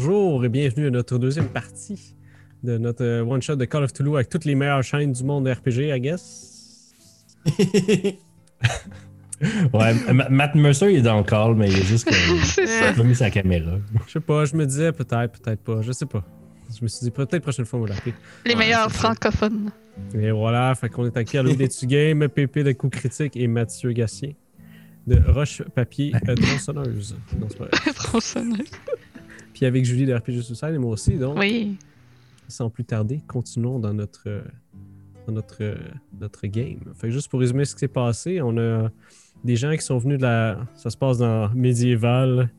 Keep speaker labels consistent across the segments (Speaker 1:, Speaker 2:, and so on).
Speaker 1: Bonjour et bienvenue à notre deuxième partie de notre euh, one-shot de Call of Toulouse avec toutes les meilleures chaînes du monde de RPG, I guess.
Speaker 2: Ouais, Ma- Matt Mercer il est dans le call, mais il est juste comme. A pas mis sa caméra.
Speaker 1: Je sais pas, je me disais peut-être, peut-être pas, je sais pas. Je me suis dit peut-être prochaine fois on va l'appeler.
Speaker 3: Les
Speaker 1: Ouais,
Speaker 3: meilleurs
Speaker 1: ça.
Speaker 3: francophones.
Speaker 1: Et voilà, fait qu'on est avec Pierre-Louis Detu Game, Pépé de Coup Critique et Mathieu Gassier de Roche Papier euh, Tronçonneuse. Non, c'est pas vrai.
Speaker 3: Tronçonneuse.
Speaker 1: Puis avec Julie de RPG Suicide et moi aussi, donc
Speaker 3: Oui.
Speaker 1: sans plus tarder, continuons dans notre, euh, dans notre, euh, notre game. Fait que juste pour résumer ce qui s'est passé, on a des gens qui sont venus de la. Ça se passe dans médiéval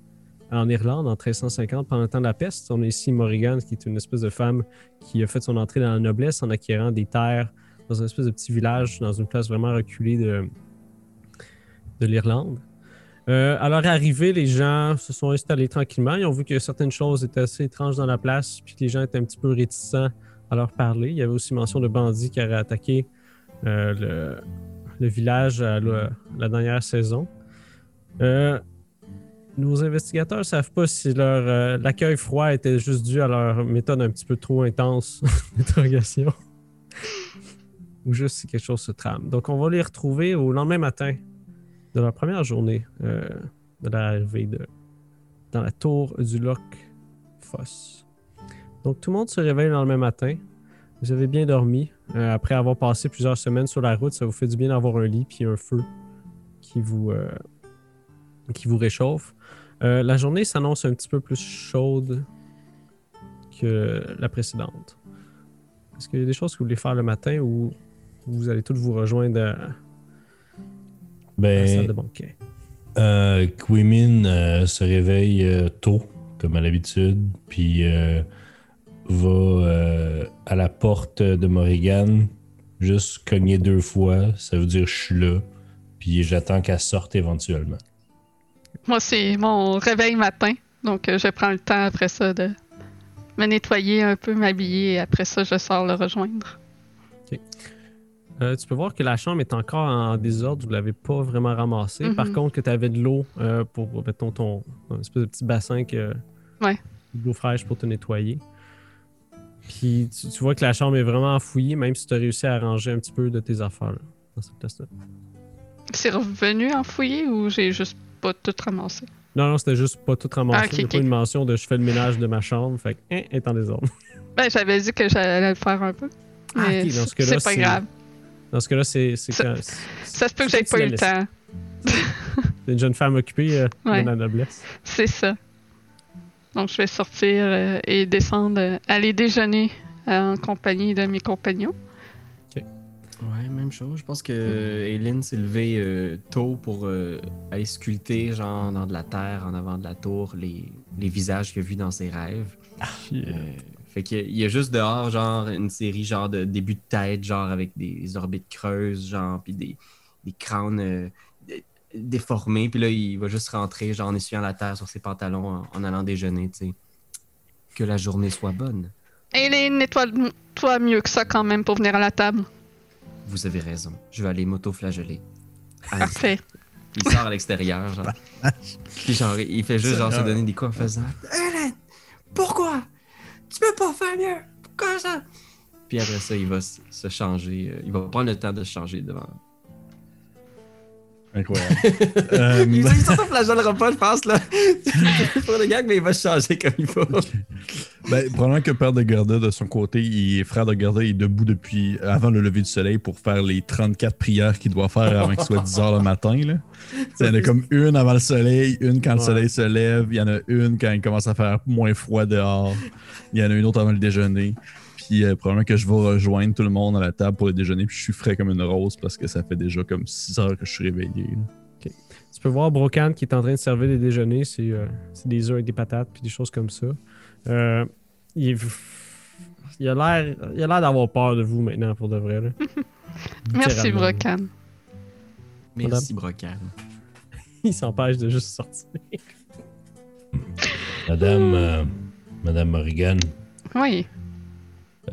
Speaker 1: en Irlande en 1350 pendant le temps de la peste. On a ici Morrigan, qui est une espèce de femme qui a fait son entrée dans la noblesse en acquérant des terres dans un espèce de petit village, dans une place vraiment reculée de, de l'Irlande. Euh, à leur arrivée, les gens se sont installés tranquillement. Ils ont vu que certaines choses étaient assez étranges dans la place, puis que les gens étaient un petit peu réticents à leur parler. Il y avait aussi mention de bandits qui auraient attaqué euh, le, village la dernière saison. Euh, nos investigateurs ne savent pas si leur euh, l'accueil froid était juste dû à leur méthode un petit peu trop intense d'interrogation ou juste si quelque chose se trame. Donc, on va les retrouver au lendemain matin de leur première journée euh, de l'arrivée de, dans la tour du Loch Foss. Donc, tout le monde se réveille le lendemain matin. Vous avez bien dormi. Euh, après avoir passé plusieurs semaines sur la route, ça vous fait du bien d'avoir un lit puis un feu qui vous, euh, qui vous réchauffe. La journée s'annonce un petit peu plus chaude que la précédente. Est-ce qu'il y a des choses que vous voulez faire le matin ou vous allez tous vous rejoindre à, à la salle de
Speaker 2: Ben,
Speaker 1: banquet?
Speaker 2: euh, Quimin euh, se réveille euh, tôt, comme à l'habitude, puis euh, va euh, à la porte de Morrigan, juste cogner deux fois. Ça veut dire je suis là, puis j'attends qu'elle sorte éventuellement.
Speaker 3: Moi, c'est mon réveil matin. Donc, euh, je prends le temps après ça de me nettoyer un peu, m'habiller et après ça, je sors le rejoindre.
Speaker 1: Euh, tu peux voir que la chambre est encore en désordre, vous ne l'avez pas vraiment ramassée.
Speaker 3: Mhm.
Speaker 1: Par contre, que tu avais de l'eau euh, pour, mettons, ton un espèce de petit bassin que,
Speaker 3: Ouais.
Speaker 1: de l'eau fraîche pour te nettoyer. Puis tu, tu vois que la chambre est vraiment enfouillée, même si tu as réussi à ranger un petit peu de tes affaires là, dans cette place-là.
Speaker 3: C'est revenu en fouiller ou j'ai juste pas tout ramassé?
Speaker 1: Non, non, c'était juste pas tout ramassé.
Speaker 3: Ah, ok,
Speaker 1: Il n'y a
Speaker 3: ok.
Speaker 1: pas une mention de je fais le ménage de ma chambre, fait que, hein, est en désordre.
Speaker 3: Ben, j'avais dit que j'allais le faire un peu.
Speaker 1: Ah,
Speaker 3: Mais
Speaker 1: ok, dans ce cas-là,
Speaker 3: c'est pas grave.
Speaker 1: Dans ce cas-là, c'est
Speaker 3: Ça-
Speaker 1: quand-
Speaker 3: Ça se peut que
Speaker 1: c'est
Speaker 3: j'ai
Speaker 1: quand
Speaker 3: pas eu le temps.
Speaker 1: c'est une jeune femme occupée euh,
Speaker 3: Ouais.
Speaker 1: de la noblesse.
Speaker 3: C'est ça. Donc, je vais sortir euh, et descendre, euh, aller déjeuner euh, en compagnie de mes compagnons.
Speaker 4: Ouais, même chose. Je pense que Aileen s'est levée euh, tôt pour euh, aller sculpter, genre, dans de la terre, en avant de la tour, les, les visages qu'il a vus dans ses rêves.
Speaker 1: Puis,
Speaker 4: Euh, fait qu'il y a- il y a juste dehors, genre, une série, genre, de début de tête, genre, avec des orbites creuses, genre, puis des, des crânes euh, dé- déformés. Puis là, il va juste rentrer, genre, en essuyant la terre sur ses pantalons, en, en allant déjeuner, tu sais. Que la journée soit bonne.
Speaker 3: Et nettoie-toi mieux que ça quand même pour venir à la table.
Speaker 4: Vous avez raison. Je vais aller m'auto-flageller.
Speaker 3: Parfait.
Speaker 4: Il sort à l'extérieur, genre. Puis genre, il fait juste genre se donner des coups en faisant Hélène, pourquoi? Tu peux pas faire mieux? Pourquoi ça? Puis après ça, il va se changer. euh, Il va prendre le temps de se changer devant.
Speaker 5: Incroyable. Euh,
Speaker 4: Il il s'auto-flagellera pas, je pense, là. pour le gag, mais il va changer comme il faut.
Speaker 5: ben, probablement que Père de Garda, de son côté, il, Frère de Garda est debout depuis avant le lever du soleil pour faire les 34 prières qu'il doit faire avant qu'il soit 10 h le matin. Là. Il y en a comme une avant le soleil, une quand le soleil se lève, il y en a une quand il commence à faire moins froid dehors, il y en a une autre avant le déjeuner. Puis euh, probablement que je vais rejoindre tout le monde à la table pour le déjeuner, puis je suis frais comme une rose parce que ça fait déjà comme 6 heures que je suis réveillé. là.
Speaker 1: Tu peux voir Brocan qui est en train de servir les déjeuners. C'est euh, c'est des œufs avec des patates puis des choses comme ça. Euh, il, est- il a l'air il a l'air d'avoir peur de vous maintenant pour de vrai. là.
Speaker 3: Merci,
Speaker 1: Littéralement.
Speaker 3: Brocan.
Speaker 4: Merci, Brocan.
Speaker 1: Il s'empêche de juste sortir.
Speaker 2: Madame, euh, Madame Morrigan,
Speaker 3: Oui.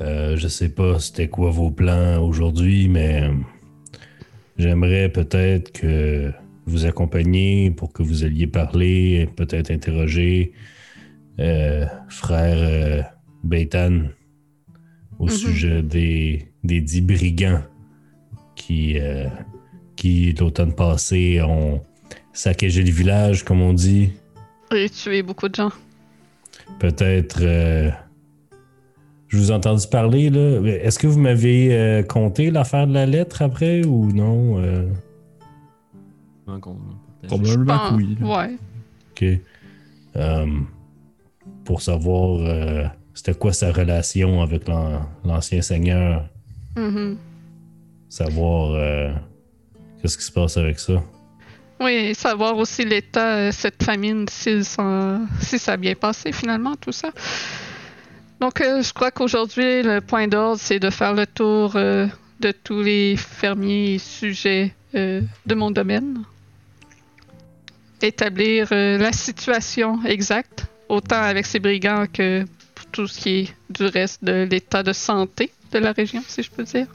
Speaker 2: Euh, je sais pas c'était quoi vos plans aujourd'hui, mais euh, j'aimerais peut-être que vous accompagniez pour que vous alliez parler, peut-être interroger euh, frère euh, Beitan au
Speaker 3: Mhm.
Speaker 2: sujet des, des dix brigands qui, euh, qui l'automne passé, ont saccagé le village, comme on dit.
Speaker 3: Et tuer beaucoup de gens.
Speaker 2: Peut-être. Je vous ai entendu parler, là. Est-ce que vous m'avez euh, conté l'affaire de la lettre après ou non? euh?
Speaker 5: Probablement que oui.
Speaker 3: Ouais.
Speaker 2: OK. Euh, pour savoir euh, c'était quoi sa relation avec l'an- l'ancien seigneur,
Speaker 3: Mhm.
Speaker 2: savoir euh, qu'est-ce qui se passe avec ça.
Speaker 3: Oui, et savoir aussi l'état, euh, cette famine, s'ils sont- si ça a bien passé finalement, tout ça. Donc, euh, je crois qu'aujourd'hui, le point d'ordre, c'est de faire le tour euh, de tous les fermiers et sujets euh, de mon domaine. Établir la situation exacte, autant avec ces brigands que pour tout ce qui est du reste de l'état de santé de la région, si je peux dire.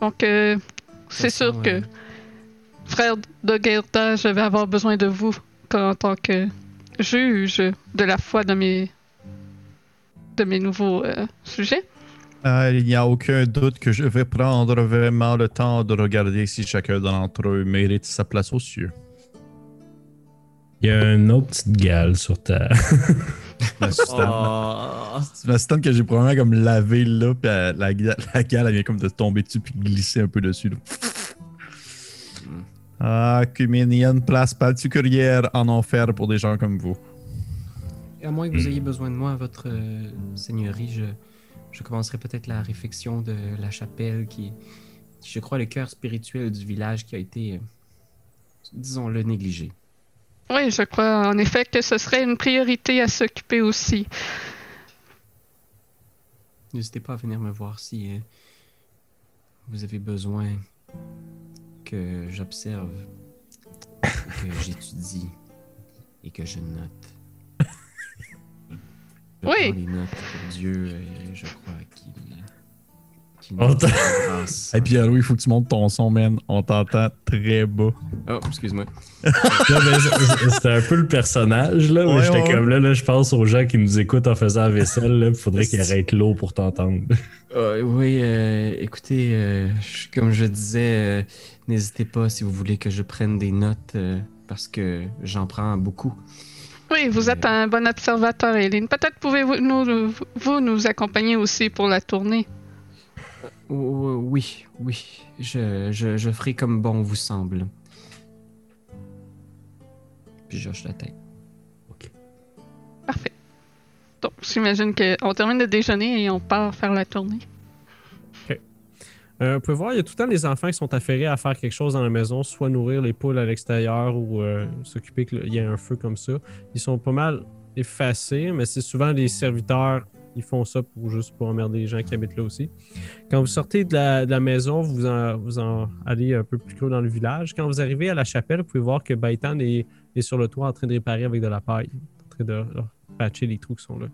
Speaker 3: Donc, c'est sûr que frère de Gerda, je vais avoir besoin de vous en tant que juge de la foi de mes de mes nouveaux euh, sujets.
Speaker 5: Ah, il n'y a aucun doute que je vais prendre vraiment le temps de regarder si chacun d'entre eux mérite sa place aux cieux.
Speaker 2: Il y a une autre petite gale sur ta.
Speaker 5: L'assistante
Speaker 4: Oh.
Speaker 5: c'est l'assistante que j'ai probablement comme lavé là, puis la, la, la gale elle vient comme de tomber dessus puis glisser un peu dessus. là. Ah, une place particulière en enfer pour des gens comme vous.
Speaker 4: À moins que vous ayez besoin de moi, votre euh, seigneurie, je, je commencerai peut-être la réfection de la chapelle qui, qui, je crois, le cœur spirituel du village qui a été, euh, disons-le, négligé.
Speaker 3: Oui, je crois en effet que ce serait une priorité à s'occuper aussi.
Speaker 4: N'hésitez pas à venir me voir si euh, vous avez besoin que j'observe, que j'étudie et que je note. Je
Speaker 3: Oui.
Speaker 4: prends les notes pour Dieu et je crois qu'il grâce.
Speaker 5: Et puis, Louis, il faut que tu montes ton son, man. On t'entend très bas.
Speaker 4: Oh, excuse-moi.
Speaker 2: C'était un peu le personnage, là. mais
Speaker 5: Ouais,
Speaker 2: J'étais
Speaker 5: ouais.
Speaker 2: comme là, là, je pense aux gens qui nous écoutent en faisant la vaisselle. Il faudrait qu'ils arrêtent l'eau pour t'entendre.
Speaker 4: Euh, oui, euh, écoutez, euh, comme je disais, euh, n'hésitez pas si vous voulez que je prenne des notes euh, parce que j'en prends beaucoup.
Speaker 3: Oui, vous êtes un bon observateur, Eileen. Peut-être pouvez-vous nous, vous nous accompagner aussi pour la tournée.
Speaker 4: Oh, oui, oui, je, je, je ferai comme bon vous semble. Puis je hoche la tête.
Speaker 3: Parfait. Donc, j'imagine qu'on termine de déjeuner et on part faire la tournée.
Speaker 1: Euh, vous pouvez voir, il y a tout le temps les enfants qui sont affairés à faire quelque chose dans la maison, soit nourrir les poules à l'extérieur ou euh, s'occuper qu'il y ait un feu comme ça. Ils sont pas mal effacés, mais c'est souvent les serviteurs ils font ça pour juste pour emmerder les gens qui habitent là aussi. Quand vous sortez de la, de la maison, vous en, vous en allez un peu plus clos dans le village. Quand vous arrivez à la chapelle, vous pouvez voir que Baitan est, est sur le toit en train de réparer avec de la paille, en train de patcher les trous qui sont là.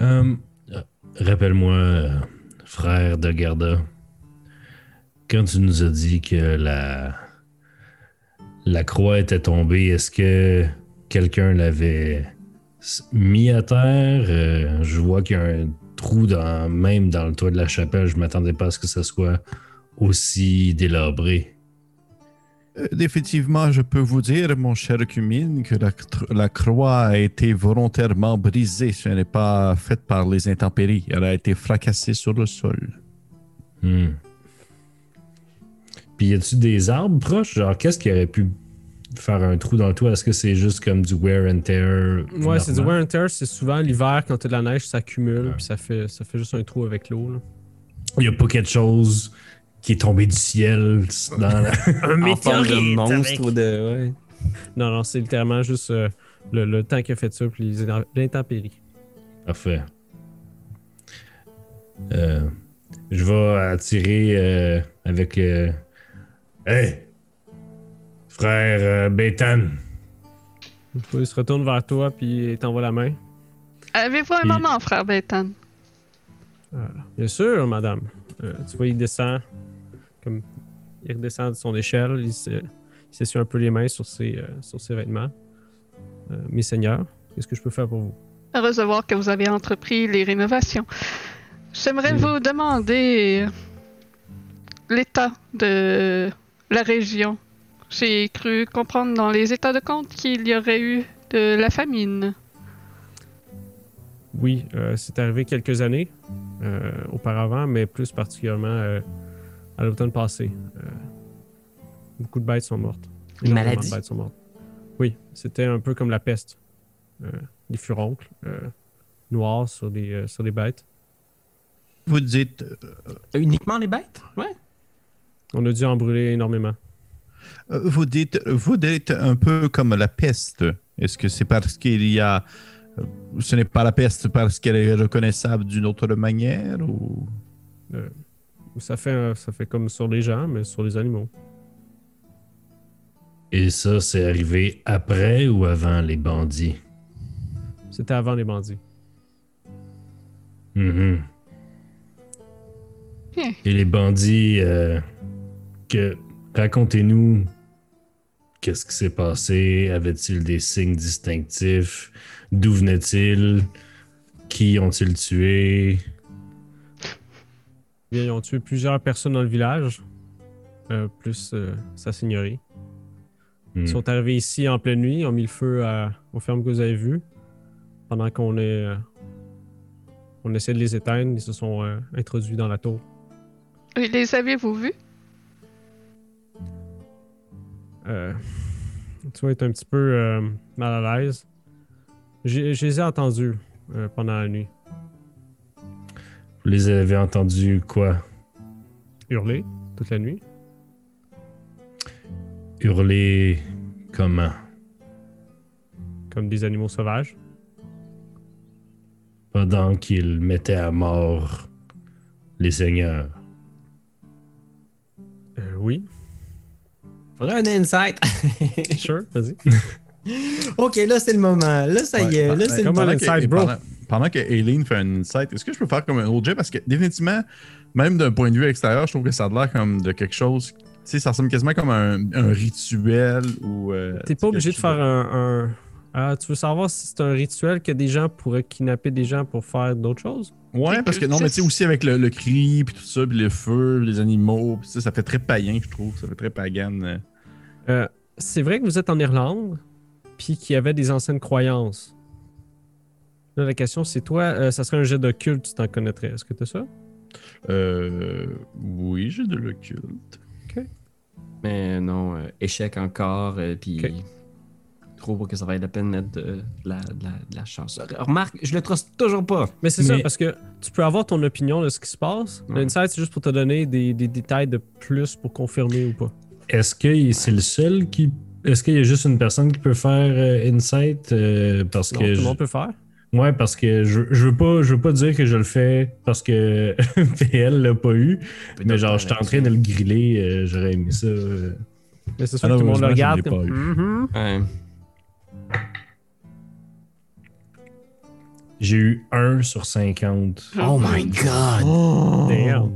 Speaker 2: Euh, euh, Rappelle-moi, euh, frère de Garda, quand tu nous as dit que la, la croix était tombée, est-ce que quelqu'un l'avait mis à terre? Euh, je vois qu'il y a un trou dans, même dans le toit de la chapelle. Je m'attendais pas à ce que ça soit aussi délabré.
Speaker 5: Euh, Définitivement, je peux vous dire, mon cher Cumine, que la, la croix a été volontairement brisée. Ce n'est pas fait par les intempéries. Elle a été fracassée sur le sol.
Speaker 2: Hmm. Puis y a-tu des arbres proches? Genre, qu'est-ce qui aurait pu faire un trou dans le toit? Est-ce que c'est juste comme du wear and tear?
Speaker 1: Ouais, c'est du wear and tear. C'est souvent l'hiver, quand tu as de la neige, ça accumule,
Speaker 2: Ouais.
Speaker 1: puis ça fait, ça fait juste un trou avec l'eau. là.
Speaker 2: Il n'y a pas quelque chose qui est tombé du ciel dans la... un
Speaker 4: En forme de monstre
Speaker 2: avec-
Speaker 4: ou de. Ouais.
Speaker 1: Non, non, c'est littéralement juste euh, le, le temps qui a fait ça, puis l'intempérie.
Speaker 2: Parfait. Euh, je vais attirer euh, avec... euh, Hey! Frère euh, Bétan!
Speaker 1: Il se retourne vers toi, puis il t'envoie la main.
Speaker 3: Avez-vous un moment, frère Bétan?
Speaker 1: Bien sûr, madame. Euh, tu vois, il descend, comme il redescend de son échelle, il se- il s'essuie un peu les mains sur ses, euh, sur ses vêtements. euh, mes seigneurs, qu'est-ce que je peux faire pour vous?
Speaker 3: Heureuse de voir que vous avez entrepris les rénovations. J'aimerais vous demander l'état de la région. J'ai cru comprendre dans les états de compte qu'il y aurait eu de la famine.
Speaker 1: Oui, euh, c'est arrivé quelques années euh, auparavant, mais plus particulièrement euh, à l'automne passé. Euh, beaucoup de bêtes sont mortes.
Speaker 4: Une maladie?
Speaker 1: de bêtes sont mortes. Oui, c'était un peu comme la peste. Euh, des furoncles euh, noirs sur les, euh, sur les bêtes.
Speaker 5: Vous dites, euh,
Speaker 4: Uniquement les bêtes? Ouais.
Speaker 1: On a dû en brûler énormément.
Speaker 5: vous dites, vous dites un peu comme la peste. Est-ce que c'est parce qu'il y a, ce n'est pas la peste parce qu'elle est reconnaissable d'une autre manière ou?
Speaker 1: Ça fait, euh, ça fait comme sur les gens, mais sur les animaux.
Speaker 2: Et ça, c'est arrivé après ou avant les bandits?
Speaker 1: C'était avant les bandits.
Speaker 2: Mhm.
Speaker 3: Bien.
Speaker 2: Et les bandits, euh, que racontez-nous, qu'est-ce qui s'est passé? Avaient-ils des signes distinctifs? D'où venaient-ils? Qui ont-ils tué?
Speaker 1: Bien, ils ont tué plusieurs personnes dans le village, euh, plus euh, sa seigneurie.
Speaker 2: Hmm.
Speaker 1: Ils sont arrivés ici en pleine nuit, ils ont mis le feu à- aux fermes que vous avez vues. Pendant qu'on est, euh, on essaie de les éteindre, ils se sont euh, introduits dans la tour.
Speaker 3: Les avez-vous vus?
Speaker 1: Euh, tu vas être un petit peu euh, mal à l'aise. J'ai- Je les ai entendus euh, pendant la nuit
Speaker 2: Vous les avez entendus quoi?
Speaker 1: hurler toute la nuit.
Speaker 2: Hurler comment?
Speaker 1: comme des animaux sauvages.
Speaker 2: Pendant qu'ils mettaient à mort les seigneurs.
Speaker 1: Euh, oui,
Speaker 4: Faudrait un insight.
Speaker 1: sure, vas-y.
Speaker 4: ok, là, c'est le moment. Là, ça y est. Là, c'est le
Speaker 5: que-
Speaker 1: insight, bro?
Speaker 5: Pendant, pendant que Aileen fait un insight, est-ce que je peux faire comme un autre jet? Parce que définitivement, même d'un point de vue extérieur, je trouve que ça a l'air comme de quelque chose. Tu sais, ça ressemble quasiment comme un, un rituel ou. euh,
Speaker 1: T'es pas obligé de faire un. un- Ah, tu veux savoir si c'est un rituel que des gens pourraient kidnapper des gens pour faire d'autres choses?
Speaker 5: Ouais, parce que non, mais tu sais, aussi avec le, le cri, puis tout ça, puis le feu, les animaux, puis ça, ça fait très païen, je trouve. Ça fait très pagan. euh.
Speaker 1: Euh, c'est vrai que vous êtes en Irlande, puis qu'il y avait des anciennes croyances. Là, la question, c'est toi, euh, ça serait un jet d'occulte, tu t'en connaîtrais. Est-ce que tu as ça?
Speaker 5: Euh, oui, j'ai de l'occulte.
Speaker 4: Mais non, euh, échec encore, euh, puis
Speaker 1: Ok.
Speaker 4: trop pour que ça vaille la peine de mettre de, de la, de la- de la chance. Remarque, je le truste toujours pas.
Speaker 1: Mais c'est ça, parce que tu peux avoir ton opinion de ce qui se passe.
Speaker 4: Ouais.
Speaker 1: L'insight, c'est juste pour te donner des, des détails de plus pour confirmer ou pas.
Speaker 2: Est-ce que c'est le seul qui. Est-ce qu'il y a juste une personne qui peut faire euh, Insight? euh, parce
Speaker 1: Non,
Speaker 2: que.
Speaker 1: tout le
Speaker 2: je-
Speaker 1: monde peut faire.
Speaker 2: Ouais, parce que je, je veux pas je veux pas dire que je le fais parce que PL l'a pas eu, mais genre j'étais en train de le griller, euh, j'aurais aimé ça. euh.
Speaker 1: Mais c'est sûr
Speaker 5: Ah
Speaker 1: que tout le monde le
Speaker 5: je
Speaker 1: regarde. comme. Mhm.
Speaker 4: Ouais.
Speaker 2: J'ai eu 1 sur 50.
Speaker 4: Oh my god!
Speaker 1: Damn.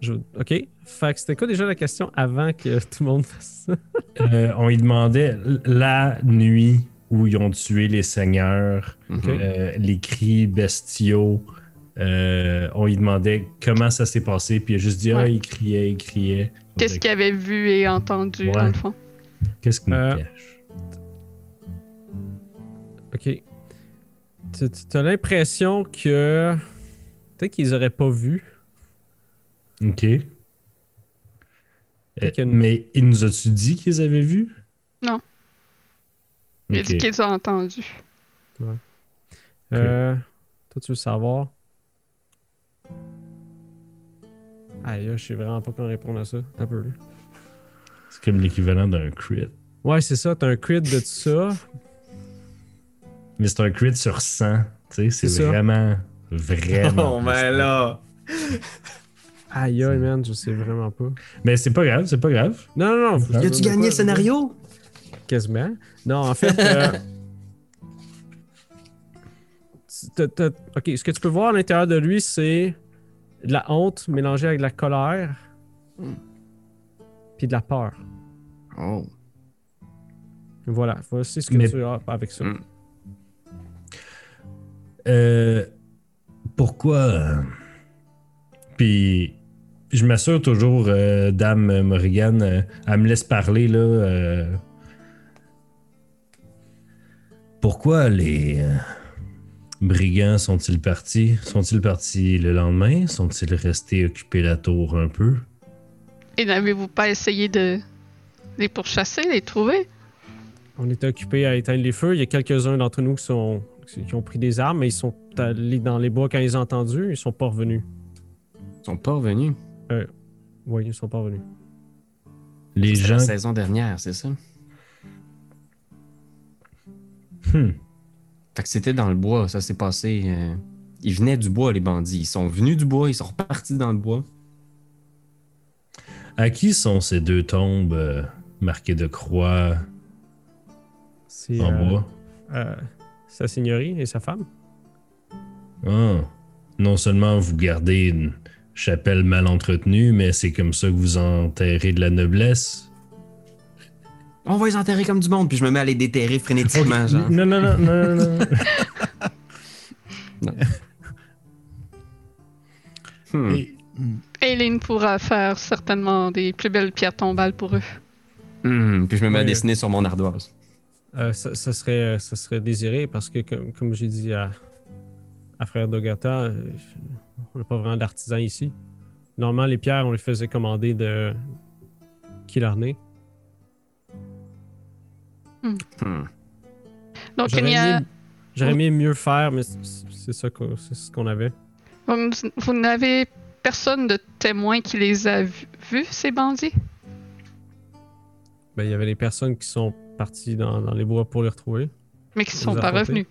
Speaker 1: Je- Ok. Fait que c'était quoi déjà la question avant que tout le monde fasse ça?
Speaker 2: Euh, on lui demandait la nuit où ils ont tué les seigneurs, euh, les cris bestiaux. euh, on lui demandait comment ça s'est passé, puis il a juste dit Ah,
Speaker 3: Ouais.
Speaker 2: il criait, il criait.
Speaker 3: Qu'est-ce qu'il avait vu et entendu,
Speaker 2: Ouais.
Speaker 3: dans le fond?
Speaker 2: Qu'est-ce qu'il nous
Speaker 1: Euh,
Speaker 2: cache?
Speaker 1: Ok. Tu tu as l'impression que. Peut-être qu'ils auraient pas vu.
Speaker 2: Ok. Euh,
Speaker 1: une-
Speaker 2: mais il nous a-tu dit qu'ils avaient vu?
Speaker 3: Il a
Speaker 2: Ok.
Speaker 3: dit qu'ils ont entendu.
Speaker 1: Euh, toi, tu veux savoir? Aïe, je sais vraiment pas comment répondre à ça. Un peu.
Speaker 2: C'est comme l'équivalent d'un crit.
Speaker 1: Ouais, c'est ça. T'as un crit de ça.
Speaker 2: Mais c'est un crit sur 100. Tu sais, c'est vraiment, vraiment.
Speaker 4: Oh, mais là!
Speaker 1: Aïe, aïe, man, je sais vraiment pas.
Speaker 2: Mais c'est pas grave, c'est pas grave.
Speaker 1: Non, non, non.
Speaker 2: Y
Speaker 4: As-tu
Speaker 1: de
Speaker 4: gagné le scénario?
Speaker 1: Quasiment. Non, en fait. euh, ok, ce que tu peux voir à l'intérieur de lui, c'est de la honte mélangée avec de la colère.
Speaker 4: Hmm.
Speaker 1: Puis de la peur.
Speaker 4: Oh.
Speaker 1: Voilà, voici ce que
Speaker 2: Mais-
Speaker 1: tu as avec ça.
Speaker 4: Mm.
Speaker 2: Euh, pourquoi. Puis, je m'assure toujours, euh, Dame Morrigan, euh, elle me laisse parler, là. Pourquoi les euh, brigands sont-ils partis? Sont-ils partis le lendemain? Sont-ils restés occuper la tour un peu?
Speaker 3: Et n'avez-vous pas essayé de les pourchasser, les trouver?
Speaker 1: On était occupés à éteindre les feux. Il y a quelques-uns d'entre nous qui, sont, qui ont pris des armes, mais ils sont allés dans les bois quand ils ont entendu. Ils sont pas revenus.
Speaker 4: Ils sont pas revenus?
Speaker 1: Oui, ils sont pas revenus.
Speaker 2: Les gens.
Speaker 4: la saison dernière, c'est ça?
Speaker 2: Hmm.
Speaker 4: Fait que c'était dans le bois, ça s'est passé. euh, Ils venaient du bois, les bandits. Ils sont venus du bois, ils sont repartis dans le bois.
Speaker 2: À qui sont ces deux tombes euh, marquées de croix
Speaker 1: C'est
Speaker 2: en
Speaker 1: euh,
Speaker 2: bois?
Speaker 1: euh, sa seigneurie et sa femme?
Speaker 2: Ah. Non seulement vous gardez une chapelle mal entretenue, mais c'est comme ça que vous enterrez de la noblesse.
Speaker 4: On va les enterrer comme du monde, puis je me mets à les déterrer frénétiquement, genre.
Speaker 2: Non, non, non, non, non, non.
Speaker 4: Hmm.
Speaker 5: Et-
Speaker 3: Aileen pourra faire certainement des plus belles pierres tombales pour eux.
Speaker 4: Hmm, Puis je me mets à dessiner sur mon ardoise.
Speaker 1: Euh, ça, ça serait, ça serait désiré parce que, comme, comme j'ai dit à, à Frère Dogata, euh, on n'a pas vraiment d'artisans ici. Normalement, les pierres, on les faisait commander de Killarney.
Speaker 4: Hmm.
Speaker 3: Donc, il
Speaker 1: J'aurais
Speaker 3: y a...
Speaker 1: j'aurais aimé mieux faire, mais c'est ça qu'on c'est ce qu'on avait.
Speaker 3: Vous, vous n'avez personne de témoin qui les a vus, ces bandits?
Speaker 1: Ben, il y avait des personnes qui sont parties dans, dans les bois pour les retrouver.
Speaker 3: Mais qui ne sont pas
Speaker 1: affrontez?
Speaker 3: revenus.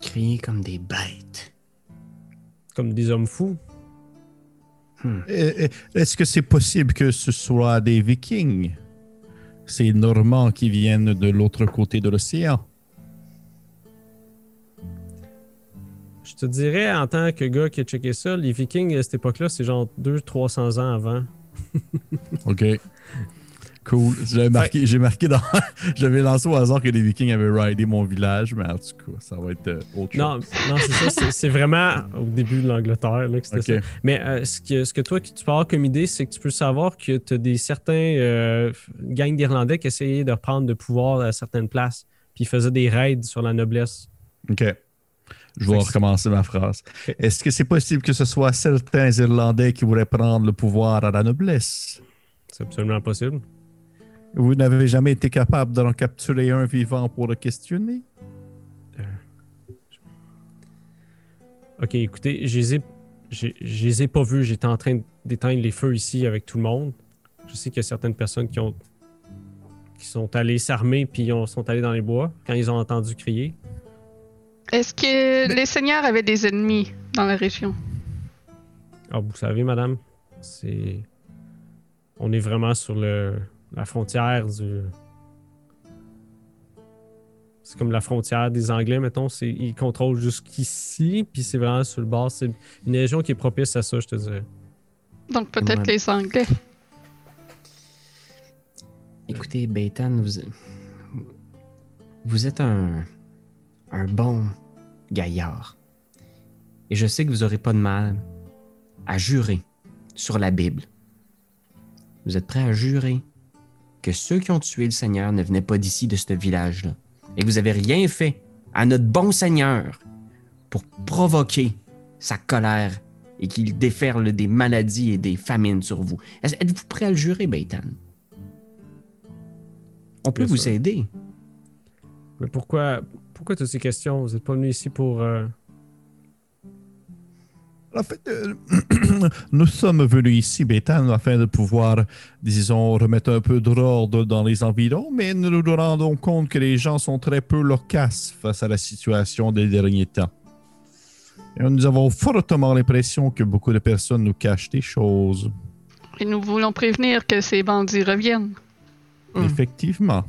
Speaker 4: Crier comme des bêtes.
Speaker 1: Comme des hommes fous.
Speaker 4: Hmm.
Speaker 5: Est-ce que c'est possible que ce soit des Vikings? Ces Normands qui viennent de l'autre côté de l'océan.
Speaker 1: Je te dirais, en tant que gars qui a checké ça, les Vikings à cette époque-là, c'est genre 200-300 ans avant.
Speaker 5: OK. Cool. J'avais marqué, j'ai marqué dans. J'avais lancé au hasard que les Vikings avaient raidé mon village, mais en tout cas, ça va être euh, autre chose.
Speaker 1: non c'est ça. c'est- vraiment au début de l'Angleterre là, que c'était ça. Mais euh, ce, que, ce que toi, tu peux avoir comme idée, c'est que tu peux savoir que tu as des certains euh, gangs d'Irlandais qui essayaient de reprendre le pouvoir à certaines places. Puis ils faisaient des raids sur la noblesse.
Speaker 5: OK. Je vais recommencer ma phrase. Est-ce que c'est possible que ce soit certains Irlandais qui voulaient prendre le pouvoir à la noblesse?
Speaker 1: C'est absolument possible.
Speaker 5: Vous n'avez jamais été capable d'en capturer un vivant pour le questionner?
Speaker 1: Ok, écoutez, je les ai, je, je les ai pas vus. J'étais en train d'éteindre les feux ici avec tout le monde. Je sais qu'il y a certaines personnes qui ont qui sont allées s'armer puis ont- sont allées dans les bois quand ils ont entendu crier.
Speaker 3: Est-ce que les seigneurs avaient des ennemis dans la région?
Speaker 1: Ah, vous savez, madame, c'est. On est vraiment sur le... la frontière du. C'est comme la frontière des Anglais, mettons. C'est... Ils contrôlent jusqu'ici, puis c'est vraiment sur le bord. C'est une région qui est propice à ça, je te dirais.
Speaker 3: Donc peut-être
Speaker 4: Ouais.
Speaker 3: les Anglais.
Speaker 4: Écoutez, Beitan, vous, vous êtes un, un bon gaillard. Et je sais que vous n'aurez pas de mal à jurer sur la Bible. Vous êtes prêt à jurer que ceux qui ont tué le Seigneur ne venaient pas d'ici, de ce village-là. Et que vous n'avez rien fait à notre bon Seigneur pour provoquer sa colère et qu'il déferle des maladies et des famines sur vous. Êtes-vous prêt à le jurer, Beitan? On peut
Speaker 1: Bien
Speaker 4: vous
Speaker 1: sûr.
Speaker 4: aider.
Speaker 1: Mais pourquoi, pourquoi toutes ces questions? Vous n'êtes pas venu ici pour. euh,
Speaker 5: En fait, euh, nous sommes venus ici, Bétan, afin de pouvoir, disons, remettre un peu d'ordre dans les environs, mais nous nous rendons compte que les gens sont très peu loquaces face à la situation des derniers temps. Et nous avons fortement l'impression que beaucoup de personnes nous cachent des choses.
Speaker 3: Et nous voulons prévenir que ces bandits reviennent.
Speaker 5: Effectivement.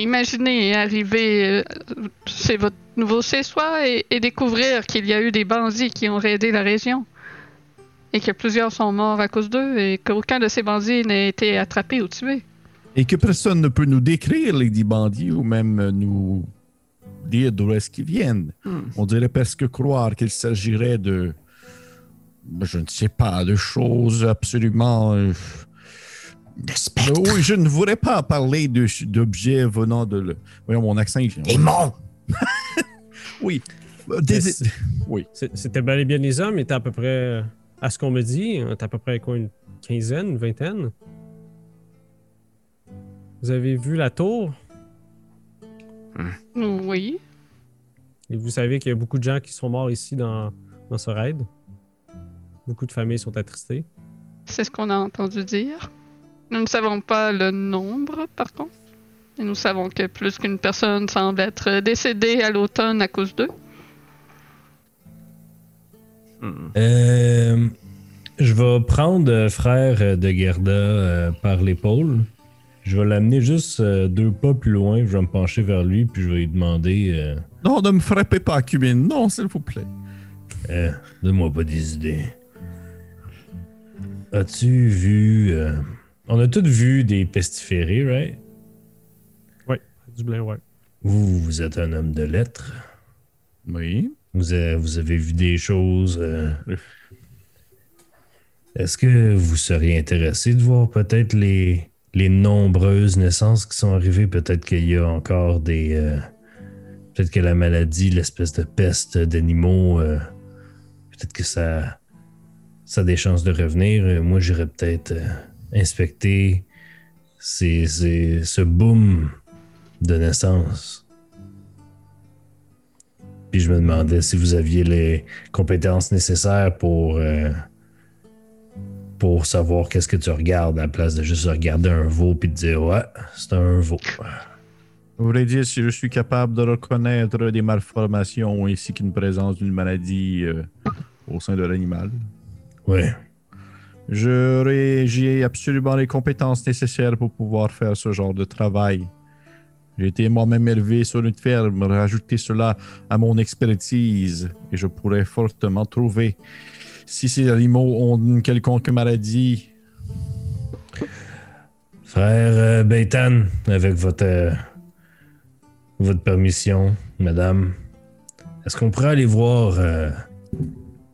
Speaker 3: Imaginez arriver euh, chez votre nouveau chez-soi et, et découvrir qu'il y a eu des bandits qui ont raidé la région. Et que plusieurs sont morts à cause d'eux et qu'aucun de ces bandits n'a été attrapé ou tué.
Speaker 5: Et que personne ne peut nous décrire les dix bandits ou même euh, nous dire d'où est-ce qu'ils viennent.
Speaker 4: Hmm.
Speaker 5: On dirait presque croire qu'il s'agirait de. Je ne sais pas, de choses absolument. Euh,
Speaker 6: De spectres.
Speaker 5: Oui, je ne voudrais pas parler de- d'objets venant de. le- Voyons, mon accent. il-. Oui. Euh, des- Oui.
Speaker 1: C'était bel et bien des hommes, mais t'es à peu près, à ce qu'on me dit, t'es à peu près quoi, une quinzaine, une vingtaine? Vous avez vu la tour?
Speaker 3: Oui.
Speaker 1: et vous savez qu'il y a beaucoup de gens qui sont morts ici dans, dans ce raid. Beaucoup de familles sont attristées.
Speaker 3: C'est ce qu'on a entendu dire. Nous ne savons pas le nombre, par contre. Et nous savons que plus qu'une personne semble être décédée à l'automne à cause d'eux.
Speaker 4: Hmm.
Speaker 2: Euh, je vais prendre euh, frère de Gerda euh, par l'épaule. Je vais l'amener juste euh, deux pas plus loin. Je vais me pencher vers lui, puis je vais lui demander euh,
Speaker 5: Non, ne me frappez pas, Cubine. Non, s'il vous plaît.
Speaker 2: euh, Donne-moi pas des idées. As-tu vu. Euh, On a tous vu des pestiférés, right?
Speaker 1: Du blé, ouais.
Speaker 2: Vous, vous êtes un homme de lettres.
Speaker 5: Oui.
Speaker 2: Vous, avez, vous avez vu des choses. euh, Est-ce que vous seriez intéressé de voir peut-être les, les nombreuses naissances qui sont arrivées? Peut-être qu'il y a encore des. euh, peut-être que la maladie, l'espèce de peste d'animaux, euh, peut-être que ça, ça a des chances de revenir. Euh, Moi, j'irais peut-être euh, inspecter ces- ces- ce boom de naissance. Puis je me demandais si vous aviez les compétences nécessaires pour, euh, pour savoir qu'est-ce que tu regardes à la place de juste regarder un veau puis de dire ouais, c'est un veau.
Speaker 5: Vous voulez dire si je suis capable de reconnaître des malformations ainsi qu'une présence d'une maladie euh, au sein de l'animal?
Speaker 2: Ouais.
Speaker 5: J'ai absolument les compétences nécessaires pour pouvoir faire ce genre de travail. J'ai été moi-même élevé sur une ferme, rajouter cela à mon expertise et je pourrais fortement trouver si ces animaux ont une quelconque maladie.
Speaker 2: Frère euh, Beitan, avec votre, euh, votre permission, madame, est-ce qu'on pourrait aller voir euh,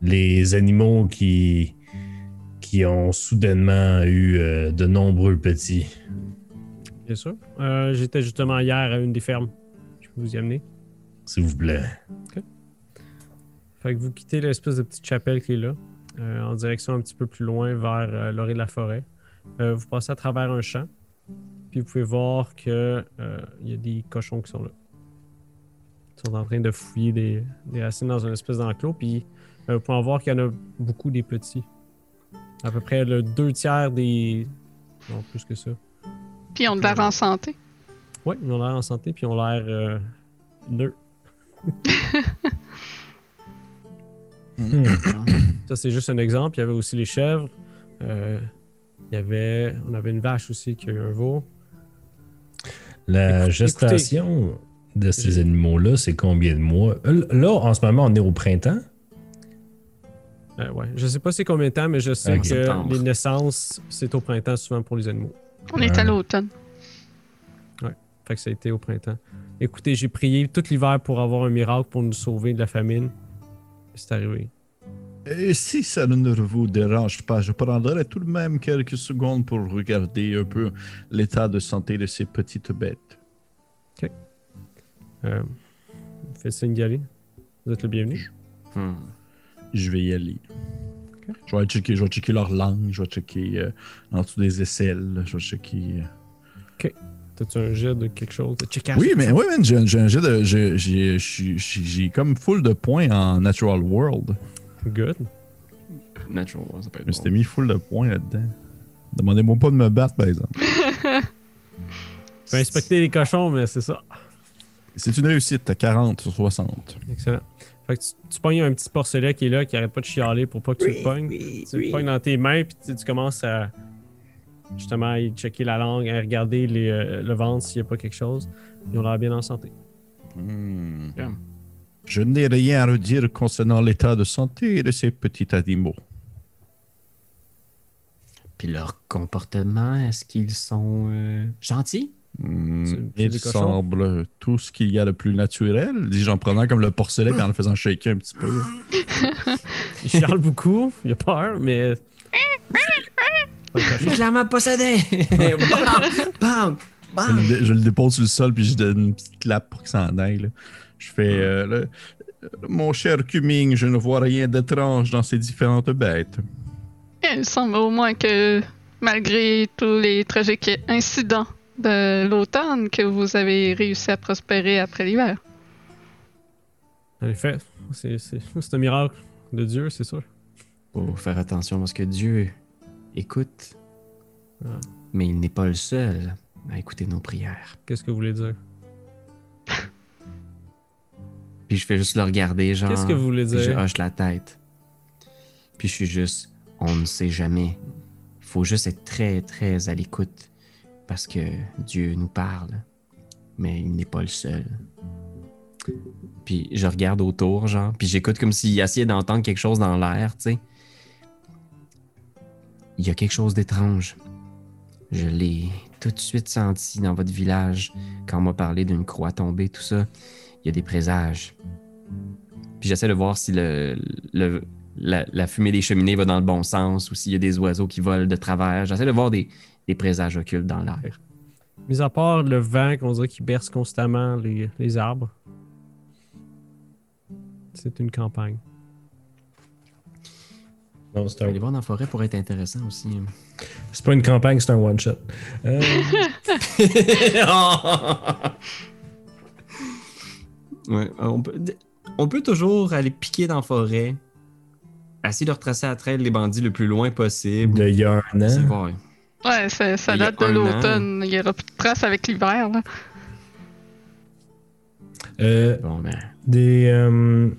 Speaker 2: les animaux qui, qui ont soudainement eu euh, de nombreux petits?
Speaker 1: Bien sûr. Euh, J'étais justement hier à une des fermes. Je peux vous y amener.
Speaker 2: S'il vous plaît.
Speaker 1: Fait que vous quittez l'espèce de petite chapelle qui est là, euh, en direction un petit peu plus loin vers l'orée de la forêt. Vous passez à travers un champ, puis vous pouvez voir que il y a des cochons qui sont là. Ils sont en train de fouiller des, des racines dans une espèce d'enclos, puis vous pouvez en voir qu'il y en a beaucoup des petits. À peu près le deux tiers des. Non, plus que ça.
Speaker 3: Puis ils ont l'air en santé.
Speaker 1: Oui, ils ont l'air en santé, puis ils ont l'air euh.
Speaker 2: Hmm.
Speaker 1: Ça, c'est juste un exemple. Il y avait aussi les chèvres. Euh, il y avait, on avait une vache aussi qui a eu un veau.
Speaker 2: La
Speaker 1: Écoute-
Speaker 2: gestation de ces animaux-là, c'est combien de mois? Euh, Là, en ce moment, on est au printemps.
Speaker 1: Euh, ouais. Je sais pas c'est combien de temps, mais je sais
Speaker 2: Ok.
Speaker 1: que
Speaker 4: Septembre.
Speaker 1: les naissances, c'est au printemps souvent pour les animaux.
Speaker 3: On est
Speaker 2: Ouais.
Speaker 3: à l'automne.
Speaker 1: Fait que ça a été au printemps. Écoutez, j'ai prié tout l'hiver pour avoir un miracle pour nous sauver de la famine. C'est arrivé.
Speaker 5: Et si ça ne vous dérange pas, je prendrai tout de même quelques secondes pour regarder un peu l'état de santé de ces petites bêtes.
Speaker 1: Euh, faites signe d'y aller. Vous êtes le bienvenu.
Speaker 4: Hmm.
Speaker 5: Je vais y aller. Je vais checker, je vais checker leur langue, je vais checker euh, en dessous des aisselles, je vais checker. euh.
Speaker 1: T'as-tu un jet de quelque chose? De checkage?
Speaker 5: Oui, mais oui, man, j'ai j'ai un jet de. j'ai- J'ai j'ai- j'ai comme full de points en Natural World.
Speaker 1: Good.
Speaker 4: Natural, ça peut être
Speaker 5: Je m'étais
Speaker 4: bon.
Speaker 5: mis full de points là-dedans. Demandez-moi pas de me battre, par exemple.
Speaker 1: Tu peux inspecter les cochons, mais c'est ça.
Speaker 5: C'est une réussite, t'as 40 sur 60.
Speaker 1: Excellent. Fait que tu, tu pognes un petit porcelet qui est là, qui arrête pas de chialer pour pas que tu le pognes. tu le pognes dans tes mains, puis tu, tu commences à justement à checker la langue, à regarder les, euh, le ventre s'il n'y a pas quelque chose. Ils ont l'air bien en santé.
Speaker 5: Hmm. Je n'ai rien à redire concernant l'état de santé de ces petits animaux.
Speaker 4: Puis leur comportement, est-ce qu'ils sont euh, gentils?
Speaker 5: Il semble tout ce qu'il y a de plus naturel. Dis, en prenant comme le porcelet et en le faisant shaker un petit peu.
Speaker 1: Il chiale beaucoup, il a peur, mais.
Speaker 4: Clairement possédé! bam! Bam!
Speaker 5: Je le, dé- je le dépose sur le sol puis je donne une petite clap pour qu'il s'en aille. là. Je fais euh, là, Mon cher Cuming, je ne vois rien d'étrange dans ces différentes bêtes.
Speaker 3: Il semble au moins que, malgré tous les tragiques incidents de l'automne, que vous avez réussi à prospérer après l'hiver.
Speaker 1: En effet, c'est un miracle de Dieu, c'est sûr.
Speaker 4: Faut faire attention parce que Dieu écoute.
Speaker 1: Ah.
Speaker 4: Mais il n'est pas le seul à écouter nos prières.
Speaker 1: Qu'est-ce que vous voulez dire?
Speaker 4: Puis je fais juste le regarder, genre.
Speaker 1: Qu'est-ce que vous voulez
Speaker 4: Puis je
Speaker 1: dire?
Speaker 4: hoche la tête. Puis je suis juste, on ne sait jamais. Il faut juste être très, très à l'écoute. Parce que Dieu nous parle. Mais il n'est pas le seul. Puis je regarde autour, genre. Puis j'écoute comme s'il essayait d'entendre quelque chose dans l'air, tu sais. Il y a quelque chose d'étrange. Je l'ai tout de suite senti dans votre village quand on m'a parlé d'une croix tombée, tout ça. Il y a des présages. Puis j'essaie de voir si la, la fumée des cheminées va dans le bon sens ou s'il y a des oiseaux qui volent de travers. J'essaie de voir des, des présages occultes dans l'air.
Speaker 1: Mis à part le vent qu'on dirait qui berce constamment les, les arbres. C'est une campagne.
Speaker 2: Non, c'est un-
Speaker 4: Aller voir dans la forêt pour être intéressant aussi.
Speaker 2: c'est pas une campagne, c'est un one-shot. Euh,
Speaker 4: Ouais, on, peut, on peut toujours aller piquer dans la forêt, essayer de retracer à traîne les bandits le plus loin possible.
Speaker 2: de il y a un
Speaker 4: C'est
Speaker 2: an.
Speaker 3: Ouais, ça, date de l'automne. Il n'y aura plus de traces avec l'hiver. là.
Speaker 2: Euh,
Speaker 4: Bon, ben.
Speaker 2: des. euh,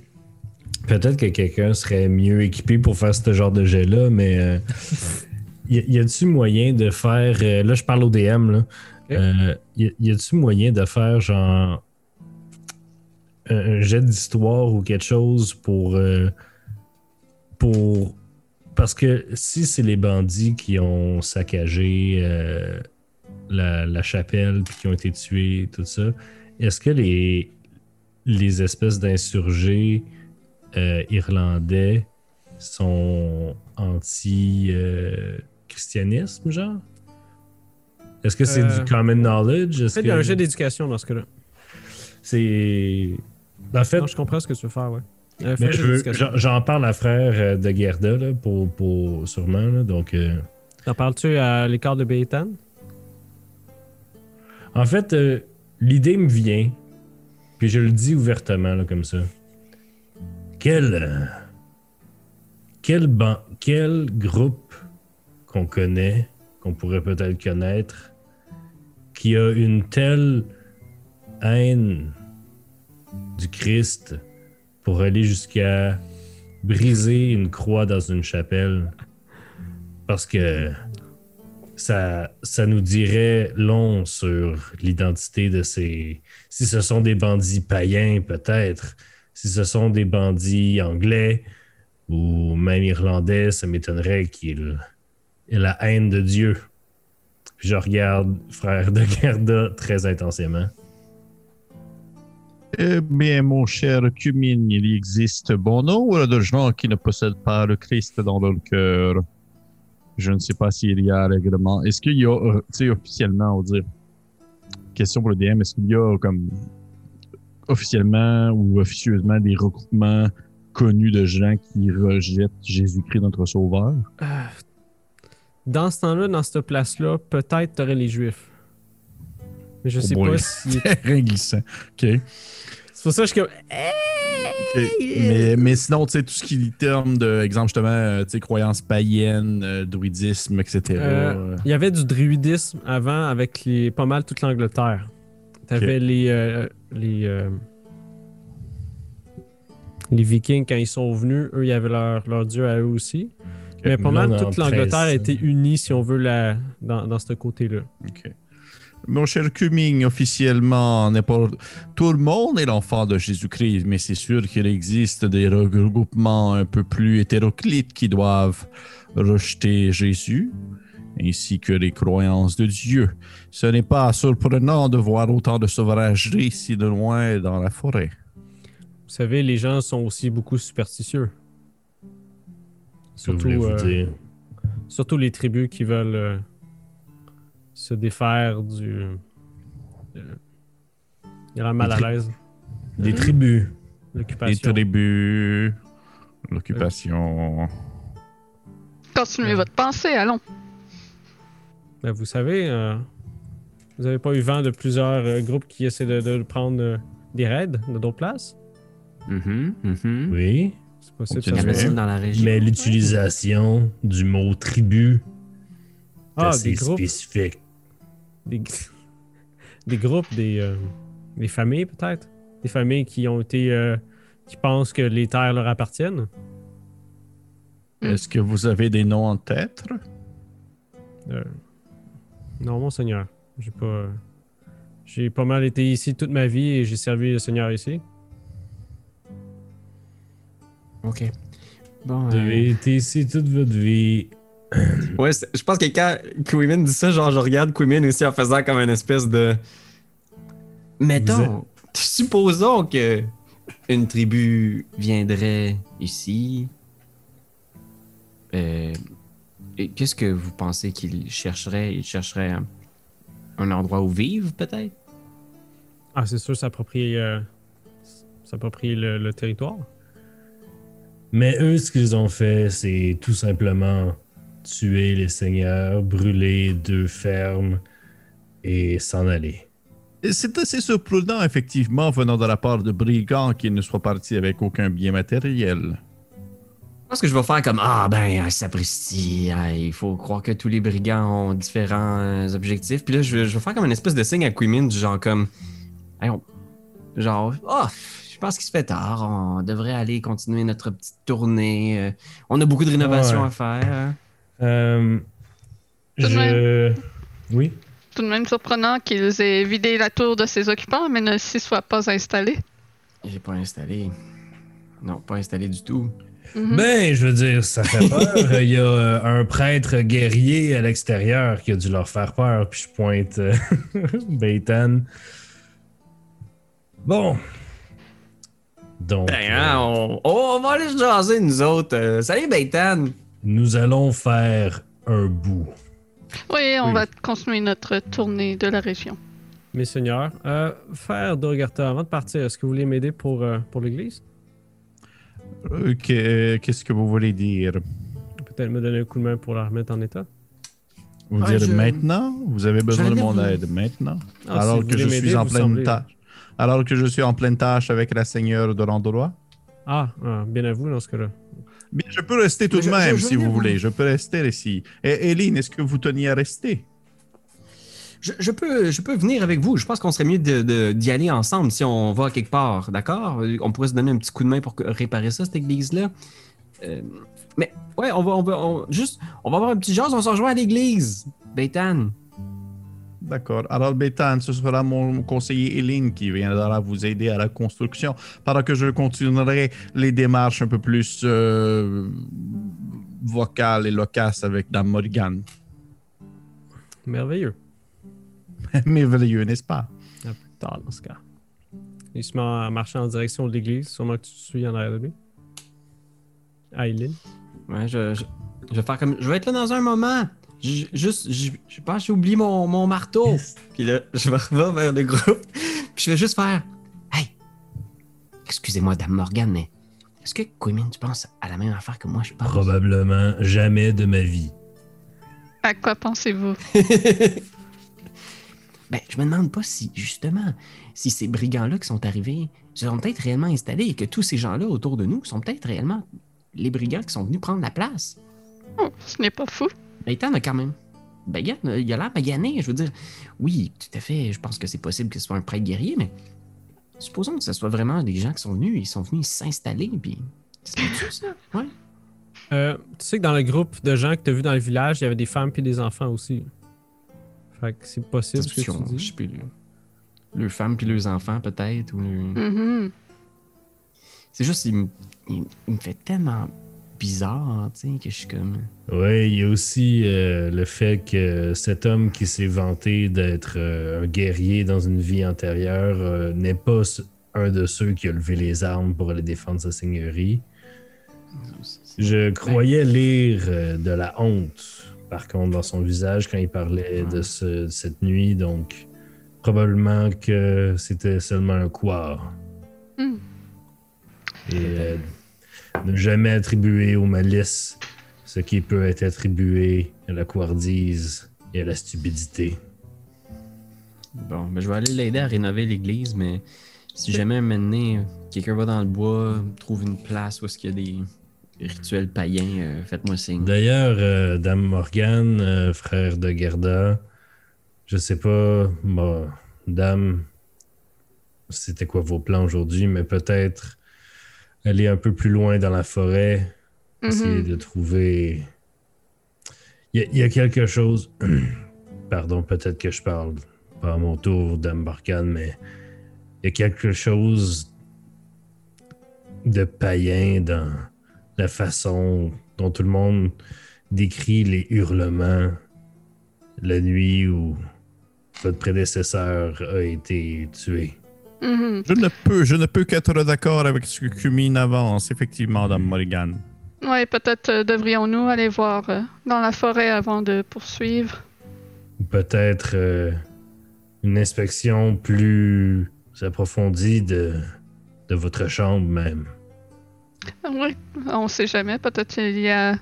Speaker 2: Peut-être que quelqu'un serait mieux équipé pour faire ce genre de jet-là, mais. euh, y a-tu moyen de faire. euh, là, je parle au DM, là. Euh, y a-tu moyen de faire genre. Un, un jet d'histoire ou quelque chose pour. euh, pour. Parce que si c'est les bandits qui ont saccagé euh, la, la chapelle puis qui ont été tués, tout ça, est-ce que les, les espèces d'insurgés euh, irlandais sont anti-christianisme, genre? Est-ce que c'est
Speaker 1: Euh,
Speaker 2: du common knowledge?
Speaker 1: Faites
Speaker 2: que
Speaker 1: un jet d'éducation dans ce cas-là.
Speaker 2: c'est. En fait,
Speaker 1: Non, je comprends ce que tu veux faire, ouais. Euh,
Speaker 2: j'en parle à frère euh, de Gerda, là, pour, pour, sûrement, là, donc... euh,
Speaker 1: T'en parles-tu à l'écart de Bétan?
Speaker 2: En fait, euh, l'idée me vient, puis je le dis ouvertement là, comme ça. Quel, euh, quel, ban- quel groupe qu'on connaît, qu'on pourrait peut-être connaître, qui a une telle haine du Christ pour aller jusqu'à briser une croix dans une chapelle? Parce que ça, ça nous dirait long sur l'identité de ces. Si ce sont des bandits païens, peut-être. Si ce sont des bandits anglais ou même irlandais, ça m'étonnerait qu'ils aient la haine de Dieu. Je regarde frère de Gerda très intensément.
Speaker 5: Eh bien, mon cher Cumine, il existe bon nombre de gens qui ne possèdent pas le Christ dans leur cœur. Je ne sais pas s'il y a un règlement. Est-ce qu'il y a, euh, officiellement, on dire, question pour le DM, est-ce qu'il y a comme officiellement ou officieusement des regroupements connus de gens qui rejettent Jésus-Christ, notre Sauveur?
Speaker 1: Dans ce temps-là, dans cette place-là, peut-être t'aurais les Juifs. Mais je
Speaker 5: Oh
Speaker 1: sais
Speaker 5: boy.
Speaker 1: pas si.
Speaker 5: Terrain glissant. OK.
Speaker 1: C'est pour ça que je suis comme.
Speaker 5: Ok. Mais, mais sinon, tu sais, tout ce qui est terme de, exemple, justement, euh, tu sais, croyances païennes, euh, druidisme, etc.
Speaker 1: Euh,
Speaker 5: euh,
Speaker 1: Il y avait du druidisme avant avec les, pas mal toute l'Angleterre. T'avais les, euh, les, euh, les Vikings, quand ils sont venus, eux, il y avait leur, leur dieu à eux aussi. Mais pas mal toute l'Angleterre a
Speaker 2: 1300.
Speaker 1: été unie, si on veut, la, dans, dans ce côté-là.
Speaker 5: OK. Mon cher Cumming, officiellement, n'est pas... tout le monde est l'enfant de Jésus-Christ, mais c'est sûr qu'il existe des regroupements un peu plus hétéroclites qui doivent rejeter Jésus, ainsi que les croyances de Dieu. Ce n'est pas surprenant de voir autant de sauvagerie si de loin dans la forêt.
Speaker 1: Vous savez, les gens sont aussi beaucoup superstitieux.
Speaker 2: Que
Speaker 1: Surtout, euh,
Speaker 2: dire?
Speaker 1: surtout les tribus qui veulent euh, se défaire du. de- Il rend mal à l'aise.
Speaker 2: Des tribus.
Speaker 1: L'occupation.
Speaker 5: tribus, l'occupation.
Speaker 3: Continuez votre pensée, allons.
Speaker 1: Ben, vous savez, euh, vous avez pas eu vent de plusieurs euh, groupes qui essaient de, de prendre euh, des raids de d'autres places?
Speaker 4: Mhm, mhm.
Speaker 2: Oui.
Speaker 1: C'est possible. Ça
Speaker 4: a dans la région.
Speaker 2: Mais l'utilisation du mot tribu est
Speaker 1: Ah,
Speaker 2: assez
Speaker 1: des groupes.
Speaker 2: spécifique.
Speaker 1: Des, des groupes, des, euh, des familles peut-être? Des familles qui ont été. euh, qui pensent que les terres leur appartiennent?
Speaker 5: Est-ce que vous avez des noms en tête?
Speaker 1: Euh, non, mon Seigneur. J'ai pas. euh, J'ai pas mal été ici toute ma vie et j'ai servi le Seigneur ici.
Speaker 4: Ok. Bon,
Speaker 2: Vous
Speaker 4: euh,
Speaker 2: avez été ici toute votre vie.
Speaker 4: Ouais, c'est- je pense que quand Quimin dit ça, genre, je regarde Quimin aussi en faisant comme une espèce de. Mettons, supposons que une tribu viendrait ici. Euh, Qu'est-ce que vous pensez qu'ils chercheraient Ils chercheraient un, un endroit où vivre, peut-être?
Speaker 1: Ah, c'est sûr, s'approprier. euh, le territoire.
Speaker 2: Mais eux, ce qu'ils ont fait, c'est tout simplement tuer les seigneurs, brûler deux fermes et s'en aller.
Speaker 5: C'est assez surprenant, effectivement, venant de la part de brigands qui ne soient partis avec aucun bien matériel.
Speaker 4: Je pense que je vais faire comme Ah, ben, sapristi, hein, il faut croire que tous les brigands ont différents objectifs. Puis là, je vais, je vais faire comme une espèce de signe à Quimin, du genre comme. Hey, on- genre, ah, je pense qu'il se fait tard, on devrait aller continuer notre petite tournée. euh, on a beaucoup de rénovations
Speaker 2: Ouais.
Speaker 4: à faire.
Speaker 2: Euh,
Speaker 3: Tout de
Speaker 2: je... Oui?
Speaker 3: Tout de même surprenant qu'ils aient vidé la tour de ses occupants, mais ne s'y soient pas installés.
Speaker 4: J'ai pas installé. Non, pas installé du tout.
Speaker 3: Mhm.
Speaker 2: Ben, je veux dire, ça fait peur. Il y a euh, un prêtre guerrier à l'extérieur qui a dû leur faire peur. Puis je pointe euh, Beitan. Bon. Donc,
Speaker 4: Ben, hein, on, on va aller se jaser, nous autres. Euh, salut, Beitan!
Speaker 2: Nous allons faire un bout.
Speaker 3: Oui, on
Speaker 5: Oui.
Speaker 3: va continuer notre tournée de la région.
Speaker 1: Mes seigneurs, euh, frère d'Orgarta, avant de partir, est-ce que vous voulez m'aider pour, euh, pour l'église?
Speaker 5: Euh, que- Qu'est-ce que vous voulez dire?
Speaker 1: Peut-être me donner un coup de main pour la remettre en état?
Speaker 5: Vous
Speaker 4: Ouais,
Speaker 5: dire
Speaker 4: je-
Speaker 5: maintenant? Vous avez besoin de mon
Speaker 4: vous-
Speaker 5: aide maintenant?
Speaker 1: Ah,
Speaker 5: alors
Speaker 1: si
Speaker 5: que je suis en pleine
Speaker 1: semblez-
Speaker 5: tâche. Alors que je suis en pleine tâche avec la seigneur de l'endroit?
Speaker 1: Ah, ah, bien à vous dans ce cas-là.
Speaker 5: Bien, je peux rester tout de même
Speaker 4: je- je
Speaker 5: si vous voulez. Je peux rester ici. Et Eline, est-ce que vous teniez à rester?
Speaker 4: Je, je peux, je peux venir avec vous. Je pense qu'on serait mieux de- de- d'y aller ensemble si on va quelque part, d'accord? On pourrait se donner un petit coup de main pour réparer ça, cette église-là. Euh, mais ouais, on va, on va on- juste, on va avoir un petit genre, on se rejoindre à l'église. Beitan.
Speaker 5: D'accord. Alors, Bétan, ce sera mon conseiller Eline qui viendra vous aider à la construction, pendant que je continuerai les démarches un peu plus euh, vocales et loquaces avec Dame Morgan.
Speaker 1: Merveilleux.
Speaker 5: Merveilleux, n'est-ce pas?
Speaker 1: À plus tard dans ce cas. Il se met à marcher en direction de l'église, sûrement que tu suis en arrière de lui. Aileen.
Speaker 4: Ouais, je, je, je vais faire comme. Je vais être là dans un moment. Je- juste, je, je pense que j'ai oublié mon, mon marteau. Puis là, je me revois vers le groupe. Puis je vais juste faire. Hey! Excusez-moi, Dame Morgan, mais. Est-ce que Quimin, tu penses à la même affaire que moi, je pense?
Speaker 2: Probablement jamais de ma vie.
Speaker 3: À quoi pensez-vous?
Speaker 4: Ben, je me demande pas si, justement, si ces brigands-là qui sont arrivés sont peut-être réellement installés et que tous ces gens-là autour de nous sont peut-être réellement les brigands qui sont venus prendre la place.
Speaker 3: Oh, ce n'est pas fou.
Speaker 4: Ben, Ethan a quand même. Ben, regarde, il a l'air magané. Je veux dire, oui, tout à fait. Je pense que c'est possible que ce soit un prêtre guerrier, mais supposons que ce soit vraiment des gens qui sont venus. Ils sont venus s'installer, puis. C'est pas ça? Ouais.
Speaker 1: Euh, tu sais que dans le groupe de gens que tu as vu dans le village, il y avait des femmes puis des enfants aussi. Fait que c'est possible ce que tu
Speaker 4: Discussion, je
Speaker 1: dis.
Speaker 4: sais plus. Leurs femmes puis leurs enfants, peut-être. Ou
Speaker 3: Mhm.
Speaker 4: C'est juste, il, me- il- il me fait tellement bizarre, tu sais, que je suis comme.
Speaker 2: Oui, il y a aussi euh, le fait que cet homme qui s'est vanté d'être euh, un guerrier dans une vie antérieure euh, n'est pas un de ceux qui a levé les armes pour aller défendre sa seigneurie. Je croyais lire euh, de la honte, par contre, dans son visage quand il parlait de, ce- de cette nuit, donc probablement que c'était seulement un quoi.
Speaker 3: Hmm.
Speaker 2: Et euh, ne jamais attribuer aux malices ce qui peut être attribué à la couardise et à la stupidité.
Speaker 4: Bon, ben, je vais aller l'aider à rénover l'église, mais si jamais donné, quelqu'un va dans le bois, trouve une place où est-ce qu'il y a des rituels païens, euh, faites-moi signe.
Speaker 2: D'ailleurs, euh, Dame Morgane, euh, frère de Gerda, je sais pas, moi, Dame, c'était quoi vos plans aujourd'hui, mais peut-être aller un peu plus loin dans la forêt, essayer
Speaker 3: Mhm.
Speaker 2: de trouver. Il y, a- il y a quelque chose. Pardon, peut-être que je parle pas à mon tour, Dame Morgane, mais il y a quelque chose de païen dans la façon dont tout le monde décrit les hurlements la nuit où votre prédécesseur a été tué.
Speaker 3: Mhm.
Speaker 5: Je ne peux, je ne peux qu'être d'accord avec ce que Kumine avance, effectivement, Dame Morrigan.
Speaker 3: Ouais, peut-être euh, devrions-nous aller voir euh, dans la forêt avant de poursuivre?
Speaker 2: Ou peut-être euh, une inspection plus approfondie de, de votre chambre même.
Speaker 3: Oui, on sait jamais. Peut-être qu'il y a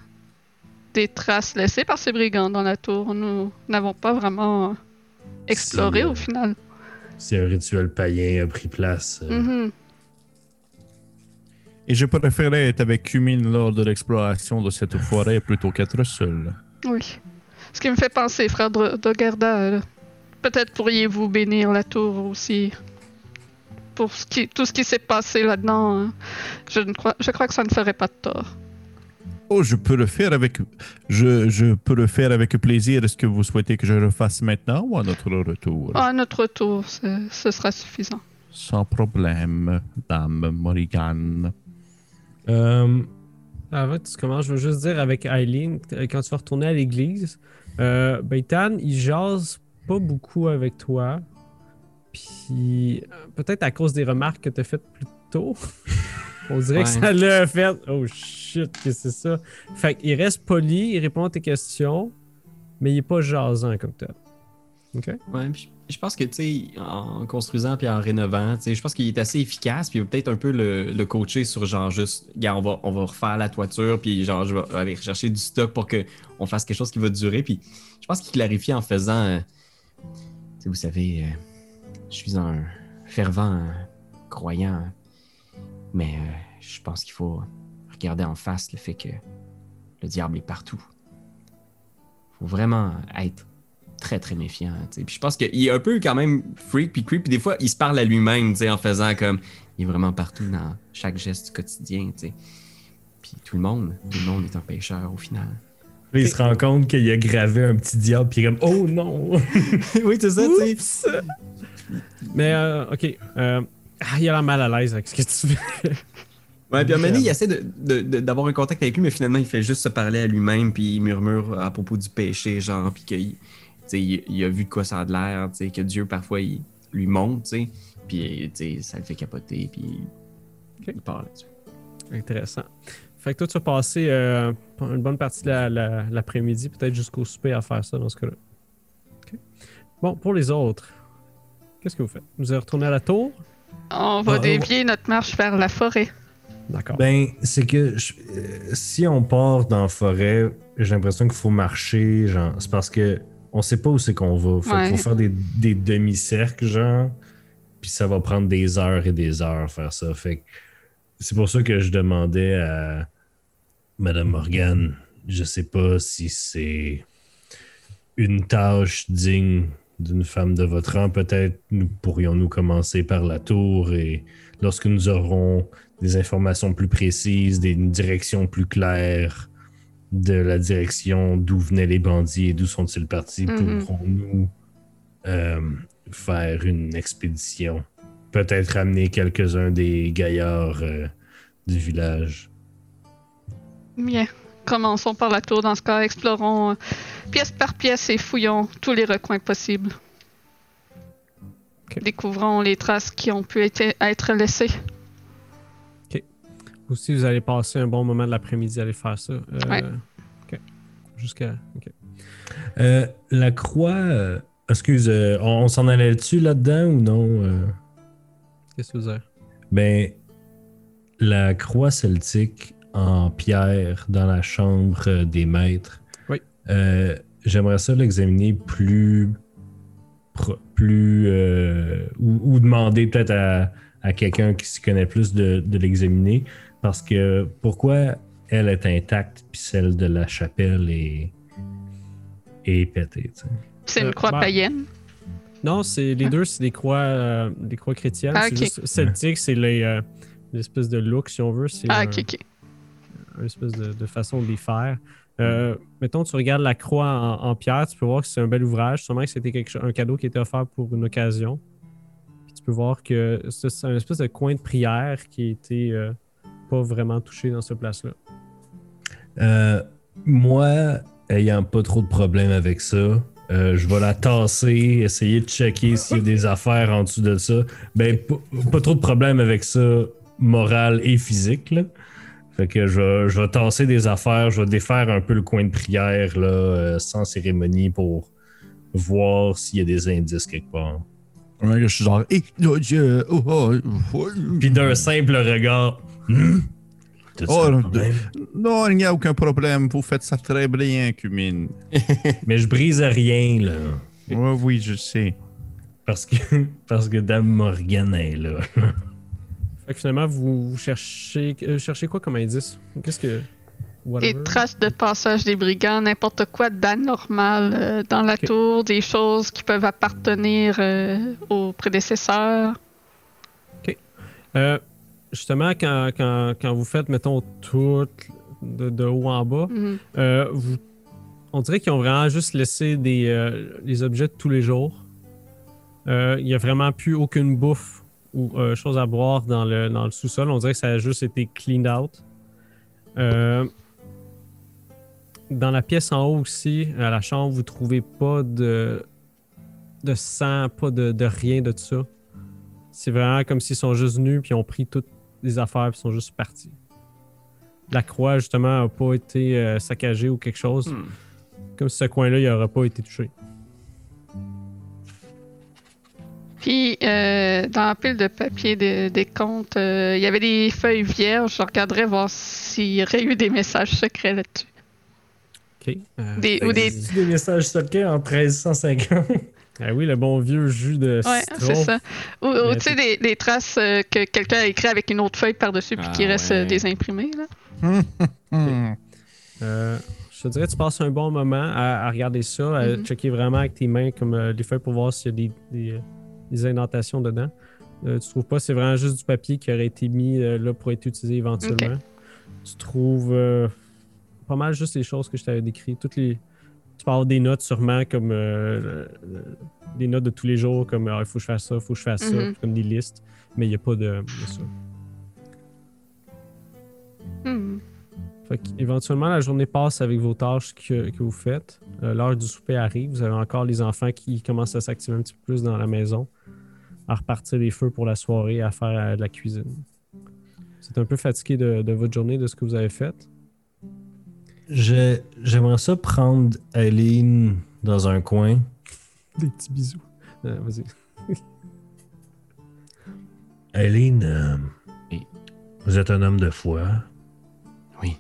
Speaker 3: des traces laissées par ces brigands dans la tour. Nous n'avons pas vraiment exploré
Speaker 2: Si,
Speaker 3: au final.
Speaker 2: Si un rituel païen a pris place. euh,
Speaker 3: Mhm.
Speaker 5: Et je préférais être avec Kumine lors de l'exploration de cette forêt plutôt qu'être seul.
Speaker 3: Oui. Ce qui me fait penser, frère de Dogarda, euh, peut-être pourriez-vous bénir la tour aussi. Pour ce qui, tout ce qui s'est passé là-dedans, hein. je, ne crois, je crois que ça ne ferait pas de tort.
Speaker 5: Oh, je peux le faire avec, je, je peux le faire avec plaisir. Est-ce que vous souhaitez que je le fasse maintenant ou à notre retour?
Speaker 3: À notre tour, ce, sera suffisant.
Speaker 5: Sans problème, Dame Morrigan.
Speaker 1: Euh, avant que tu commences, je veux juste dire avec Eileen, euh, quand tu vas retourner à l'église, euh, ben, il jase pas beaucoup avec toi. Puis euh, peut-être à cause des remarques que tu as faites plus tôt. On dirait que ça l'a fait. Oh shit, que c'est ça. Fait qu'il reste poli, il répond à tes questions, mais il est pas jasant comme toi. Ok?
Speaker 4: Ouais, puis je pense que, tu sais, en construisant puis en rénovant, tu sais, je pense qu'il est assez efficace, puis il va peut-être un peu le, le coacher sur genre juste, gars, on va, on va refaire la toiture, puis genre, je vais aller rechercher du stock pour qu'on fasse quelque chose qui va durer, puis je pense qu'il clarifie en faisant, euh, tu sais, vous savez, euh, je suis un fervent euh, croyant, mais euh, je pense qu'il faut regarder en face le fait que le diable est partout. faut vraiment être très très méfiant. tu sais. Puis je pense qu'il est un peu quand même freak puis creep. Puis des fois, il se parle à lui-même en faisant comme il est vraiment partout dans chaque geste du quotidien. tu sais. Puis tout le monde, tout le monde est un pécheur au final.
Speaker 2: Là, il se rend compte qu'il a gravé un petit diable, puis il est comme Oh non!
Speaker 4: oui, c'est ça, tu sais.
Speaker 1: Mais euh, ok. Euh, ah, il a l'air mal à l'aise avec ce que tu fais.
Speaker 4: Ouais, puis donné, il essaie de- de- de- d'avoir un contact avec lui, mais finalement, il fait juste se parler à lui-même, puis il murmure à propos du péché, genre, puis qu'il tu sais, il, il a vu de quoi ça a de l'air, tu sais, que Dieu, parfois, il lui montre, tu sais, puis tu sais, ça le fait capoter, puis
Speaker 1: Ok.
Speaker 4: il parle là-dessus.
Speaker 1: Intéressant. Fait que toi, tu vas passer euh, une bonne partie de la- la- l'après-midi, peut-être jusqu'au souper à faire ça dans ce cas-là. Bon, pour les autres, qu'est-ce que vous faites? Vous allez retourner à la tour?
Speaker 3: On va
Speaker 2: Ah,
Speaker 3: dévier notre marche vers la forêt.
Speaker 1: D'accord.
Speaker 2: Ben, c'est que je- euh, si on part dans la forêt, j'ai l'impression qu'il faut marcher, genre, c'est parce que on sait pas où c'est qu'on va. Fait qu'il faut faire des, des demi-cercles, genre, puis ça va prendre des heures et des heures faire ça. Fait que c'est pour ça que je demandais à Madame Morgan, je sais pas si c'est une tâche digne d'une femme de votre rang. Peut-être nous pourrions-nous commencer par la tour et lorsque nous aurons des informations plus précises, des, une direction plus claire de la direction d'où venaient les bandits et d'où sont-ils partis,
Speaker 3: Mhm.
Speaker 2: pourrons-nous euh, faire une expédition. Peut-être ramener quelques-uns des gaillards euh, du village.
Speaker 3: Bien. Commençons par la tour. Dans ce cas, explorons euh, pièce par pièce et fouillons tous les recoins possibles.
Speaker 1: Ok.
Speaker 3: Découvrons les traces qui ont pu être, être laissées.
Speaker 1: Aussi, vous allez passer un bon moment de l'après-midi à aller faire ça. Euh,
Speaker 3: Ouais.
Speaker 1: OK. Jusqu'à. OK.
Speaker 2: Euh, la croix, euh, excuse, euh, on, on s'en allait dessus là-dedans ou non? euh?
Speaker 1: Qu'est-ce que vous avez?
Speaker 2: Ben, la croix celtique en pierre dans la chambre euh, des maîtres.
Speaker 1: Oui.
Speaker 2: Euh, J'aimerais ça l'examiner plus. plus. euh, ou, ou demander peut-être à, à quelqu'un qui s'y connaît plus de, de l'examiner. Parce que pourquoi elle est intacte puis celle de la chapelle est, est pétée?
Speaker 3: C'est
Speaker 1: Euh,
Speaker 3: une croix
Speaker 1: bah,
Speaker 3: païenne?
Speaker 1: Non, c'est les deux, c'est des croix, euh, des croix chrétiennes.
Speaker 3: Ah,
Speaker 1: c'est
Speaker 3: ok.
Speaker 1: juste celtique, c'est les, euh, l'espèce de look, si on veut.
Speaker 3: Ah,
Speaker 1: un-
Speaker 3: ok, ok.
Speaker 1: Une espèce de, façon de les faire. Euh, mettons, tu regardes la croix en, pierre, tu peux voir que c'est un bel ouvrage. Sûrement que c'était un cadeau qui était offert pour une occasion. Tu peux voir que c'est un espèce de coin de prière qui été euh, pas vraiment touché dans ce place-là.
Speaker 2: Euh, moi, ayant pas trop de problèmes avec ça, je vais la tasser, essayer de checker s'il y a des affaires en dessous de ça. Ben, pas, trop de problèmes avec ça, moral et physique. Fait que je vais, je vais tasser des affaires, je vais défaire un peu le coin de prière là, euh, sans cérémonie pour voir s'il y a des indices quelque part.
Speaker 5: Je suis genre, eh, oh, Dieu, oh, oh, oh.
Speaker 2: Puis d'un simple regard. Hmm?
Speaker 5: Oh? Non, il n'y a aucun problème. Vous faites ça très bien, Cumine.
Speaker 2: Mais je brise rien, là.
Speaker 5: Oui, oui, je sais.
Speaker 2: Parce que, parce que Dame Morgan est là.
Speaker 1: Fait que finalement, vous, vous cherchez, euh, cherchez quoi comme indice? Qu'est-ce que.
Speaker 3: Des
Speaker 1: Whatever.
Speaker 3: traces de passage des brigands, n'importe quoi d'anormal euh, dans la
Speaker 1: Ok.
Speaker 3: tour, des choses qui peuvent appartenir euh, aux prédécesseurs.
Speaker 1: Euh, justement, quand, quand, quand vous faites, mettons, tout de, de haut en bas,
Speaker 3: Mhm.
Speaker 1: Vous- on dirait qu'ils ont vraiment juste laissé des, les objets de tous les jours. Il n'y a vraiment plus aucune bouffe ou euh, chose à boire dans le, dans le sous-sol. On dirait que ça a juste été cleaned out. Euh, dans la pièce en haut aussi, à la chambre, vous trouvez pas de, de sang, pas de, de rien de tout ça. C'est vraiment comme s'ils sont juste venus puis ont pris toutes les affaires puis sont juste partis. La croix, justement, n'a pas été euh, saccagée ou quelque chose.
Speaker 4: Hmm.
Speaker 1: Comme si ce coin-là, il n'aurait pas été touché.
Speaker 3: Puis, euh, dans la pile de papier de- des comptes, euh, il y avait des feuilles vierges. Je regarderais voir s'il y aurait eu des messages secrets là-dessus.
Speaker 1: OK. Euh,
Speaker 3: Des, ou des...
Speaker 2: des messages secrets en 1350.
Speaker 1: ah oui, le bon vieux jus de
Speaker 3: Ouais,
Speaker 1: citron.
Speaker 3: c'est ça. Ou, ou, tu sais, des, des traces euh, que quelqu'un a écrit avec une autre feuille par-dessus puis
Speaker 4: Ah,
Speaker 3: qui reste
Speaker 4: ouais.
Speaker 3: euh, désimprimées. Là.
Speaker 1: Je te dirais, tu passes un bon moment à, à regarder ça, à
Speaker 3: Mhm.
Speaker 1: checker vraiment avec tes mains comme euh, les feuilles pour voir s'il y a des, des, indentations dedans. Euh, tu trouves pas, c'est vraiment juste du papier qui aurait été mis euh, là pour être utilisé éventuellement. Tu trouves euh, pas mal juste les choses que je t'avais décrites. Toutes les... Tu avoir des notes sûrement comme euh, des notes de tous les jours, comme Ah, il faut que je fasse ça, il faut que je fasse
Speaker 3: Mhm.
Speaker 1: ça, comme des listes. Mais il n'y a pas de, de ça.
Speaker 3: Hmm.
Speaker 1: Fait éventuellement, la journée passe avec vos tâches que, que vous faites. L'heure du souper arrive. Vous avez encore les enfants qui commencent à s'activer un petit peu plus dans la maison, à repartir les feux pour la soirée, à faire euh, de la cuisine. Vous êtes un peu fatigué de, de votre journée, de ce que vous avez fait.
Speaker 2: J'aimerais ça prendre Aileen dans un coin.
Speaker 1: Des petits bisous. Euh, Vas-y.
Speaker 2: Aileen, euh,
Speaker 4: Oui.
Speaker 2: vous êtes un homme de foi,
Speaker 4: Oui.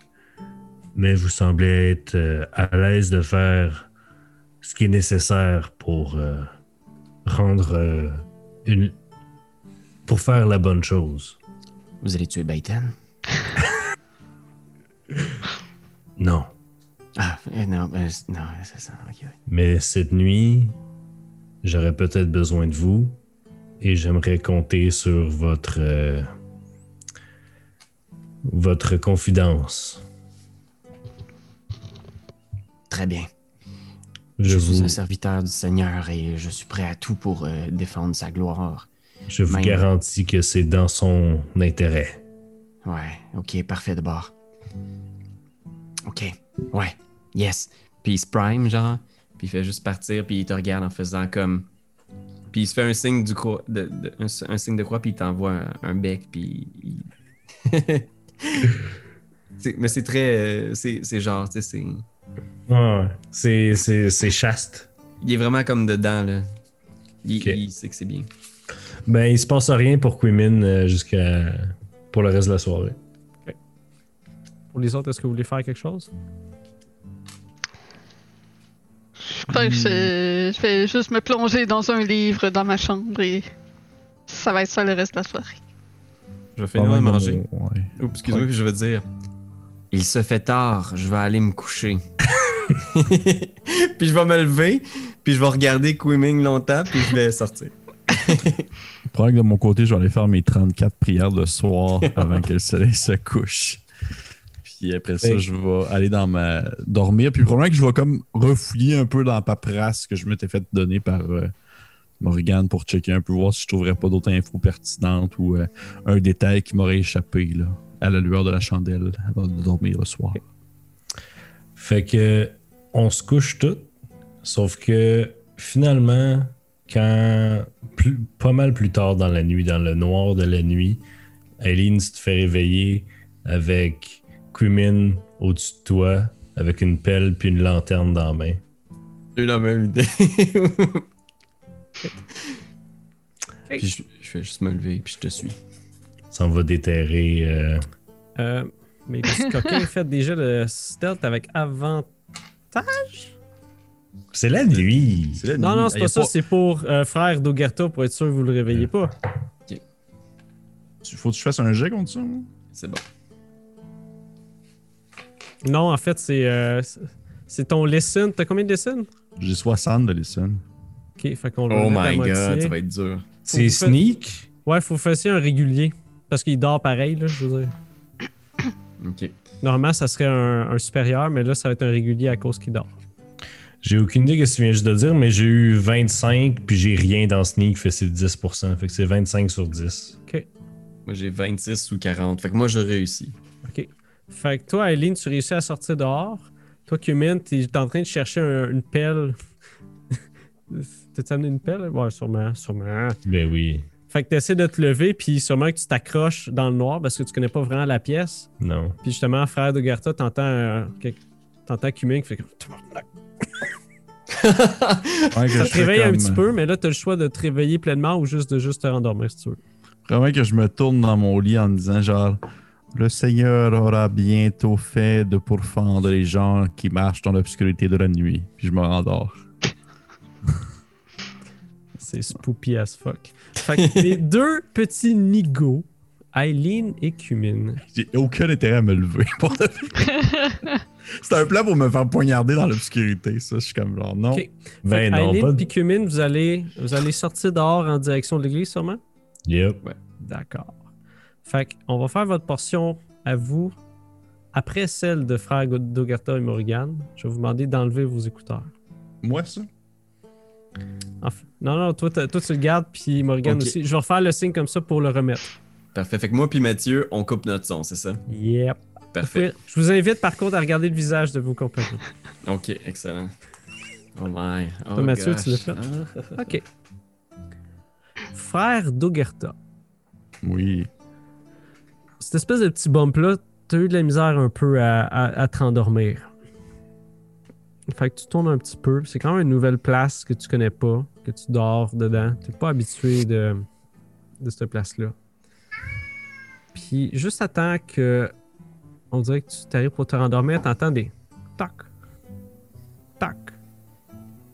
Speaker 2: mais vous semblez être euh, à l'aise de faire ce qui est nécessaire pour euh, rendre euh, une. pour faire la bonne chose.
Speaker 4: Vous allez tuer Baiten?
Speaker 2: Non.
Speaker 4: Ah, euh, non, ben, c- non, c'est ça.
Speaker 2: Mais cette nuit, j'aurais peut-être besoin de vous et j'aimerais compter sur votre euh, votre confidence.
Speaker 4: Très bien.
Speaker 2: Je,
Speaker 4: Je suis un serviteur du Seigneur et je suis prêt à tout pour euh, défendre sa gloire.
Speaker 2: je vous
Speaker 4: Même.
Speaker 2: garantis que c'est dans son intérêt.
Speaker 4: Ouais, ok, parfait de bord. Ok, ouais, yes. Puis il se prime, genre, puis il fait juste partir, puis il te regarde en faisant comme. Puis il se fait un signe du croix, de, de- un, un signe de croix, puis il t'envoie un, un bec, puis. il- Mais c'est très. euh, c'est genre, tu sais, c'est.
Speaker 2: Ouais, c'est, c'est, c'est chaste.
Speaker 4: Il est vraiment comme dedans, là. Il, sait que c'est bien.
Speaker 2: Ben, il se passe rien pour Quimin euh, jusqu'à. pour le reste de la soirée.
Speaker 1: Pour les autres, est-ce que vous voulez faire quelque chose?
Speaker 3: Je crois que je, je vais juste me plonger dans un livre dans ma chambre et ça va être ça le reste de la soirée.
Speaker 4: Je vais finir de manger.
Speaker 5: Ouais.
Speaker 4: Oups, excuse-moi, je vais dire. Il se fait tard, je vais aller me coucher. puis je vais me lever, puis je vais regarder Quimming longtemps, puis je vais sortir.
Speaker 5: Probablement que de mon côté, je vais aller faire mes 34 prières de soir avant que le soleil se couche. Puis après ça, je vais aller dans ma. dormir. Puis probablement que je vais comme refouiller un peu dans la paperasse que je m'étais fait donner par euh, Morgane pour checker un peu, voir si je trouverais pas d'autres infos pertinentes ou euh, un détail qui m'aurait échappé là, à la lueur de la chandelle avant de dormir le soir.
Speaker 2: Fait que on se couche tout, sauf que finalement, quand plus- pas mal plus tard dans la nuit, dans le noir de la nuit, Aileen se te fait réveiller avec Quimin au-dessus de toi, avec une pelle puis une lanterne dans la main.
Speaker 4: J'ai eu la même idée. puis je, je vais juste me lever, puis je te suis.
Speaker 2: Ça va déterrer. euh,
Speaker 1: Euh, mais si coquin fait déjà le stealth avec avant.
Speaker 2: C'est la nuit.
Speaker 5: C'est la
Speaker 1: Non,
Speaker 5: nuit.
Speaker 1: non, c'est
Speaker 5: Y
Speaker 1: pas ça, c'est pour euh, frère d'Ogerta pour être sûr que vous le réveillez pas.
Speaker 5: Faut que je fasse un jet contre ça. moi?
Speaker 4: C'est bon.
Speaker 1: Non, en fait, c'est euh, c'est- ton listen. T'as combien de listen?
Speaker 5: J'ai 60 de listen.
Speaker 1: Ok, fait qu'on le
Speaker 4: Oh my
Speaker 1: moitié.
Speaker 4: god, ça va être dur.
Speaker 2: C'est sneak?
Speaker 1: Ouais, faut faire un régulier. Parce qu'il dort pareil, là, je veux dire.
Speaker 4: Ok.
Speaker 1: Normalement, ça serait un, un supérieur, mais là, ça va être un régulier à cause qu'il dort.
Speaker 2: J'ai aucune idée de ce que tu viens juste de dire, mais j'ai eu 25 puis j'ai rien dans sneak, fait que c'est 10%. Fait que c'est 25 sur 10.
Speaker 4: Moi j'ai 26 ou 40. Fait que moi je réussis.
Speaker 1: OK. Fait que toi, Aileen, tu réussis à sortir dehors. Toi, Cumin, t'es en train de chercher un- une pelle. T'as-tu amené une pelle? Ouais, sûrement, sûrement.
Speaker 2: Ben oui.
Speaker 1: Fait que t'essaies de te lever, puis sûrement que tu t'accroches dans le noir parce que tu connais pas vraiment la pièce.
Speaker 2: Non.
Speaker 1: Puis justement, frère de Garta, t'entends euh, quelque- t'entends Cumin qui fait comme...
Speaker 5: Ouais, que
Speaker 1: Ça te réveille un petit peu, mais là, t'as le choix de te réveiller pleinement ou juste de juste te rendormir si tu veux.
Speaker 5: Vraiment que je me tourne dans mon lit en me disant genre le Seigneur aura bientôt fait de pourfendre les gens qui marchent dans l'obscurité de la nuit. Puis je me rendors.
Speaker 1: C'est spoopy as fuck. Fait que les deux petits nigauds, Aileen et Cumin.
Speaker 5: J'ai aucun intérêt à me lever. pour. C'est un plan pour me faire poignarder dans l'obscurité, ça. Je suis comme genre non.
Speaker 1: Ok. Fait
Speaker 2: Ben non, pas de...
Speaker 1: puis Cumin, vous allez, vous allez sortir dehors en direction de l'église sûrement?
Speaker 2: Yep.
Speaker 1: D'accord. Fait qu'on va faire votre portion à vous après celle de frère Dogerta et Morrigan. Je vais vous demander d'enlever vos écouteurs.
Speaker 5: Moi, ça?
Speaker 1: Enfin, non, non, toi, tu le gardes, puis Morgan
Speaker 4: Ok.
Speaker 1: aussi. Je vais refaire le signe comme ça pour le remettre.
Speaker 4: Parfait. Fait que moi puis Mathieu, on coupe notre son, c'est ça?
Speaker 1: Yep.
Speaker 4: Parfait.
Speaker 1: Je vous invite par contre à regarder le visage de vos compagnons.
Speaker 4: Ok, excellent. Oh my. Oh
Speaker 1: Toi, Mathieu,
Speaker 4: gosh.
Speaker 1: tu l'as fait?
Speaker 4: Ah.
Speaker 1: OK. Frère Dogerta.
Speaker 5: Oui.
Speaker 1: Cette espèce de petit bump-là, t'as eu de la misère un peu à, à, à te rendormir. Fait que tu tournes un petit peu. C'est quand même une nouvelle place que tu connais pas, que tu dors dedans. T'es pas habitué de, de cette place-là. Puis juste à temps que on dirait que tu t'arrives pour te rendormir, t'entends des tac, tac,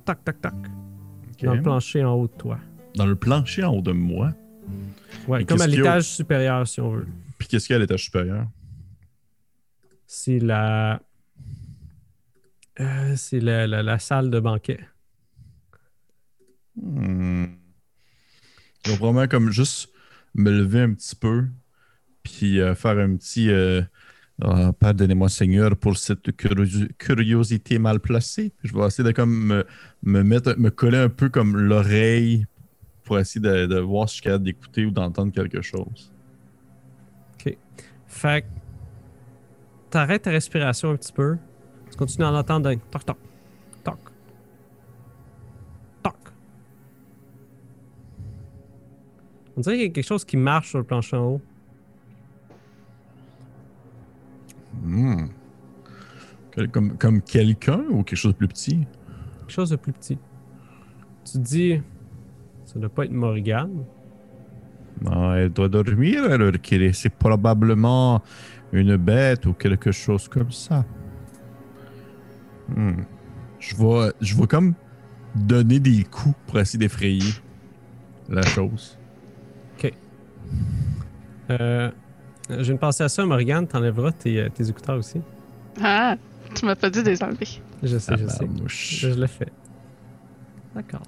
Speaker 1: tac, tac, tac dans le plancher en haut de toi.
Speaker 5: Dans le plancher en haut de moi?
Speaker 1: Ouais,
Speaker 5: Et
Speaker 1: comme à
Speaker 5: a
Speaker 1: l'étage supérieur, si on veut.
Speaker 5: Puis qu'est-ce qu'il y a à l'étage supérieur?
Speaker 1: C'est la. Euh, c'est la, la- la salle de banquet.
Speaker 5: Hmm. Je vais probablement comme juste me lever un petit peu, puis euh, faire un petit euh, Ah, Pardonnez-moi, Seigneur, pour cette curiosi- curiosité mal placée. Je vais essayer de comme me, me mettre, me coller un peu comme l'oreille pour essayer de, de voir si je suis capable d'écouter ou d'entendre quelque chose.
Speaker 1: Fait que t'arrêtes ta respiration un petit peu. Tu continues à en entendre un toc toc toc toc. On dirait qu'il y a quelque chose qui marche sur le plancher en haut.
Speaker 5: Quel- Comme, comme quelqu'un ou quelque chose de plus petit?
Speaker 1: Quelque chose de plus petit. Tu dis, ça doit pas être Morrigan.
Speaker 5: Non, elle doit dormir alors qu'il est. C'est probablement une bête ou quelque chose comme ça. Hmm. Je vais, je comme donner des coups pour essayer d'effrayer la chose. Ok.
Speaker 1: Euh, J'ai une pensée à ça, Morgane. T'enlèveras tes, euh, tes écouteurs aussi.
Speaker 3: Ah, tu m'as pas dit de les enlever.
Speaker 1: Je sais, je sais. Je, le fais. D'accord.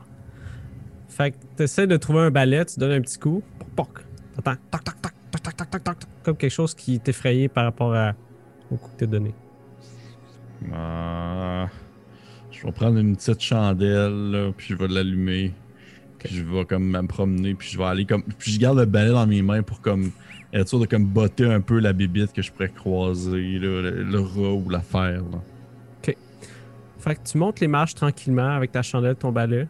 Speaker 1: Fait que t'essaies de trouver un balai, tu donnes un petit coup. Poc, T'entends. Toc, toc, toc, toc, toc, toc, toc, toc. Comme quelque chose qui t'effrayait par rapport au coup que t'as donné.
Speaker 5: Ah, je vais prendre une petite chandelle, là, puis je vais l'allumer. Puis je vais comme me promener, puis je vais aller comme. Puis je garde le balai dans mes mains pour comme être sûr de comme botter un peu la bibite que je pourrais croiser, là, le, le rat ou l'affaire. là.
Speaker 1: Fait que tu montes les marches tranquillement avec ta chandelle, ton balai.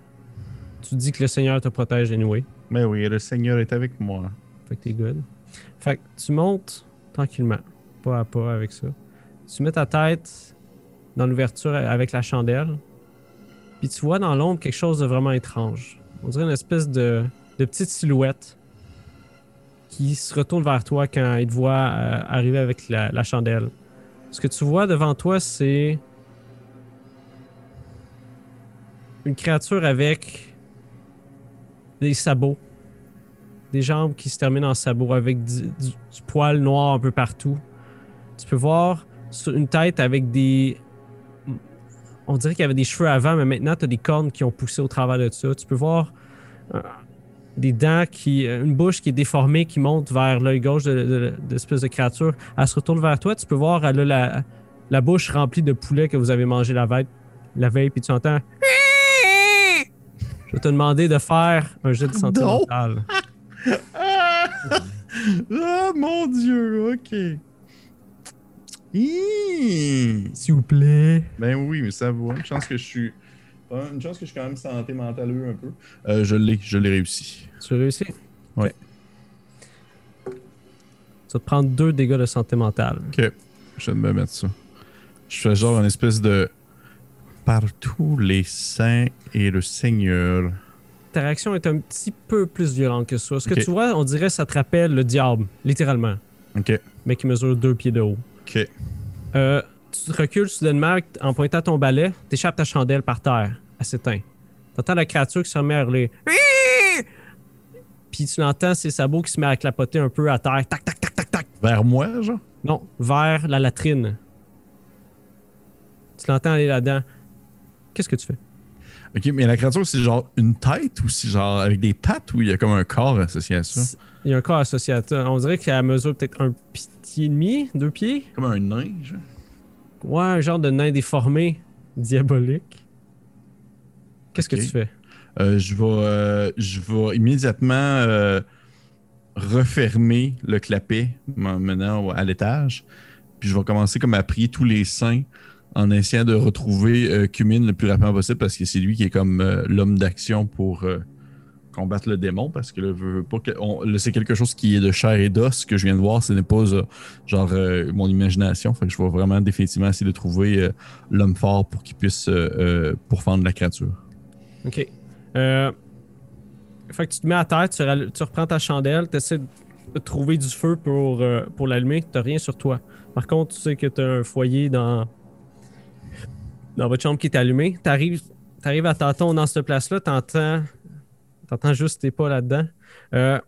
Speaker 1: Tu dis que le Seigneur te protège anyway.
Speaker 5: Mais oui, le Seigneur est avec moi.
Speaker 1: Fait que t'es good. Fait que tu montes tranquillement, pas à pas avec ça. Tu mets ta tête dans l'ouverture avec la chandelle. Puis tu vois dans l'ombre quelque chose de vraiment étrange. On dirait une espèce de, petite silhouette qui se retourne vers toi quand il te voit euh, arriver avec la, chandelle. Ce que tu vois devant toi, c'est une créature avec des sabots des jambes qui se terminent en sabots avec du, poil noir un peu partout. Tu peux voir une tête avec des. On dirait qu'il y avait des cheveux avant, mais maintenant, tu as des cornes qui ont poussé au travers de ça. Tu peux voir euh, des dents qui. euh, Une bouche qui est déformée qui monte vers l'œil gauche de, de, de l'espèce de créature. Elle se retourne vers toi. Tu peux voir, elle a la, bouche remplie de poulet que vous avez mangé la veille, la veille puis tu entends. Je vais te demander de faire un jet de santé mentale.
Speaker 5: Ah, mon Dieu, ok.
Speaker 1: S'il vous plaît.
Speaker 5: Ben oui, mais ça vaut. Une chance que je suis. Une chance que je suis quand même santé mentale un peu. Euh, je l'ai, je l'ai réussi.
Speaker 1: Tu réussis? Tu vas te prendre deux dégâts de santé mentale.
Speaker 5: Ok, je vais me mettre ça. Je fais genre une espèce de. Par tous les saints et le Seigneur.
Speaker 1: Ta réaction est un petit peu plus violente que ça. Ce que tu vois, on dirait que ça te rappelle le diable, littéralement,
Speaker 5: Ok,
Speaker 1: mais qui mesure deux pieds de haut.
Speaker 5: Ok.
Speaker 1: Euh, tu te recules soudainement en pointant ton balai, t'échappes ta chandelle par terre. Elle s'éteint. T'entends la créature qui se remet à hurler. Puis tu l'entends ses sabots qui se met à clapoter un peu à terre. Tac, tac, tac, tac, tac.
Speaker 5: Vers moi, genre?
Speaker 1: Non, vers la latrine. Tu l'entends aller là-dedans. Qu'est-ce que tu fais?
Speaker 5: Ok, mais la créature, c'est genre une tête ou c'est genre avec des pattes ou il y a comme un corps associé à ça?
Speaker 1: Il y a un corps associé à ça. On dirait qu'elle mesure peut-être un pied et demi, deux pieds.
Speaker 5: Comme un nain, genre?
Speaker 1: Ouais, un genre de nain déformé, diabolique. Qu'est-ce que tu fais?
Speaker 5: Euh, je vais, euh, je vais immédiatement euh, refermer le clapet m'emmenant au- à l'étage. Puis je vais commencer comme à prier tous les saints en essayant de retrouver euh, Cumin le plus rapidement possible parce que c'est lui qui est comme euh, l'homme d'action pour euh, combattre le démon parce que que- c'est quelque chose qui est de chair et d'os ce que je viens de voir. Ce n'est pas euh, genre mon imagination. Fait que je vais vraiment définitivement essayer de trouver l'homme fort pour qu'il puisse pourfendre la créature.
Speaker 1: Ok. Fait que tu te mets à terre, tu, reprends ta chandelle, tu essaies de trouver du feu pour, pour l'allumer, tu rien sur toi. Par contre, tu sais que tu as un foyer dans, dans votre chambre qui est allumé. Tu arrives, à tâtons dans cette place-là, tu entends, juste tes pas là-dedans. Euh,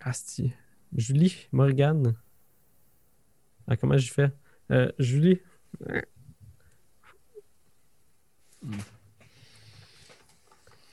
Speaker 1: asti. Julie, Morgane. Ah, comment j'y fais? Euh, Julie.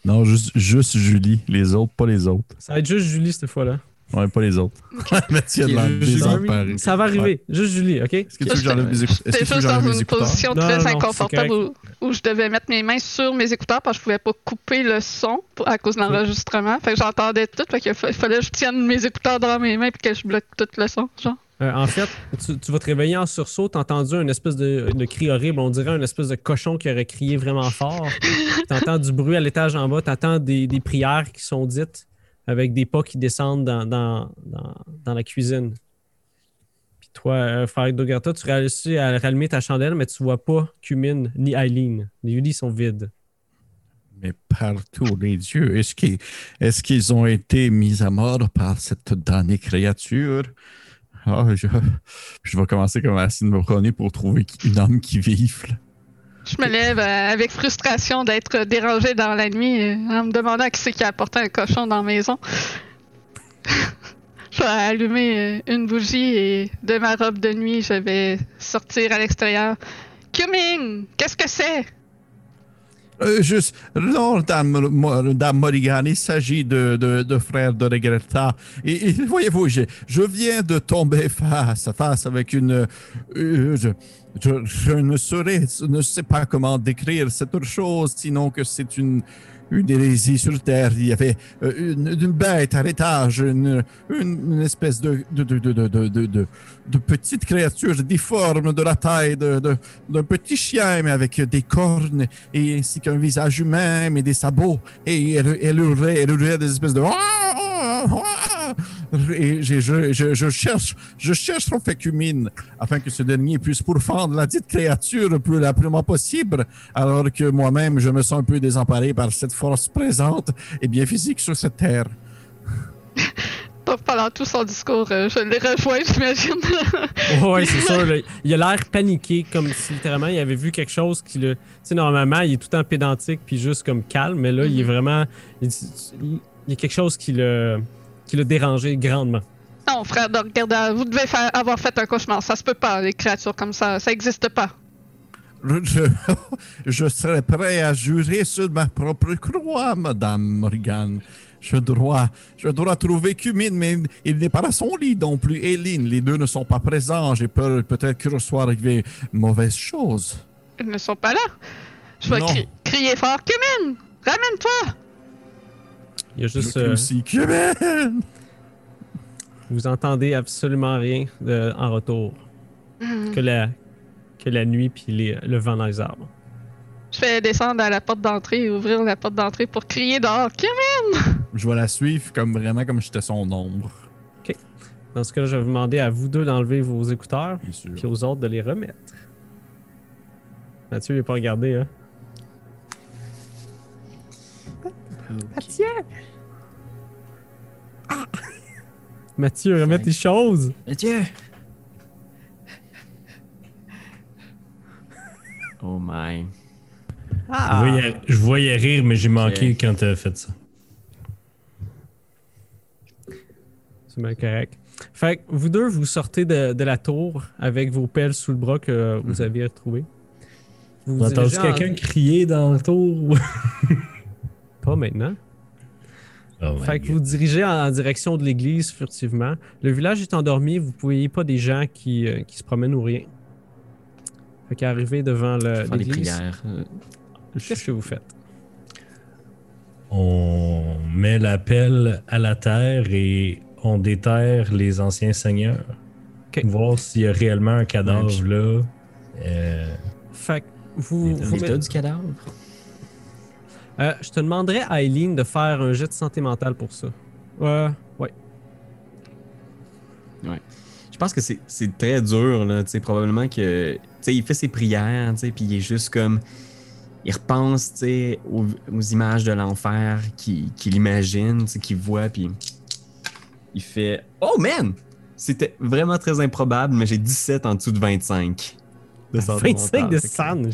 Speaker 5: Non, juste, juste Julie. Les autres, pas les autres.
Speaker 1: Ça va être juste Julie cette fois-là.
Speaker 5: Ouais, pas les autres. Mathieu a de.
Speaker 1: Ça va arriver. Juste Julie, OK?
Speaker 5: Est-ce que tu veux que j'enlève mes écouteurs? Est-ce que
Speaker 3: juste dans une
Speaker 5: écouteurs?
Speaker 3: position
Speaker 1: Non,
Speaker 3: très
Speaker 1: non,
Speaker 3: inconfortable où, où je devais mettre mes mains sur mes écouteurs parce que je pouvais pas couper le son pour- à cause de l'enregistrement. Fait que j'entendais tout. Fait qu'il fa- fallait que je tienne mes écouteurs dans mes mains puis que je bloque tout le son. Genre.
Speaker 1: Euh, en fait, tu, tu vas te réveiller en sursaut, t'as entendu une espèce de, de cri horrible, on dirait une espèce de cochon qui aurait crié vraiment fort. T'entends du bruit à l'étage en bas, t'entends des, des prières qui sont dites avec des pas qui descendent dans, dans, dans, la cuisine. Puis toi, euh, Farid Dogarta, tu réussis à rallumer ta chandelle, mais tu vois pas Cumin ni Eileen. Les lits sont vides.
Speaker 5: Mais partout, les dieux, est-ce qu'ils qu'ils ont été mis à mort par cette damnée créature? Ah, je, je vais commencer comme à de me pour trouver une âme qui vive.
Speaker 3: Je me lève euh, avec frustration d'être dérangé dans la nuit euh, en me demandant qui c'est qui a apporté un cochon dans la maison. je vais allumer euh, une bougie et de ma robe de nuit, je vais sortir à l'extérieur. Cumin, qu'est-ce que c'est?
Speaker 5: Juste, non, Dame, Dame Morrigan, il s'agit de, de, de frères de Regretta. Et, voyez-vous, je, je viens de tomber face à face avec une. Je, ne saurais, ne sais pas comment décrire cette chose, sinon que c'est une. Une hérésie sur Terre. Il y avait euh, une, une bête à l'étage, une, une, espèce de, de, de, de, de, petite créature difforme de la taille d'un petit chien, mais avec des cornes et ainsi qu'un visage humain, mais des sabots. Et elle, elle hurlait, elle hurlait des espèces de. Et je, je, je, je cherche, je cherche son fécumine afin que ce dernier puisse pourfendre la dite créature le plus rapidement possible, alors que moi-même, je me sens un peu désemparé par cette force présente et bien physique sur cette terre.
Speaker 3: Pendant tout son discours, euh, je l'ai rejoint, j'imagine.
Speaker 1: Ouais, c'est sûr. là. il a l'air paniqué, comme si littéralement il avait vu quelque chose qui le. Tu sais, normalement, il est tout le temps pédantique puis juste comme calme, mais là, il est vraiment. Il, il- y a quelque chose qui l'a qui l'a dérangé grandement.
Speaker 3: non, frère regarde, vous devez faire, avoir fait un cauchemar. Ça se peut pas, les créatures comme ça. Ça existe pas.
Speaker 5: Je, serais prêt à jurer sur ma propre croix, Madame Morgan. Je dois, je dois trouver Cumine, mais il n'est pas à son lit non plus. Eileen, les deux ne sont pas présents. J'ai peur peut-être qu'il soit arrivé mauvaise chose.
Speaker 3: Ils ne sont pas là. Je vais cri- crier fort. Cumin, ramène-toi!
Speaker 1: Il y a juste.
Speaker 5: Je
Speaker 1: euh, vous entendez absolument rien de- en retour. Que la, que la nuit puis les- le vent dans les arbres.
Speaker 3: Je vais descendre à la porte d'entrée et ouvrir la porte d'entrée pour crier dehors. Cumin!
Speaker 5: Je vais la suivre comme vraiment comme j'étais son ombre.
Speaker 1: Dans ce cas-là, je vais vous demander à vous deux d'enlever vos écouteurs puis aux autres de les remettre. Mathieu, il n'est pas regardé, hein? Mathieu, remets tes choses!
Speaker 4: Mathieu! Oh my.
Speaker 2: Je, voyais, je voyais rire, mais j'ai manqué
Speaker 4: Ok.
Speaker 2: quand t'as fait ça.
Speaker 1: C'est bien correct. Fait que vous deux, vous sortez de, de la tour avec vos pelles sous le bras que vous aviez retrouvées. Vous
Speaker 2: Vous
Speaker 1: vous
Speaker 2: entendu
Speaker 1: dirigez en-
Speaker 2: quelqu'un crier dans le tour?
Speaker 1: Pas maintenant.
Speaker 2: Oh
Speaker 1: Fait que vous dirigez en, en direction de l'église furtivement. Le village est endormi, vous ne voyez pas des gens qui, euh, qui se promènent ou rien. Fait qu'arriver devant l'église,
Speaker 4: euh,
Speaker 1: qu'est-ce que vous faites?
Speaker 2: On met la pelle à la terre et on déterre les anciens seigneurs.
Speaker 1: Ok.
Speaker 2: Voir s'il y a réellement un cadavre là. Euh,
Speaker 1: Fait que vous, vous met-
Speaker 4: du cadavre?
Speaker 1: Euh, je te demanderais à Eileen de faire un jet de santé mentale pour ça. Euh, ouais.
Speaker 4: Je pense que c'est- c'est très dur, là. Tu sais, probablement que. Tu sais, il fait ses prières, tu sais, puis il est juste comme. Il repense, tu sais, aux, aux images de l'enfer qu'il qu'il imagine, tu sais, qu'il voit, puis. Il fait. Oh man! C'était vraiment très improbable, mais j'ai 17 en dessous de 25. De santé
Speaker 1: 25
Speaker 4: mentale.
Speaker 1: de san.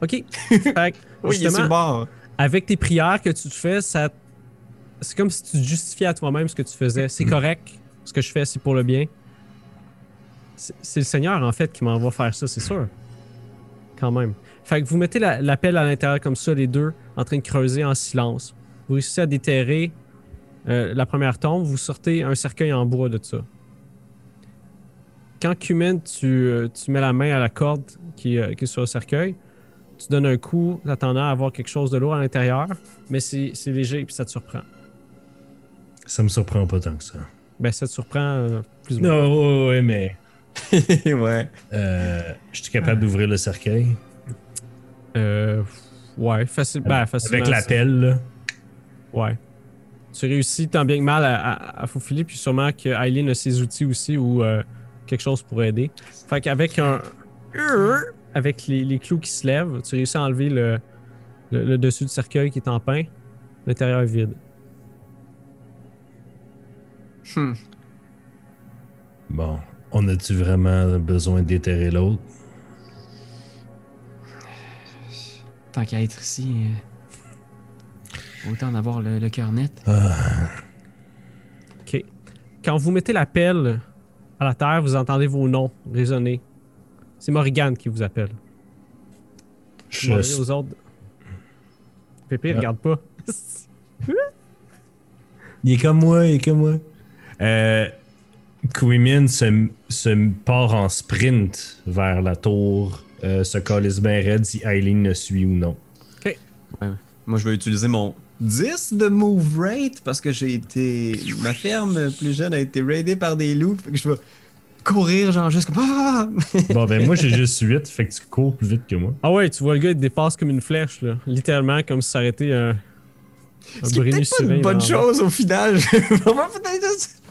Speaker 1: OK. Fait que,
Speaker 4: Oui, il est sur le bord.
Speaker 1: Avec tes prières que tu te fais, c'est comme si tu justifiais à toi-même ce que tu faisais. C'est correct. Ce que je fais, c'est pour le bien. C'est le Seigneur, en fait, qui m'envoie faire ça, c'est sûr. Quand même. Fait que vous mettez la, la à l'intérieur comme ça, les deux, en train de creuser en silence. Vous réussissez à déterrer Euh, la première tombe, vous sortez un cercueil en bois de ça. Quand Cumin, tu, euh, mets la main à la corde qui, euh, qui est sur le cercueil, tu donnes un coup, t'attendant à avoir quelque chose de lourd à l'intérieur, mais c'est léger et ça te surprend.
Speaker 2: Ça me surprend pas tant que ça.
Speaker 1: Ben, ça te surprend euh, plus ou moins.
Speaker 2: Non, ouais, ouais, mais.
Speaker 4: ouais.
Speaker 2: Euh, je suis capable d'ouvrir le cercueil.
Speaker 1: Euh, ouais, facile, ben, facilement.
Speaker 2: Avec la pelle, là.
Speaker 1: Ouais. Tu réussis tant bien que mal à, à, à faufiler, puis sûrement que Aileen a ses outils aussi ou euh, quelque chose pour aider. Fait qu'avec un. Avec les, les clous qui se lèvent, tu réussis à enlever le, le, le dessus du cercueil qui est en pain. L'intérieur est vide.
Speaker 4: Hmm.
Speaker 2: Bon. On a-tu vraiment besoin déterrer l'autre?
Speaker 4: Tant qu'à être ici, euh, autant en avoir le, le cœur net.
Speaker 2: Ah,
Speaker 1: OK. Quand vous mettez la pelle à la terre, vous entendez vos noms résonner. C'est Morrigan qui vous appelle.
Speaker 2: je-
Speaker 1: Demandez aux autres. Pépé,
Speaker 2: Ah.
Speaker 1: regarde pas.
Speaker 2: Il est comme moi, il est comme moi. Euh, Quimin se, se part en sprint vers la tour, euh, se calisse bien raide si Eileen le suit ou non.
Speaker 4: Moi, je vais utiliser mon 10 de move rate parce que j'ai été. Ma ferme plus jeune a été raidée par des loups. Fait que je vais courir, genre, juste comme. Ah!
Speaker 2: Bon, ben moi j'ai juste 8, fait que tu cours plus vite que moi.
Speaker 1: Ah ouais, tu vois le gars, il te dépasse comme une flèche, là. Littéralement, comme si ça aurait été un. Un
Speaker 4: Ce qui est peut-être pas une bonne chose au final. Vraiment, peut-être juste-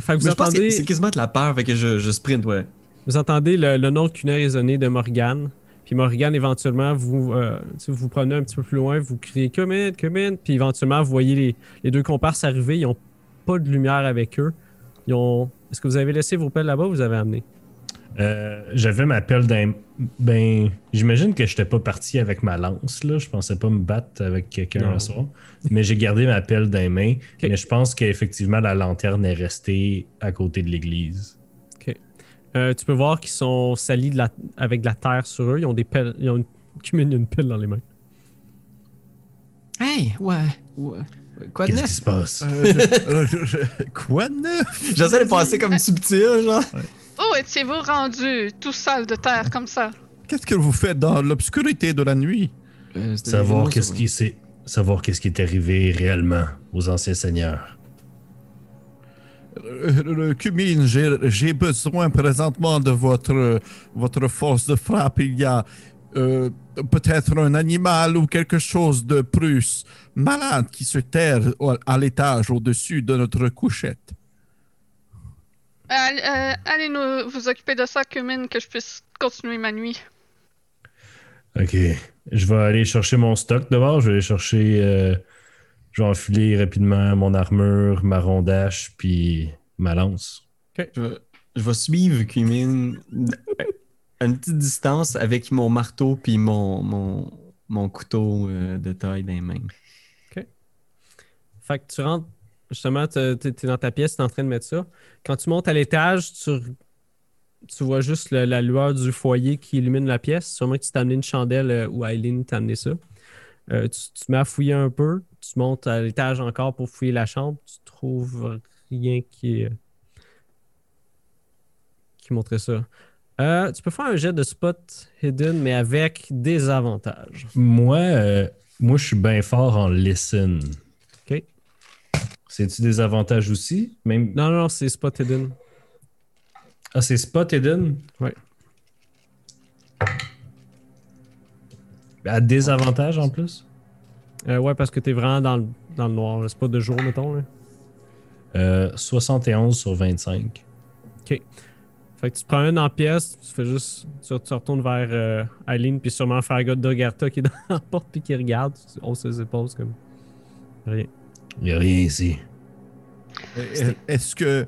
Speaker 1: Fait que vous entendez,
Speaker 4: c'est quasiment de la peur, fait que je, je sprint, ouais.
Speaker 1: vous entendez le, le nom de cunet résonner de Morgane. Puis Morgane, éventuellement, vous, euh, tu sais, vous vous promenez un petit peu plus loin, vous criez Come in, come in. Puis éventuellement, vous voyez les, les deux comparses arriver. Ils n'ont pas de lumière avec eux. Ils ont. Est-ce que vous avez laissé vos pelles là-bas ou vous avez amené?
Speaker 2: Euh, J'avais ma pelle d'un. Ben, j'imagine que j'étais pas parti avec ma lance, là. Je pensais pas me battre avec quelqu'un un soir. Mais j'ai gardé ma pelle dans les mains. Mais je pense qu'effectivement, la lanterne est restée à côté de l'église.
Speaker 1: Euh, tu peux voir qu'ils sont salis de la- avec de la terre sur eux. Ils ont des pelles. Ils ont une, une pelle dans les mains.
Speaker 4: Hey, ouais, ouais. Quoi de
Speaker 2: Qu'est-ce
Speaker 4: neuf?
Speaker 2: qui se passe?
Speaker 5: Euh, je- je- Quoi de neuf?
Speaker 4: J'essaie de passer comme subtil, genre.
Speaker 3: Où étiez-vous rendu tout sale de terre comme ça?
Speaker 5: Qu'est-ce que vous faites dans l'obscurité de la nuit?
Speaker 4: Euh,
Speaker 2: Savoir qu'est-ce qui s'est. Savoir qu'est-ce qui est arrivé réellement aux anciens seigneurs.
Speaker 5: Euh, le Cumine, j'ai j'ai besoin présentement de votre, votre force de frappe. Il y a euh, peut-être un animal ou quelque chose de plus malade qui se terre au- à l'étage au-dessus de notre couchette.
Speaker 3: Allez, euh, allez nous vous occuper de ça, Cumin, que je puisse continuer ma nuit.
Speaker 2: Ok. Je vais aller chercher mon stock d'abord. Je vais aller chercher. euh, je vais enfiler rapidement mon armure, ma rondache, puis ma lance.
Speaker 4: Je, vais- je vais suivre Kumin à une petite distance avec mon marteau puis mon, mon, mon couteau euh, de taille dans les mains.
Speaker 1: Fait que tu rentres, justement, t'es- t'es dans ta pièce, t'es en train de mettre ça. Quand tu montes à l'étage, tu, tu vois juste la lueur du foyer qui illumine la pièce. Sûrement que tu t'as amené une chandelle euh, ou Aileen t'a amené ça. Euh, tu, tu mets à fouiller un peu. Tu montes à l'étage encore pour fouiller la chambre. Tu trouves rien qui, qui montrait ça. Euh, tu peux faire un jet de spot hidden, mais avec des avantages.
Speaker 2: Moi, euh, moi je suis bien fort en listen.
Speaker 1: OK.
Speaker 2: C'est-tu des avantages aussi? Même...
Speaker 1: Non, non, non, c'est spot hidden.
Speaker 2: Ah, c'est spot hidden?
Speaker 1: Ouais.
Speaker 2: À désavantage en plus?
Speaker 1: Euh, ouais, parce que t'es vraiment dans le, dans le noir. C'est pas de jour, mettons. Là.
Speaker 2: Euh, 71 sur 25.
Speaker 1: Fait que tu prends une en pièce, tu fais juste. Tu, tu retournes vers euh, Aileen, puis sûrement faire gars de Garta qui est dans la porte, puis qui regarde. Tu hausses ses épaules, comme. Rien.
Speaker 2: Il n'y a rien ici.
Speaker 5: Est-ce que,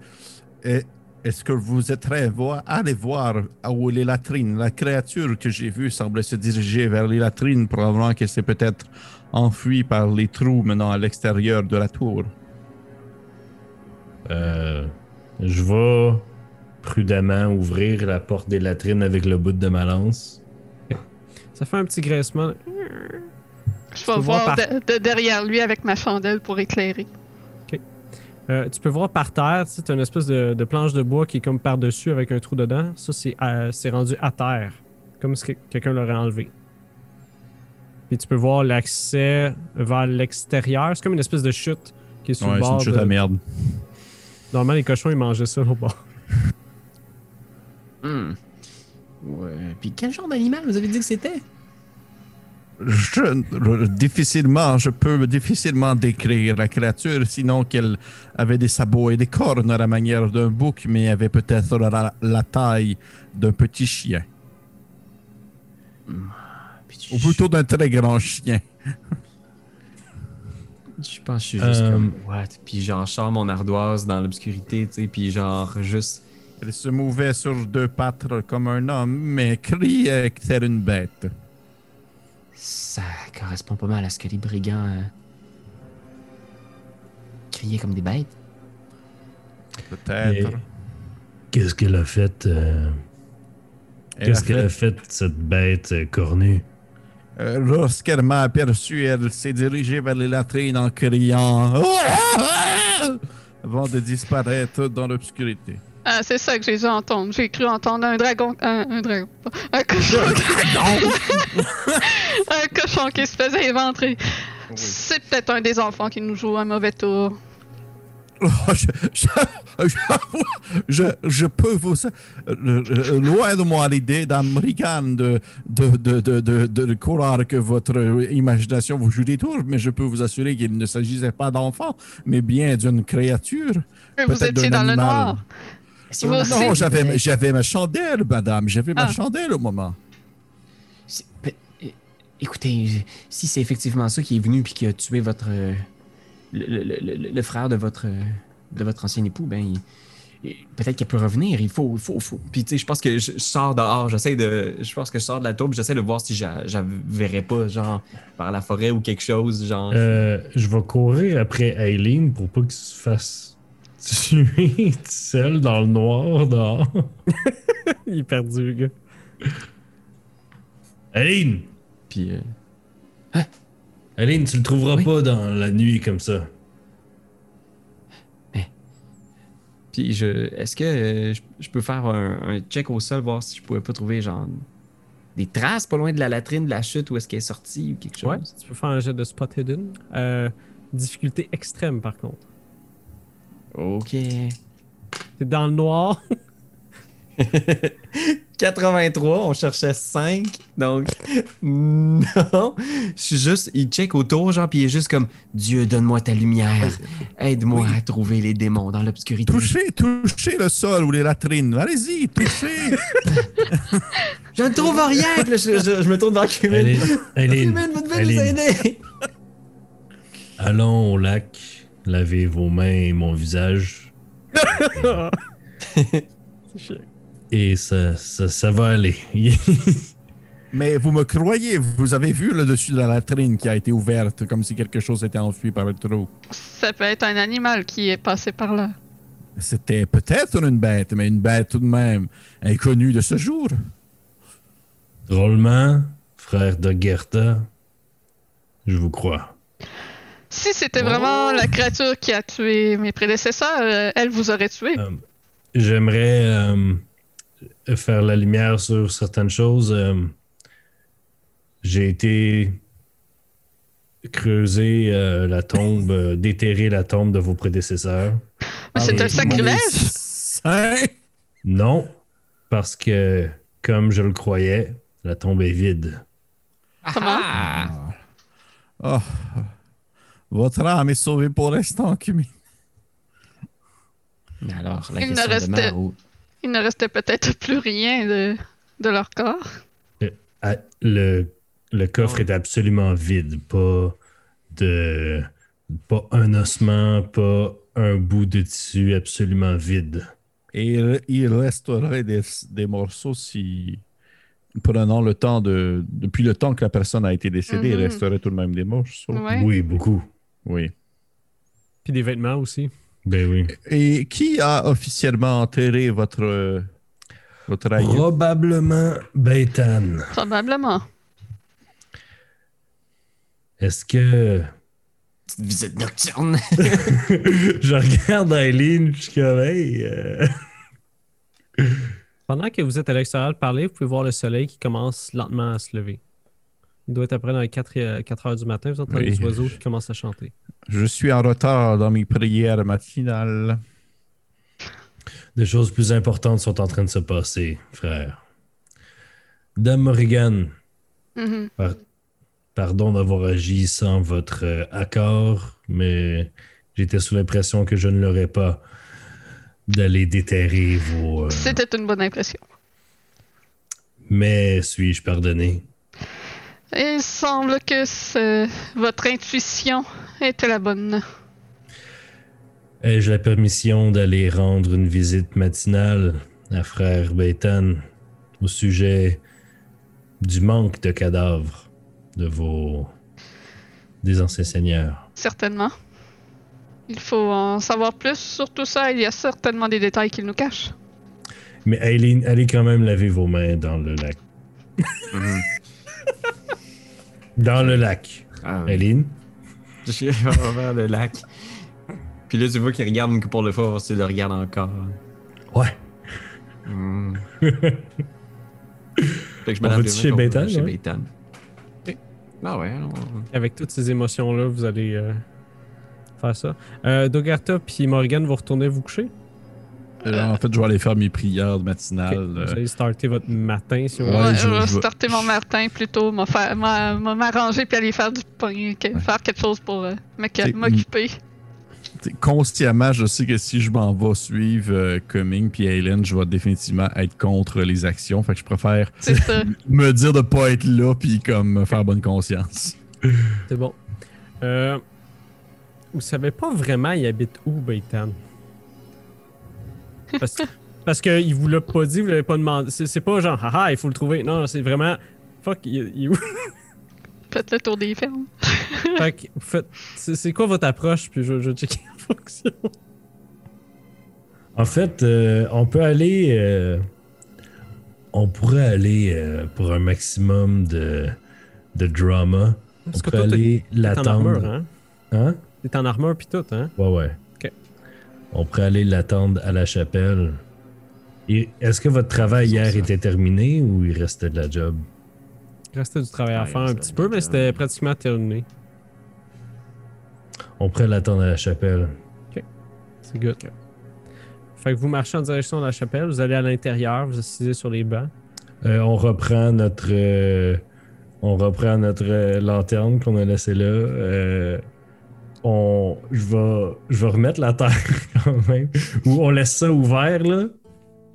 Speaker 5: est-ce que vous êtes prêts à aller voir où est les latrines? La créature que j'ai vue semble se diriger vers les latrines, probablement qu'elle s'est peut-être enfuie par les trous menant à l'extérieur de la tour.
Speaker 2: Euh, je vais prudemment ouvrir la porte des latrines avec le bout de ma lance.
Speaker 1: Ça fait un petit graissement.
Speaker 3: Je
Speaker 1: peux
Speaker 3: vais
Speaker 1: voir
Speaker 3: voir
Speaker 1: par-
Speaker 3: de, de derrière lui avec ma chandelle pour éclairer.
Speaker 1: Euh, tu peux voir par terre, tu as une espèce de, de planche de bois qui est comme par-dessus avec un trou dedans. Ça, c'est euh, c'est rendu à terre, comme si que- quelqu'un l'aurait enlevé. Puis tu peux voir l'accès vers l'extérieur. C'est comme une espèce de chute qui est sur
Speaker 5: Ouais,
Speaker 1: le
Speaker 5: c'est
Speaker 1: bord.
Speaker 5: une chute
Speaker 1: de-
Speaker 5: à merde.
Speaker 1: Normalement, les cochons, ils mangeaient ça au bord.
Speaker 4: Hmm. Ouais. Puis quel genre d'animal vous avez dit que c'était?
Speaker 5: Je, difficilement, je peux difficilement décrire la créature, sinon qu'elle avait des sabots et des cornes à la manière d'un bouc, mais avait peut-être la, la taille d'un petit chien,
Speaker 4: tu-
Speaker 5: ou plutôt d'un très grand chien.
Speaker 4: Je pense que je suis juste
Speaker 2: Euh,
Speaker 4: comme. What? Puis genre, je sors mon ardoise dans l'obscurité, tu sais, puis genre, juste.
Speaker 5: Elle se mouvait sur deux pattes comme un homme, mais criait que c'était une bête.
Speaker 4: Ça correspond pas mal à ce que les brigands. euh, criaient comme des bêtes.
Speaker 5: Peut-être.
Speaker 2: Qu'est-ce qu'elle a fait euh, Qu'est-ce
Speaker 5: a
Speaker 2: qu'elle a fait, cette bête euh, cornue?
Speaker 5: Euh, Lorsqu'elle m'a aperçu, elle s'est dirigée vers les latrines en criant avant de disparaître dans l'obscurité.
Speaker 3: Ah, c'est ça que j'ai dû entendre. J'ai cru entendre un dragon. Un, un dragon. Un cochon. un cochon qui se faisait éventrer. C'est peut-être un des enfants qui nous joue un mauvais tour.
Speaker 5: Oh, je, je, je, je peux vous. euh, loin de moi l'idée d'American de, de, de, de, de, de croire que votre imagination vous joue des tours, mais je peux vous assurer qu'il ne s'agissait pas d'enfants, mais bien d'une créature.
Speaker 3: Mais vous étiez dans le
Speaker 5: animal.
Speaker 3: noir.
Speaker 4: Si.
Speaker 5: Non, j'avais, j'avais ma chandelle, madame. J'avais ma
Speaker 3: Ah.
Speaker 5: chandelle au moment.
Speaker 4: Écoutez, si c'est effectivement ça qui est venu puis qui a tué votre. euh, le, le- le- le frère de votre. euh, de votre ancien époux, ben. il- il- Peut-être qu'elle peut revenir. Il faut. Il faut, faut. Puis, tu sais, je pense que je, je sors dehors. J'essaie de. Je pense que je sors de la tour. puis J'essaie de voir si j'a- j'a verrais pas, genre, par la forêt ou quelque chose. Genre.
Speaker 2: Euh, Je vais courir après Aileen pour pas qu'il se fasse tuer tout seul dans le noir dehors.
Speaker 1: Il est perdu, le gars.
Speaker 2: Aileen
Speaker 4: Puis. euh,
Speaker 2: Aileen, tu le trouveras
Speaker 4: Oui.
Speaker 2: pas dans la nuit comme ça.
Speaker 4: Puis je. Est-ce que euh, je, je peux faire un, un check au sol, voir si je pourrais pas trouver genre des traces pas loin de la latrine, de la chute où est-ce qu'elle est sortie ou quelque chose?
Speaker 1: Ouais, tu peux faire un jet de spot hidden. Euh, difficulté extrême, par contre.
Speaker 4: Ok.
Speaker 1: T'es dans le noir.
Speaker 4: 83, on cherchait 5, donc non. Je suis juste, il check autour, genre, puis il est juste comme Dieu, donne-moi ta lumière, aide-moi à trouver les démons dans l'obscurité.
Speaker 5: Touchez, touchez le sol ou les latrines. Allez-y, touchez.
Speaker 4: Je ne trouve rien! Je, je- je me tourne vers Cumin.
Speaker 2: Aileen, Aileen,
Speaker 4: Cumin, vous devez nous
Speaker 2: Aileen,
Speaker 4: aider!
Speaker 2: allons au lac, lavez vos mains et mon visage. Et ça, ça, ça va aller.
Speaker 5: Mais vous me croyez, vous avez vu le dessus de la latrine qui a été ouverte, comme si quelque chose était enfui par le trou?
Speaker 3: Ça peut être un animal qui est passé par là.
Speaker 5: C'était peut-être une bête, mais une bête tout de même inconnue de ce jour.
Speaker 2: Drôlement, frère de Gerta, je vous crois.
Speaker 3: Si c'était vraiment la créature qui a tué mes prédécesseurs, euh, elle vous aurait tué.
Speaker 2: Euh, J'aimerais euh, faire la lumière sur certaines choses. Euh, J'ai été creuser euh, la tombe, euh, déterrer la tombe de vos prédécesseurs.
Speaker 3: Mais c'est
Speaker 2: Ah,
Speaker 3: un sacrilège.
Speaker 5: Hein?
Speaker 2: Non, parce que, comme je le croyais, la tombe est vide.
Speaker 3: Comment?
Speaker 5: Oh, votre âme est sauvée pour l'instant, Kumi.
Speaker 4: Mais alors, la
Speaker 3: Il ne
Speaker 4: question
Speaker 3: restait-
Speaker 4: où-
Speaker 3: Il ne restait peut-être plus rien de, de leur corps.
Speaker 2: Ah, Le, le coffre est absolument vide. Pas de. Pas un ossement, pas un bout de tissu, absolument vide.
Speaker 5: Et il- il resterait des, des morceaux si, prenant le temps de. Depuis le temps que la personne a été décédée, il
Speaker 3: Mhm.
Speaker 5: resterait tout de même des morceaux.
Speaker 3: Ouais.
Speaker 2: Oui, beaucoup.
Speaker 5: Oui.
Speaker 1: Puis des vêtements aussi.
Speaker 2: Ben oui.
Speaker 5: Et qui a officiellement enterré votre, votre aïeux?
Speaker 2: Probablement Baitan.
Speaker 3: Probablement.
Speaker 2: Est-ce que.
Speaker 4: Petite visite nocturne.
Speaker 2: je regarde Eileen, je suis comme, hey, euh,
Speaker 1: Pendant que vous êtes à l'extérieur de parler, vous pouvez voir le soleil qui commence lentement à se lever. Il doit être après dans les 4, heures du matin. Vous entendez
Speaker 5: Oui.
Speaker 1: les oiseaux qui commencent à chanter.
Speaker 5: Je suis en retard dans mes prières matinales.
Speaker 2: des choses plus importantes sont en train de se passer, frère. Dame Morrigan,
Speaker 3: Mhm.
Speaker 2: par- pardon d'avoir agi sans votre euh, accord, mais j'étais sous l'impression que je ne l'aurais pas d'aller déterrer vos. euh,
Speaker 3: C'était une bonne impression.
Speaker 2: Mais suis-je pardonné?
Speaker 3: Il semble que ce- votre intuition était la bonne.
Speaker 2: Ai-je la permission d'aller rendre une visite matinale à frère Beitan au sujet du manque de cadavres de vos des anciens seigneurs?
Speaker 3: Certainement. Il faut en savoir plus sur tout ça. Il y a certainement des détails qu'il nous cache.
Speaker 2: Mais Aileen, allez quand même laver vos mains dans le lac. Dans le lac.
Speaker 4: Ah, oui. Je suis vers le lac. Puis là, tu vois qu'il regarde une pour le fois, voir s'il le regarde encore.
Speaker 2: Ouais.
Speaker 4: Hmm. fait que je me
Speaker 2: On
Speaker 4: mains
Speaker 2: chez ouais?
Speaker 4: Beitan.
Speaker 1: Ok.
Speaker 4: Ah ouais,
Speaker 1: Avec toutes ces émotions-là, vous allez euh, faire ça. Euh, Dogarta puis Morgan, vous retournez vous coucher?
Speaker 5: Euh, en fait, je vais aller faire mes prières matinales.
Speaker 1: Vous
Speaker 5: euh,
Speaker 1: allez starter votre matin si vous voulez.
Speaker 3: Ouais,
Speaker 5: je-
Speaker 3: vais starter mon matin plutôt, m'arranger puis aller faire du pain, faire quelque chose pour euh, m'occuper.
Speaker 5: consciemment, je sais que si je m'en vais suivre euh, Cumming puis Helen, je vais définitivement être contre les actions. Fait que je préfère me dire de pas être là puis comme me faire bonne conscience.
Speaker 1: C'est bon. Euh, vous savez pas vraiment il habite où, Beitan? Parce, parce qu'il vous l'a pas dit, vous l'avez pas demandé. C'est, c'est pas genre, haha, il faut le trouver. Non, c'est vraiment, fuck, il, est où?
Speaker 3: Faites le tour des fermes.
Speaker 1: fait que, faites- c'est, c'est quoi votre approche? Puis je, je vais checker en fonction.
Speaker 2: En fait, euh, on peut aller. euh, on pourrait aller euh, pour un maximum de, de drama. On
Speaker 1: Parce que
Speaker 2: pourrait
Speaker 1: toi, t'es,
Speaker 2: aller
Speaker 1: t'es en
Speaker 2: l'attendre.
Speaker 1: armure, hein?
Speaker 2: Hein?
Speaker 1: T'es en armure pis tout, hein?
Speaker 2: Ouais, ouais.
Speaker 1: Ok.
Speaker 2: On pourrait aller l'attendre à la chapelle. Est-ce que votre travail hier
Speaker 4: ça.
Speaker 2: était terminé ou il restait de la job?
Speaker 1: Il restait du travail à
Speaker 4: Ouais,
Speaker 1: faire un petit peu, mais c'était pratiquement terminé.
Speaker 2: On pourrait l'attendre à la chapelle.
Speaker 1: C'est good. Fait que vous marchez en direction de la chapelle, vous allez à l'intérieur, vous assisez sur les bancs.
Speaker 2: Euh, on reprend notre. euh, on reprend notre euh, lanterne qu'on a laissée là. On, je, vais, je vais remettre la terre quand même. Ou on laisse ça ouvert là.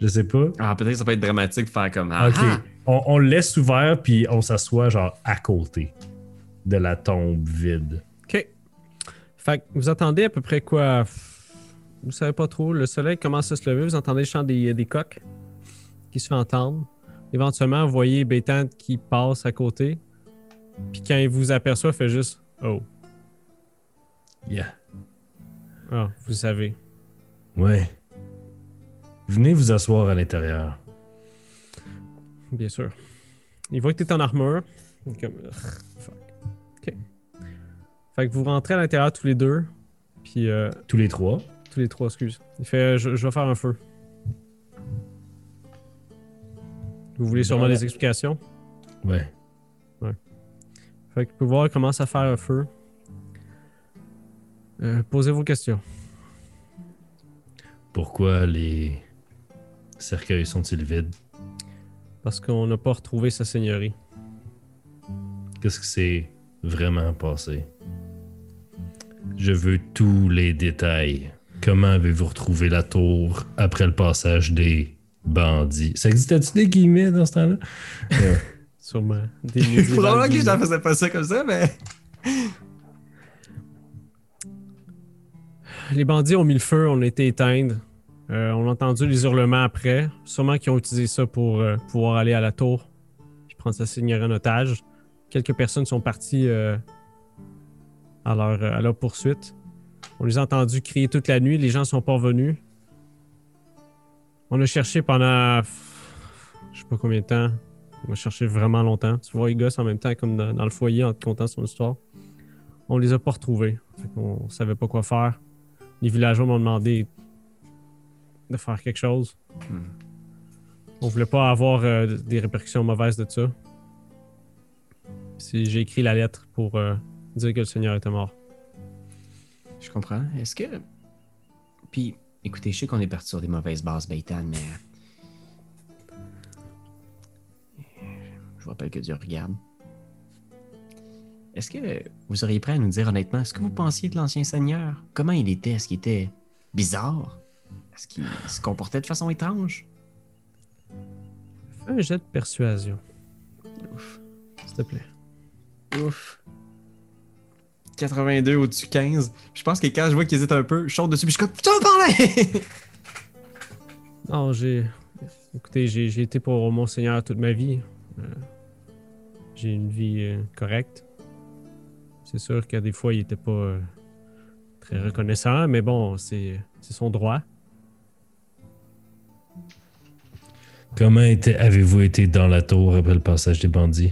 Speaker 2: Je sais pas.
Speaker 4: Ah, peut-être que ça peut être dramatique de faire comme. Ah,
Speaker 2: Ok.
Speaker 4: ah!
Speaker 2: On, on le laisse ouvert puis on s'assoit genre à côté de la tombe vide.
Speaker 1: OK. Fait que vous attendez à peu près quoi? Vous savez pas trop. Le soleil commence à se lever. Vous entendez le chant des, des coqs qui se fait entendre. Éventuellement, vous voyez Bétan qui passe à côté. Puis quand il vous aperçoit, il fait juste Oh.
Speaker 2: Yeah.
Speaker 1: Ah, vous savez.
Speaker 2: Ouais. Venez vous asseoir à l'intérieur.
Speaker 1: Bien sûr. Il voit que t'es en armure. Comme, fuck. OK. Fait que vous rentrez à l'intérieur tous les deux. Puis, euh,
Speaker 2: Tous les trois?
Speaker 1: tous les trois, excuse. Il fait je, je vais faire un feu. Vous voulez sûrement des explications?
Speaker 2: Ouais.
Speaker 1: Fait que vous pouvez voir, il commence à faire un feu. Euh, posez vos questions.
Speaker 2: Pourquoi les cercueils sont-ils vides?
Speaker 1: Parce qu'on n'a pas retrouvé sa seigneurie.
Speaker 2: Qu'est-ce qui s'est vraiment passé? Je veux tous les détails. Comment avez-vous retrouvé la tour après le passage des bandits? Ça existait-tu des guillemets dans ce temps-là?
Speaker 1: Sûrement. Des
Speaker 4: Probablement que je
Speaker 1: guillemets.
Speaker 4: ne faisais pas ça comme ça, mais.
Speaker 1: Les bandits ont mis le feu, on a été éteindre. Euh, on a entendu les hurlements après. Sûrement qu'ils ont utilisé ça pour euh, pouvoir aller à la tour puis prendre sa seigneurie en otage. Quelques personnes sont parties euh, à, leur, poursuite. On les a entendus crier toute la nuit. Les gens sont pas revenus. On a cherché pendant je sais pas combien de temps. On a cherché vraiment longtemps. Tu vois, les gosses en même temps comme dans, le foyer en te contant son histoire. on les a pas retrouvés. Qu'on savait pas quoi faire. Les villageois m'ont demandé de faire quelque chose.
Speaker 4: Hmm.
Speaker 1: On voulait pas avoir euh, des répercussions mauvaises de ça. J'ai écrit la lettre pour euh, dire que le Seigneur était mort.
Speaker 4: Je comprends. Est-ce que. Puis, écoutez, je sais qu'on est parti sur des mauvaises bases, Baitan, mais. Je vous rappelle que Dieu regarde. Est-ce que vous seriez prêt à nous dire honnêtement ce que vous pensiez de l'ancien Seigneur? Comment il était? Est-ce qu'il était bizarre? Est-ce qu'il se comportait de façon étrange?
Speaker 1: Fais un jet de persuasion,
Speaker 4: Ouf.
Speaker 1: s'il te plaît.
Speaker 4: Ouf. 82 au-dessus de 15. Je pense que quand je vois qu'il hésite un peu, je saute dessus, puis je suis comme, vas parler!
Speaker 1: Non, j'ai. Écoutez, j'ai été pour mon Seigneur toute ma vie. Euh, j'ai une vie euh, correcte. C'est sûr que des fois, il était pas euh, très reconnaissant, mais bon, c'est son droit.
Speaker 2: Comment avez-vous été dans la tour après le passage des bandits?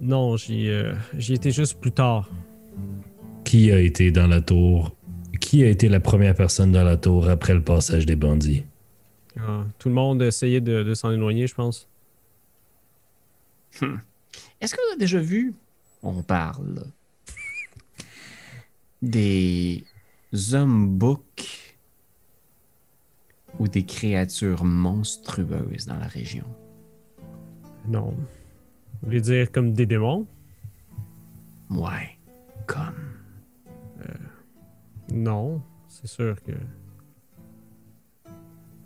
Speaker 1: Non, j'y euh, étais juste plus tard.
Speaker 2: Qui a été dans la tour? Qui a été la première personne dans la tour après le passage des bandits?
Speaker 1: Ah, tout le monde essayait de, de s'en éloigner, je pense.
Speaker 4: Est-ce qu'on a déjà vu, on parle, des hommes boucs ou des créatures monstrueuses dans la région?
Speaker 1: Non. Vous voulez dire comme des démons?
Speaker 4: Ouais, comme.
Speaker 1: Non, c'est sûr que.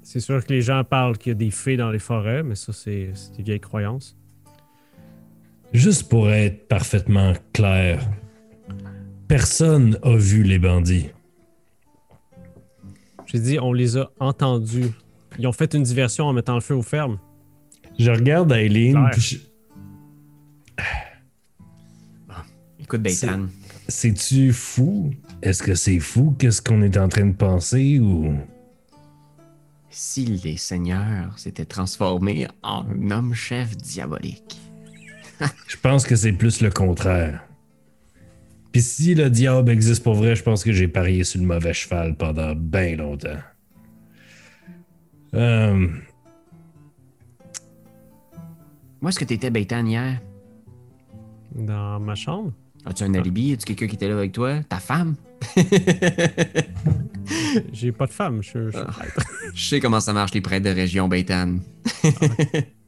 Speaker 1: C'est sûr que les gens parlent qu'il y a des fées dans les forêts, mais ça, c'est des vieilles croyances.
Speaker 2: Juste pour être parfaitement clair, personne a vu les bandits.
Speaker 1: J'ai dit, on les a entendus. Ils ont fait une diversion en mettant le feu aux fermes.
Speaker 2: Je regarde Aileen, je-
Speaker 4: Écoute, Baitan,
Speaker 2: c'est-tu fou? Est-ce que c'est fou? Qu'est-ce qu'on est en train de penser ou?
Speaker 4: si les seigneurs s'étaient transformés en homme-chef diabolique,
Speaker 2: Je pense que c'est plus le contraire. Puis si le diable existe pour vrai, je pense que j'ai parié sur le mauvais cheval pendant bien longtemps. Euh,
Speaker 4: Où est-ce que t'étais, Baitan, hier?
Speaker 1: Dans ma chambre?
Speaker 4: As-tu un alibi? As-tu quelqu'un qui était là avec toi? Ta femme?
Speaker 1: J'ai pas de femme, je suis je
Speaker 4: sais comment ça marche, les prêtres de région, Baitan.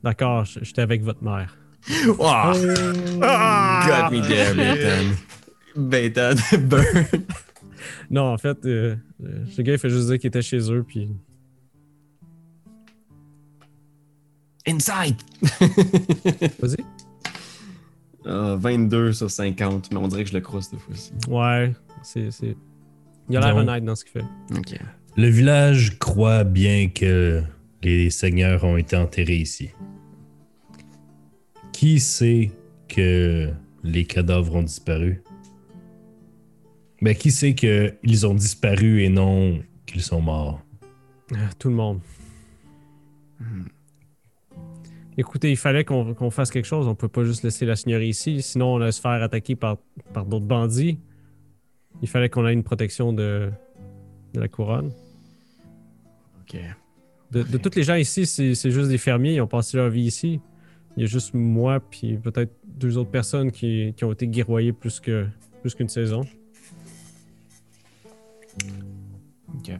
Speaker 1: D'accord, je- j'étais avec votre mère.
Speaker 4: Oh! Got me there, Baitan. Baitan, burn.
Speaker 1: Non, en fait, euh, euh, ce gars, il fait juste dire qu'il était chez eux, puis.
Speaker 4: Inside!
Speaker 1: Vas-y.
Speaker 4: Ah, 22 sur 50, mais on dirait que je le croise cette fois-ci.
Speaker 1: Ouais, c'est. c'est- Il a l'air honnête dans ce qu'il fait.
Speaker 4: Ok.
Speaker 2: le village croit bien que les seigneurs ont été enterrés ici. Qui sait que les cadavres ont disparu? Ben, qui sait qu'ils ont disparu et non qu'ils sont morts?
Speaker 1: Ah, Tout le monde.
Speaker 4: Hmm.
Speaker 1: Écoutez, il fallait qu'on qu'on fasse quelque chose. On peut pas juste laisser la seigneurie ici, sinon on allait se faire attaquer par, par d'autres bandits. Il fallait qu'on ait une protection de, de la couronne.
Speaker 4: Ok.
Speaker 1: De, de tous les gens ici, c'est c'est juste des fermiers. Ils ont passé leur vie ici. Il y a juste moi puis peut-être deux autres personnes qui, qui ont été guerroyées plus que plus qu'une saison.
Speaker 4: Ok.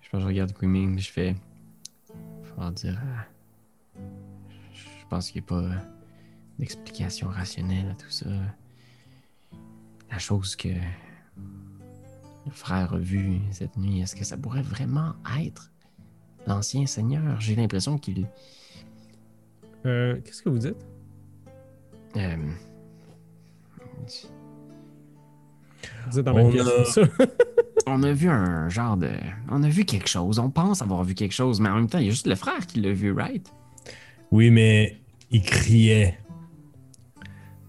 Speaker 4: Je pense que je regarde Queeming, je fais. Faut dire. ah, Je pense qu'il n'y a pas d'explication rationnelle à tout ça. La chose que le frère a vue cette nuit, est-ce que ça pourrait vraiment être l'ancien seigneur? J'ai l'impression qu'il.
Speaker 1: Euh, Qu'est-ce que vous dites?
Speaker 4: euh,
Speaker 1: Vous êtes dans
Speaker 2: On
Speaker 1: ma pièce,
Speaker 2: a-
Speaker 4: on a vu un genre de. On a vu quelque chose. On pense avoir vu quelque chose, mais en même temps, il y a juste le frère qui l'a vu, right?
Speaker 2: Oui, mais il criait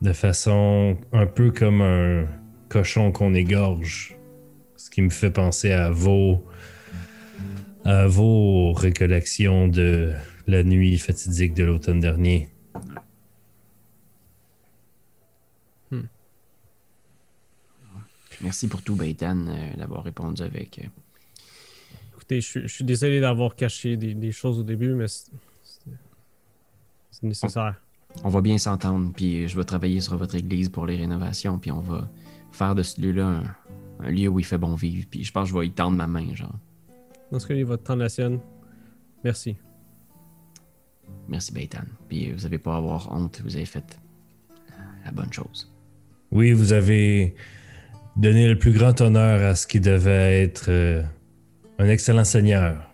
Speaker 2: de façon un peu comme un cochon qu'on égorge. Ce qui me fait penser à vos, à vos récollections de la nuit fatidique de l'automne dernier.
Speaker 4: Merci pour tout, Baitan, euh, d'avoir répondu avec. euh,
Speaker 1: Écoutez, je suis- je suis désolé d'avoir caché des, des choses au début, mais c'est nécessaire.
Speaker 4: On va bien s'entendre, puis je vais travailler sur votre église pour les rénovations, puis on va faire de ce lieu-là un, un lieu où il fait bon vivre, puis je pense que je vais y tendre ma main, genre.
Speaker 1: Dans ce cas, il va te tendre la sienne. Merci.
Speaker 4: Merci, Baitan. Puis vous avez pas à avoir honte, vous avez fait la bonne chose.
Speaker 2: Oui, vous avez donné le plus grand honneur à ce qui devait être euh, un excellent seigneur.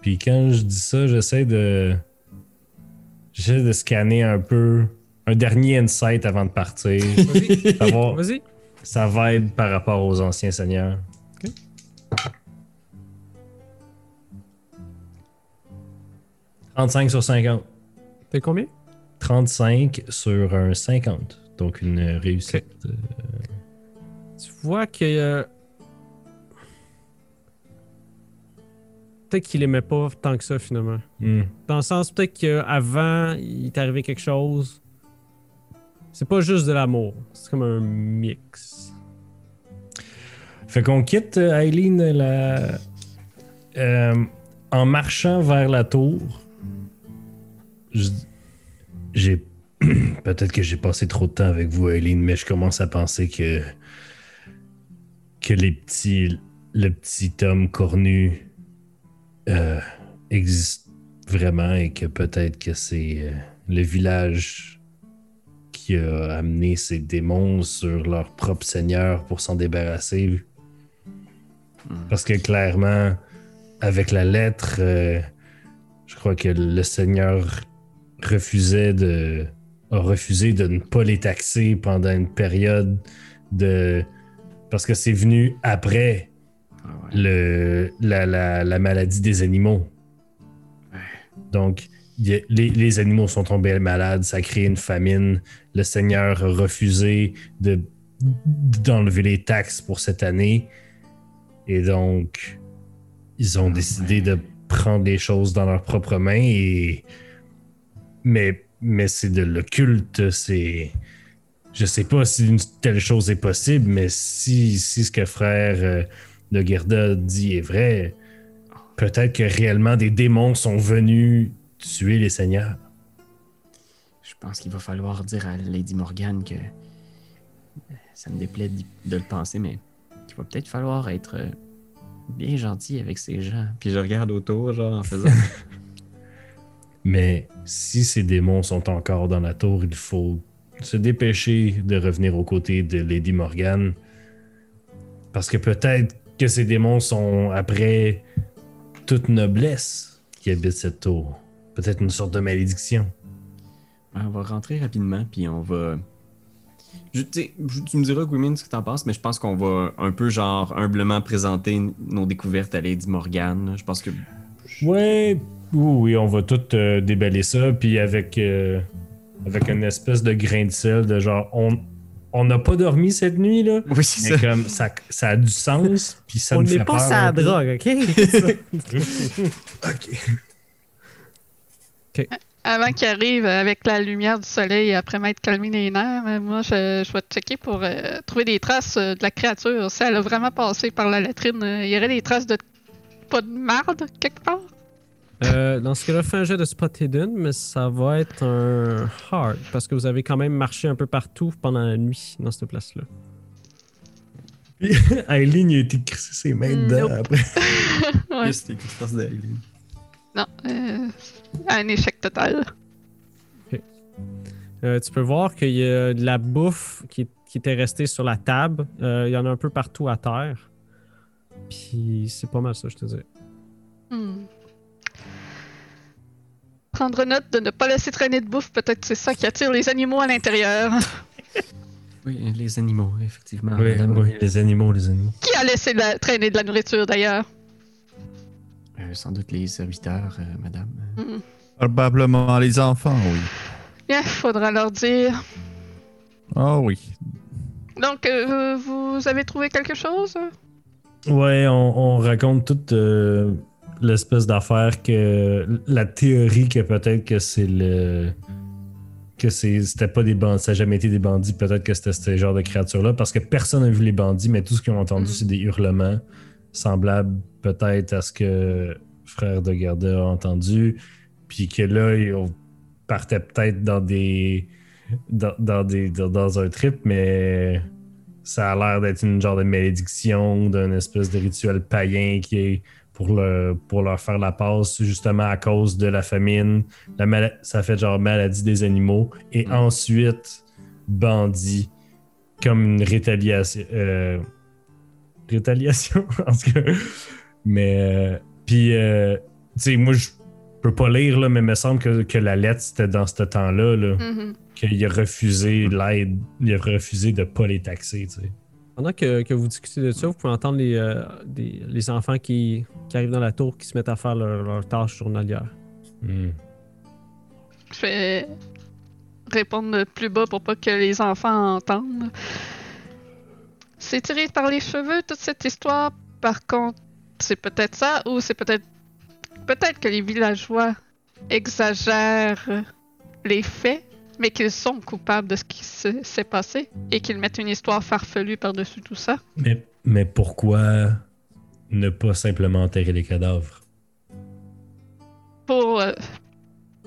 Speaker 2: Puis quand je dis ça, j'essaie de. J'essaie de scanner un peu un dernier insight avant de partir.
Speaker 1: Vas-y. Vas-y.
Speaker 2: ça va être par rapport aux anciens seigneurs.
Speaker 1: Ok.
Speaker 2: « 35 sur 50.
Speaker 1: T'es combien?
Speaker 2: 35 sur un 50. Donc une réussite. Euh,
Speaker 1: Tu vois que. euh, Peut-être qu'il aimait pas tant que ça finalement.
Speaker 2: hmm.
Speaker 1: Dans le sens, peut-être qu'avant, il t'est arrivé quelque chose. C'est pas juste de l'amour. C'est comme un mix.
Speaker 2: Fait qu'on quitte euh, Eileen la... euh, en marchant vers la tour. J'ai peut-être que j'ai passé trop de temps avec vous, Eileen, mais je commence à penser que que les petits le petit homme cornu euh, existe vraiment et que peut-être que c'est euh, le village qui a amené ces démons sur leur propre seigneur pour s'en débarrasser. Parce que clairement, avec la lettre, euh, je crois que le Seigneur refusait de a refusé de ne pas les taxer pendant une période de parce que c'est venu après
Speaker 4: Ah ouais.
Speaker 2: le la, la- la maladie des animaux. Donc a- les, les animaux sont tombés malades, ça a créé une famine. Le Seigneur a refusé de d'enlever les taxes pour cette année. Et donc, ils ont décidé de prendre les choses dans leurs propres mains. Et... Mais, mais c'est de l'occulte. C'est. Je sais pas si une telle chose est possible, mais si, si ce que frère euh, de Gerda dit est vrai, peut-être que réellement des démons sont venus tuer les seigneurs.
Speaker 4: Je pense qu'il va falloir dire à Lady Morgan que euh, ça me déplaît de le penser, mais qu'il va peut-être falloir être euh, bien gentil avec ces gens. Puis je regarde autour, genre, en faisant.
Speaker 2: Mais si ces démons sont encore dans la tour, il faut se dépêcher de revenir aux côtés de Lady Morgan. Parce que peut-être que ces démons sont après toute noblesse qui habite cette tour. Peut-être une sorte de malédiction.
Speaker 4: on va rentrer rapidement, puis on va. Je- tu sais, je- tu me diras, Gwimin, ce que t'en penses, mais je pense qu'on va un peu, genre, humblement présenter nos découvertes à Lady Morgan. Je pense que.
Speaker 2: Ouais, oui, oui, on va tout euh, déballer ça, puis avec, euh, avec une espèce de grain de sel, de genre, on on n'a pas dormi cette nuit, là.
Speaker 4: Oui, c'est
Speaker 2: Mais comme ça, ça a du sens, puis ça
Speaker 1: On
Speaker 2: nous
Speaker 1: n'est
Speaker 2: fait
Speaker 1: pas
Speaker 2: peur
Speaker 1: sa
Speaker 2: un peu.
Speaker 1: drogue, ok?
Speaker 3: Avant qu'il arrive avec la lumière du soleil, après m'être calmé les nerfs, euh, moi, je, je vais checker pour euh, trouver des traces euh, de la créature. Si elle a vraiment passé par la latrine, euh, il y aurait des traces de pas de marde quelque part?
Speaker 1: Euh, dans ce cas-là, fais un jet de spot hidden, mais ça va être un hard parce que vous avez quand même marché un peu partout pendant la nuit dans cette place-là.
Speaker 2: Aileen, il a été crissé ses mains dedans
Speaker 3: Nope.
Speaker 2: après.
Speaker 3: Ouais.
Speaker 4: C'était quelque chose d'Aileen.
Speaker 3: Non, euh, un échec total.
Speaker 1: Euh, tu peux voir qu'il y a de la bouffe qui, qui était restée sur la table. Euh, il y en a un peu partout à terre. Puis c'est pas mal ça, je te dis.
Speaker 3: Prendre note de ne pas laisser traîner de bouffe, peut-être c'est ça qui attire les animaux à l'intérieur.
Speaker 4: Oui, les animaux, effectivement.
Speaker 2: Oui,
Speaker 4: madame.
Speaker 2: oui, les animaux, les animaux.
Speaker 3: Qui a laissé la- traîner de la nourriture d'ailleurs?
Speaker 4: Euh, sans doute les serviteurs, euh, madame.
Speaker 3: Hmm.
Speaker 5: Probablement les enfants, oui.
Speaker 3: Bien, faudra leur dire.
Speaker 5: Ah oui.
Speaker 3: Donc, euh, vous avez trouvé quelque chose?
Speaker 2: Ouais, on, on raconte toute euh, l'espèce d'affaire que. La théorie que peut-être que c'est le. Que c'est- c'était pas des bandits, ça n'a jamais été des bandits, peut-être que c'était ce genre de créatures-là, parce que personne n'a vu les bandits, mais tout ce qu'ils ont entendu,
Speaker 3: Mhm.
Speaker 2: c'est des hurlements semblables peut-être à ce que frère de Garda a entendu, puis que là, ils partaient peut-être dans des. Dans, dans des dans, dans un trip, mais ça a l'air d'être une genre de malédiction, d'un espèce de rituel païen qui est pour, le, pour leur faire la passe, justement à cause de la famine. La mala- ça fait genre maladie des animaux. Et
Speaker 4: Mm.
Speaker 2: ensuite, bandit, comme une rétaliation. euh, rétaliation, en tout cas. Mais, euh, puis, euh, tu sais, moi, je peux pas lire, là, mais il me semble que, que la lettre, c'était dans ce temps-là, là,
Speaker 3: Mhm.
Speaker 2: qu'il a refusé l'aide, il a refusé de pas les taxer, tu sais.
Speaker 1: Pendant que, que vous discutez de ça, vous pouvez entendre les, euh, des- les enfants qui, qui arrivent dans la tour qui se mettent à faire leur, leur tâche journalière.
Speaker 2: Hmm.
Speaker 3: Je vais répondre plus bas pour pas que les enfants entendent. C'est tiré par les cheveux toute cette histoire. Par contre, c'est peut-être ça ou c'est peut-être peut-être que les villageois exagèrent les faits, mais qu'ils sont coupables de ce qui se- s'est passé et qu'ils mettent une histoire farfelue par-dessus tout ça.
Speaker 2: Mais, mais pourquoi ne pas simplement enterrer les cadavres?
Speaker 3: pour, euh,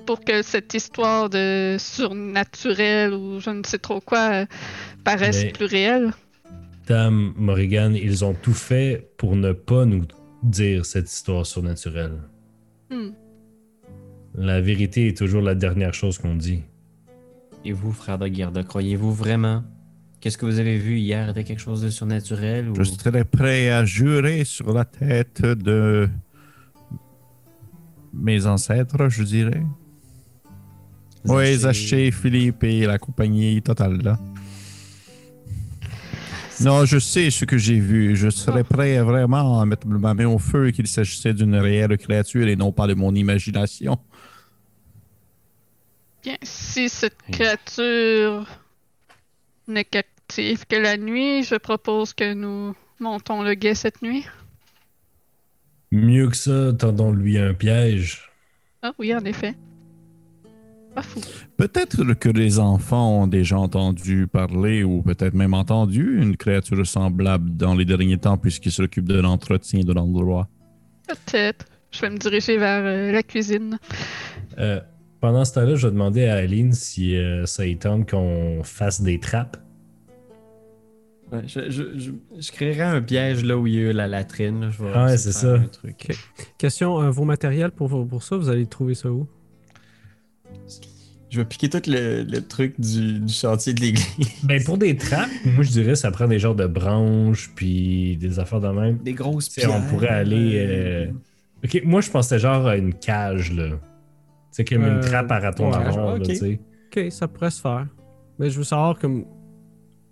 Speaker 3: pour que cette histoire de surnaturel ou je ne sais trop quoi euh, paraisse
Speaker 2: Mais-
Speaker 3: plus réelle.
Speaker 2: Dame Morrigan, ils ont tout fait pour ne pas nous dire cette histoire surnaturelle.
Speaker 3: Hmm.
Speaker 2: La vérité est toujours la dernière chose qu'on dit.
Speaker 4: Et vous, frère de Garda, croyez-vous vraiment qu'est-ce que vous avez vu hier était quelque chose de surnaturel ou...
Speaker 5: Je serais prêt à jurer sur la tête de mes ancêtres, je dirais. Oui, Zaché, Philippe et la compagnie totale, là. Non, je sais ce que j'ai vu. Je serais prêt vraiment à mettre ma main au feu qu'il s'agissait d'une réelle créature et non pas de mon imagination.
Speaker 3: Bien, si cette créature n'est qu'active que la nuit, je propose que nous montons le guet cette nuit.
Speaker 2: Mieux que ça, tendons-lui un piège.
Speaker 3: Ah oui, en effet. Pas fou.
Speaker 5: Peut-être que les enfants ont déjà entendu parler ou peut-être même entendu une créature semblable dans les derniers temps puisqu'ils s'occupent de l'entretien de l'endroit.
Speaker 3: Peut-être. Je vais me diriger vers euh, la cuisine.
Speaker 2: Euh, pendant ce temps-là, je vais demander à Aline si euh, ça y tente qu'on fasse des trappes.
Speaker 4: Ouais, je, je, je, je créerais un piège là où il y a la latrine. là. Je vais
Speaker 2: Ouais,
Speaker 4: essayer
Speaker 2: c'est ça.
Speaker 4: un truc.
Speaker 1: Question, euh, vos matériels pour, pour ça, vous allez trouver ça où?
Speaker 4: Je vais piquer tout le, le truc du, du chantier de l'église.
Speaker 2: Ben, pour des trappes, moi, je dirais ça prend des genres de branches puis des affaires de même.
Speaker 4: Des grosses
Speaker 2: sais, on
Speaker 4: pierres.
Speaker 2: pourrait aller. euh, Ok, moi, je pensais genre à une cage, là. C'est comme une
Speaker 1: Euh,
Speaker 2: trappe à raton
Speaker 1: ouais,
Speaker 2: marron,
Speaker 4: ok.
Speaker 2: là, tu sais.
Speaker 1: Ok, ça pourrait se faire. Mais je veux savoir comme.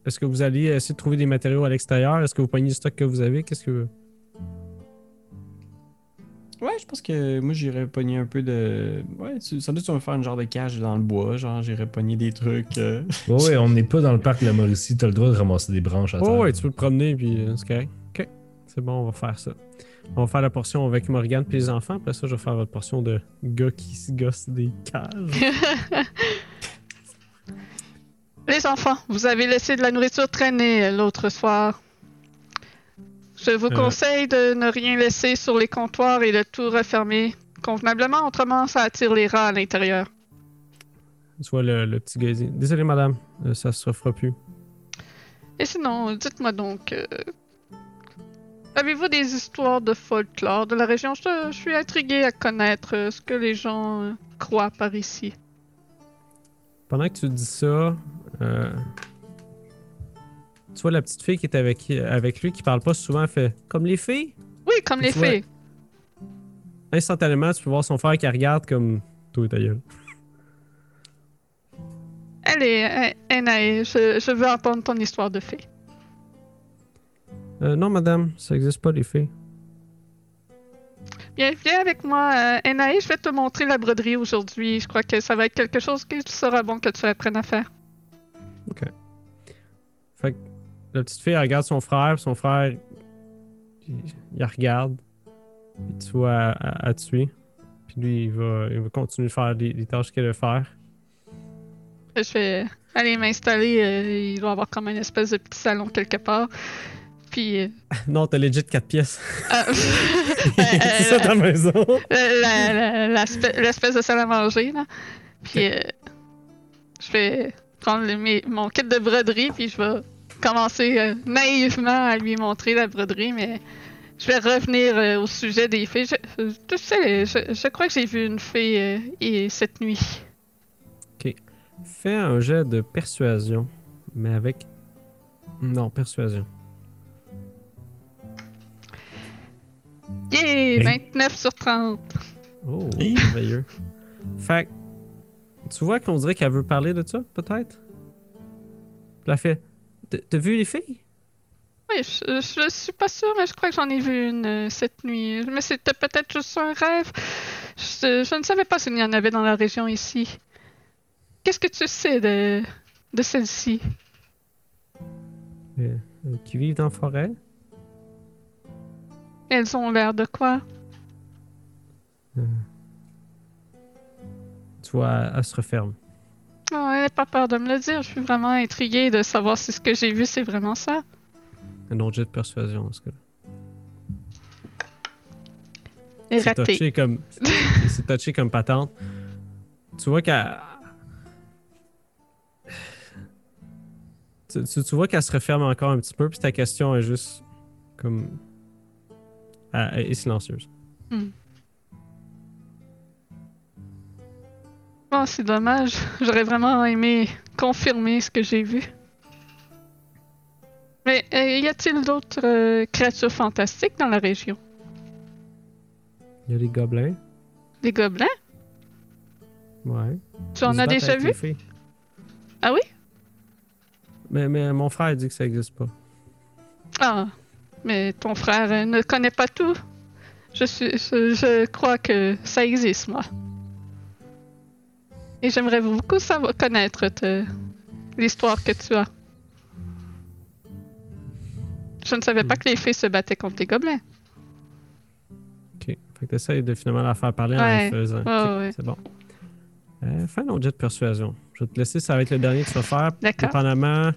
Speaker 1: Est-ce que vous allez essayer de trouver des matériaux à l'extérieur? Est-ce que vous pognez le stock que vous avez? Qu'est-ce que.
Speaker 4: Ouais, je pense que moi j'irais pogner un peu de. Ouais, tu- ça doit tu vas me faire une genre de cage dans le bois. Genre, j'irais pogner des trucs. euh,
Speaker 2: Ouais, ouais, on n'est pas dans le parc de la Mauricie. T'as le droit de ramasser des branches à terre.
Speaker 1: Oh, ouais, tu peux te promener, puis euh, c'est correct. C'est bon, on va faire ça. On va faire la portion avec Morgane puis les enfants. Après ça, je vais faire votre portion de gars qui se gossent des cages.
Speaker 3: Les enfants, vous avez laissé de la nourriture traîner euh, l'autre soir. Je vous
Speaker 1: Euh.
Speaker 3: conseille de ne rien laisser sur les comptoirs et de tout refermer convenablement, autrement ça attire les rats à l'intérieur.
Speaker 1: tu vois le, le petit dit Désolé, madame, euh, ça se refera plus.
Speaker 3: Et sinon, dites-moi donc, euh, avez-vous des histoires de folklore de la région? Je, je suis intrigué à connaître euh, ce que les gens euh, croient par ici.
Speaker 1: Pendant que tu dis ça, euh, tu vois la petite fille qui est avec, avec lui, qui parle pas souvent, fait comme les filles.
Speaker 3: Oui, comme les
Speaker 1: vois-
Speaker 3: fées.
Speaker 1: Instantanément, tu peux voir son frère qui regarde comme toi ta gueule.
Speaker 3: Allez, Anaï, je, je veux entendre ton histoire de fée.
Speaker 1: Euh, non, madame, ça existe pas, les.
Speaker 3: Bien, viens avec moi, euh, je vais te montrer la broderie aujourd'hui. Je crois que ça va être quelque chose qui sera bon que tu apprennes à faire.
Speaker 1: Fait que la petite fille, elle regarde son frère, son frère, il, regarde. Puis tu vois à, à- à tuer. Puis lui, il va, il va continuer de faire les, les tâches qu'il a à faire.
Speaker 3: Je vais aller m'installer. euh, il doit y avoir comme une espèce de petit salon quelque part. Puis. euh,
Speaker 1: Non, t'as legit 4 pièces.
Speaker 3: ah,
Speaker 1: C'est ça ta maison.
Speaker 3: l'espèce de salle à manger, là. Puis euh, je vais prendre le- mes- mon kit de broderie, puis je vais commencer euh, naïvement à lui montrer la broderie, mais je vais revenir euh, au sujet des fées. Je, tu sais, je, je crois que j'ai vu une fée euh, et cette nuit.
Speaker 1: Fais un jet de persuasion, mais avec. Non, persuasion.
Speaker 3: Yeah! 29 sur 30.
Speaker 1: Oh, merveilleux. Fait que, tu vois qu'on dirait qu'elle veut parler de ça, peut-être? Elle fait T'as- T'as vu les filles?
Speaker 3: Oui, je, je suis pas sûre, mais je crois que j'en ai vu une euh, cette nuit. Mais c'était peut-être juste un rêve. Je, je ne savais pas s'il y en avait dans la région ici. Qu'est-ce que tu sais de, de celle-ci?
Speaker 1: Euh, euh, qui vivent dans la forêt?
Speaker 3: Elles ont l'air de quoi?
Speaker 1: Tu vois, elle, se referme.
Speaker 3: Oh, elle n'a pas peur de me le dire. Je suis vraiment intriguée de savoir si ce que j'ai vu, c'est vraiment ça.
Speaker 1: Un autre jet de persuasion, en ce cas-là.
Speaker 3: Et
Speaker 1: C'est touché comme. C'est touché comme patente. Tu vois qu'elle. Tu, tu- tu vois qu'elle se referme encore un petit peu, puis ta question est juste comme. Est silencieuse.
Speaker 3: Oh, c'est dommage. J'aurais vraiment aimé confirmer ce que j'ai vu. Mais euh, y a-t-il d'autres euh, créatures fantastiques dans la région?
Speaker 1: Il y a les gobelins.
Speaker 3: Des gobelins?
Speaker 1: Ouais.
Speaker 3: Tu en as déjà vu? Ah oui?
Speaker 1: Mais, mais mon frère dit que ça existe pas.
Speaker 3: Ah, mais ton frère euh, ne connaît pas tout. Je, suis, je, je crois que ça existe, moi. Et j'aimerais beaucoup savoir, connaître l'histoire que tu as. Je ne savais pas que les fées se battaient contre les gobelins.
Speaker 1: Ok. Fait que t'essayes de finalement la faire parler en faisant. Ok,
Speaker 3: Ouais, ouais.
Speaker 1: C'est bon. Euh, fais un autre jet de persuasion. Je vais te laisser, ça va être le dernier que tu vas faire.
Speaker 3: D'accord.
Speaker 1: Dépendamment.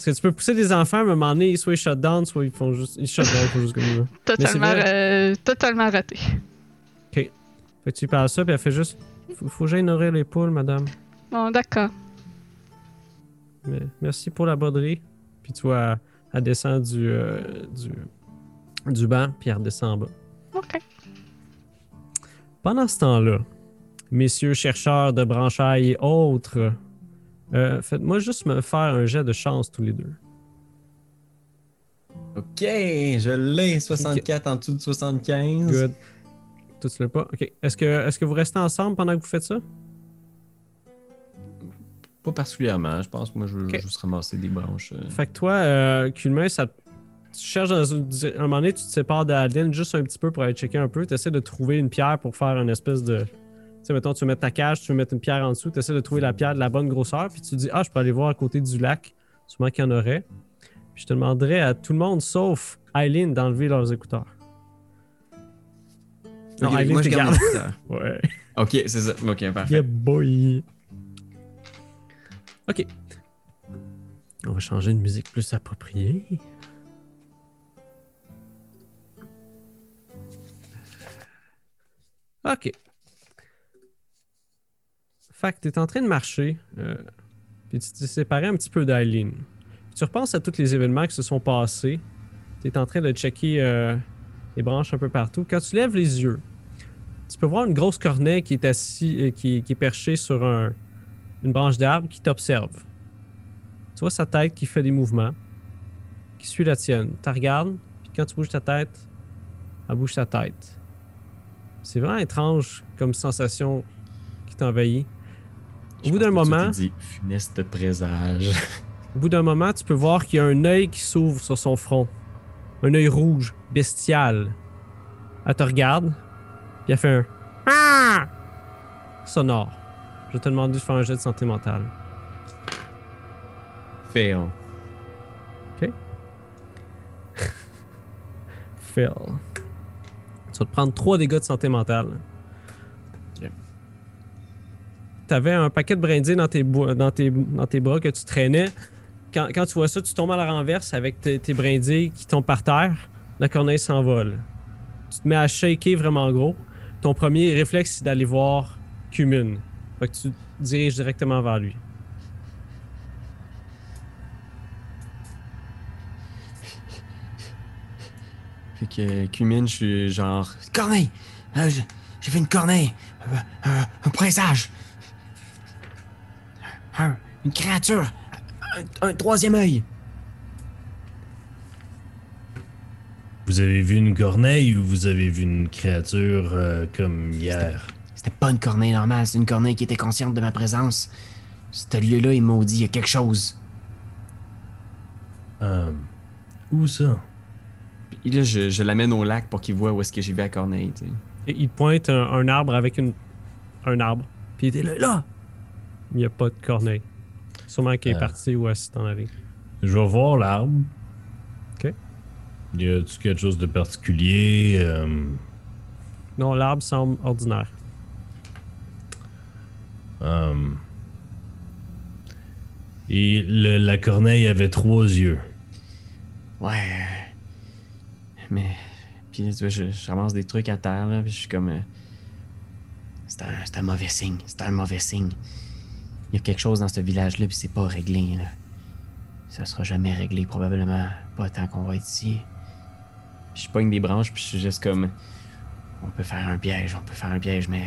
Speaker 1: Parce que tu peux pousser des enfants, à un moment donné, soit ils shut down, soit ils font juste. Ils shut down, ils font juste comme ça.
Speaker 3: Totalement, euh, totalement raté.
Speaker 1: Fait que tu parles ça, puis elle fait juste. Faut, faut que j'aille nourrir les poules, madame.
Speaker 3: Bon, d'accord.
Speaker 1: Mais merci pour la broderie. Puis tu vois, elle descend du, euh, du, du banc, puis elle redescend en bas.
Speaker 3: Ok.
Speaker 1: Pendant ce temps-là, messieurs chercheurs de branchailles et autres, euh, faites-moi juste me faire un jet de chance tous les deux.
Speaker 4: Ok, je l'ai. 64 en dessous de 75.
Speaker 1: Good. Tout l'as pas? Ok. Est-ce que, est-ce que vous restez ensemble pendant que vous faites ça?
Speaker 4: Pas particulièrement. Je pense que moi, je veux
Speaker 1: Ok.
Speaker 4: juste ramasser des branches. euh.
Speaker 1: Fait que toi, euh, Culmin, ça, tu cherches dans une, un moment donné, tu te sépares d'Adeline juste un petit peu pour aller checker un peu. Tu essaies de trouver une pierre pour faire une espèce de. Tu sais, mettons, tu veux mettre ta cage, tu veux mettre une pierre en dessous, tu essaies de trouver la pierre de la bonne grosseur, puis tu te dis, ah, je peux aller voir à côté du lac, sûrement qu'il y en aurait. Puis je te demanderais à tout le monde, sauf Eileen, d'enlever leurs écouteurs. Non, Eileen,
Speaker 4: moi, je garde écouteurs.
Speaker 1: Ouais.
Speaker 4: Ok, c'est ça. Ok, parfait.
Speaker 1: Yeah, boy. Ok. On va changer une musique plus appropriée. Ok. Fait que t'es en train de marcher, euh, puis tu t'es séparé un petit peu d'Eileen. Puis Tu repenses à tous les événements qui se sont passés. T'es en train de checker euh, les branches un peu partout. Quand tu lèves les yeux, tu peux voir une grosse corneille qui est assis, euh, qui, est perchée sur un- une branche d'arbre qui t'observe. Tu vois sa tête qui fait des mouvements, qui suit la tienne. Tu regardes, puis quand tu bouges ta tête, elle bouge sa tête. C'est vraiment étrange comme sensation qui t'envahit. Au bout d'un
Speaker 4: tu
Speaker 1: moment,
Speaker 4: dit funeste présage.
Speaker 1: au bout d'un moment, tu peux voir qu'il y a un œil qui s'ouvre sur son front. Un œil rouge, bestial. Elle te regarde, puis elle fait un Ah! sonore. Je te demander de faire un jet de santé mentale.
Speaker 4: Fail.
Speaker 1: Phil. vas te prendre 3 dégâts de santé mentale.
Speaker 4: Ok.
Speaker 1: T'avais un paquet de brindilles dans tes, dans, tes, dans tes bras que tu traînais. Quand, tu vois ça, tu tombes à la renverse avec tes, tes brindilles qui tombent par terre. La corneille s'envole. Tu te mets à shaker vraiment gros. Ton premier réflexe, c'est d'aller voir Cumin. Fait que tu te diriges directement vers lui.
Speaker 4: Fait que Cumin, je suis genre. Corneille! Euh, j'ai- J'ai fait une corneille! Euh, euh, un présage! Un- une créature! Un, un troisième œil!
Speaker 2: Vous avez vu une corneille ou vous avez vu une créature euh, comme hier?
Speaker 4: C'était pas une corneille normale, c'est une corneille qui était consciente de ma présence. Ce lieu-là est maudit, il y a quelque chose.
Speaker 2: Euh, où ça?
Speaker 4: Puis là, je, je l'amène au lac pour qu'il voit où est-ce que j'ai vu la corneille, tu sais.
Speaker 1: Et il pointe un, un arbre avec une, un arbre. Puis il était là, là! Il n'y a pas de corneille. Sûrement qu'il est
Speaker 2: Ah.
Speaker 1: parti ou dans la vie.
Speaker 2: Je vais voir l'arbre.
Speaker 1: Ok.
Speaker 2: Y a-tu quelque chose de particulier? euh,
Speaker 1: Non, l'arbre semble ordinaire.
Speaker 2: euh, Et le- la corneille avait trois yeux.
Speaker 4: Ouais. Mais. Puis là, tu vois, je, je ramasse des trucs à terre, là, puis je suis comme. euh, C'est un, c'est un mauvais signe. C'est un mauvais signe. Il y a quelque chose dans ce village-là, puis c'est pas réglé, là. Ça sera jamais réglé, probablement pas tant qu'on va être ici. Puis je pogne des branches, puis je suis juste comme. On peut faire un piège, on peut faire un piège, mais.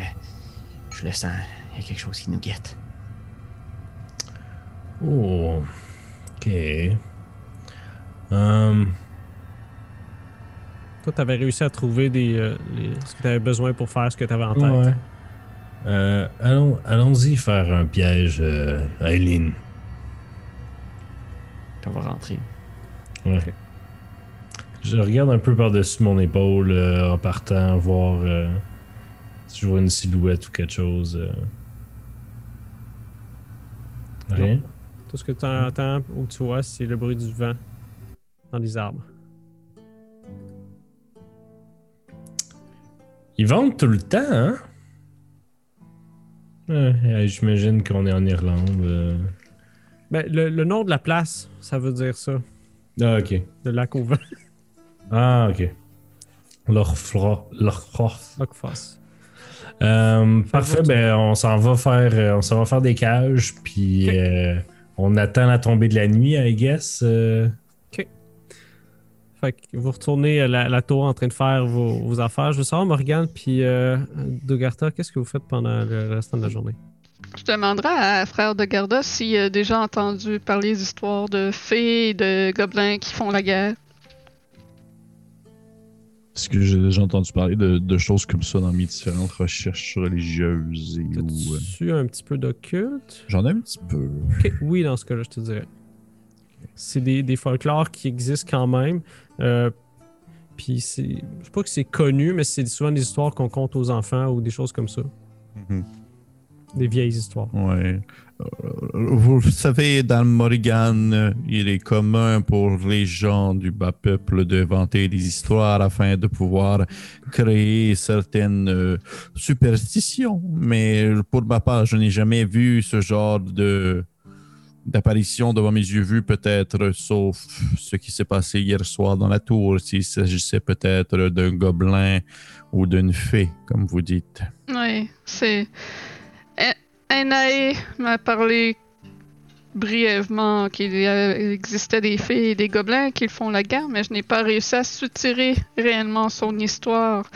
Speaker 4: Je le sens. Il y a quelque chose qui nous guette.
Speaker 2: Oh. Ok. Euh,
Speaker 1: Toi, tu avais réussi à trouver des, euh, les- ce que tu avais besoin pour faire ce que tu avais en tête.
Speaker 2: ouais. Euh, allons, allons-y faire un piège, euh, Aileen.
Speaker 4: Puis on va rentrer.
Speaker 2: Ouais. Je regarde un peu par-dessus mon épaule euh, en partant, voir euh, si je vois une silhouette ou quelque chose. Rien?
Speaker 1: Tout ce que tu entends ou tu vois, c'est le bruit du vent dans les arbres.
Speaker 2: Ils vendent tout le temps, hein? Ouais, euh, J'imagine qu'on est en Irlande. euh.
Speaker 1: Ben, le, le nom de la place, ça veut dire ça.
Speaker 2: Ah, ok.
Speaker 1: De lac au vent.
Speaker 2: Ah, ok.
Speaker 1: Lockfoss.
Speaker 2: Euh, parfait, ben on s'en va faire euh, on s'en va faire des cages puis euh, on attend la tombée de la nuit, I guess. euh.
Speaker 1: Fait que vous retournez à la, la tour en train de faire vos, vos affaires. Je veux savoir, Morgane puis euh, Dogarta, qu'est-ce que vous faites pendant le restant de la journée?
Speaker 3: Je demanderai à Frère de Garda s'il a déjà entendu parler d'histoires de fées et de gobelins qui font la guerre.
Speaker 5: Est-ce que j'ai déjà entendu parler de, de choses comme ça dans mes différentes recherches religieuses et ou, euh,
Speaker 1: T'as-tu un petit peu d'occulte?
Speaker 5: J'en ai un petit peu.
Speaker 1: Oui, dans ce cas-là, je te dirais. C'est des, des folklores qui existent quand même. Euh, Puis c'est. Je sais pas que c'est connu, mais c'est souvent des histoires qu'on compte aux enfants ou des choses comme ça.
Speaker 5: Mhm.
Speaker 1: Des vieilles histoires.
Speaker 5: Ouais. Euh, Vous savez, dans Morrigan, euh, il est commun pour les gens du bas peuple d'inventer des histoires afin de pouvoir créer certaines superstitions. Mais pour ma part, je n'ai jamais vu ce genre de d'apparition devant mes yeux vus, peut-être, sauf ce qui s'est passé hier soir dans la tour, s'il s'agissait peut-être d'un gobelin ou d'une fée, comme vous dites.
Speaker 3: Oui, c'est. Enae m'a parlé brièvement qu'il existait des fées et des gobelins qui font la guerre, mais je n'ai pas réussi à soutirer réellement son histoire.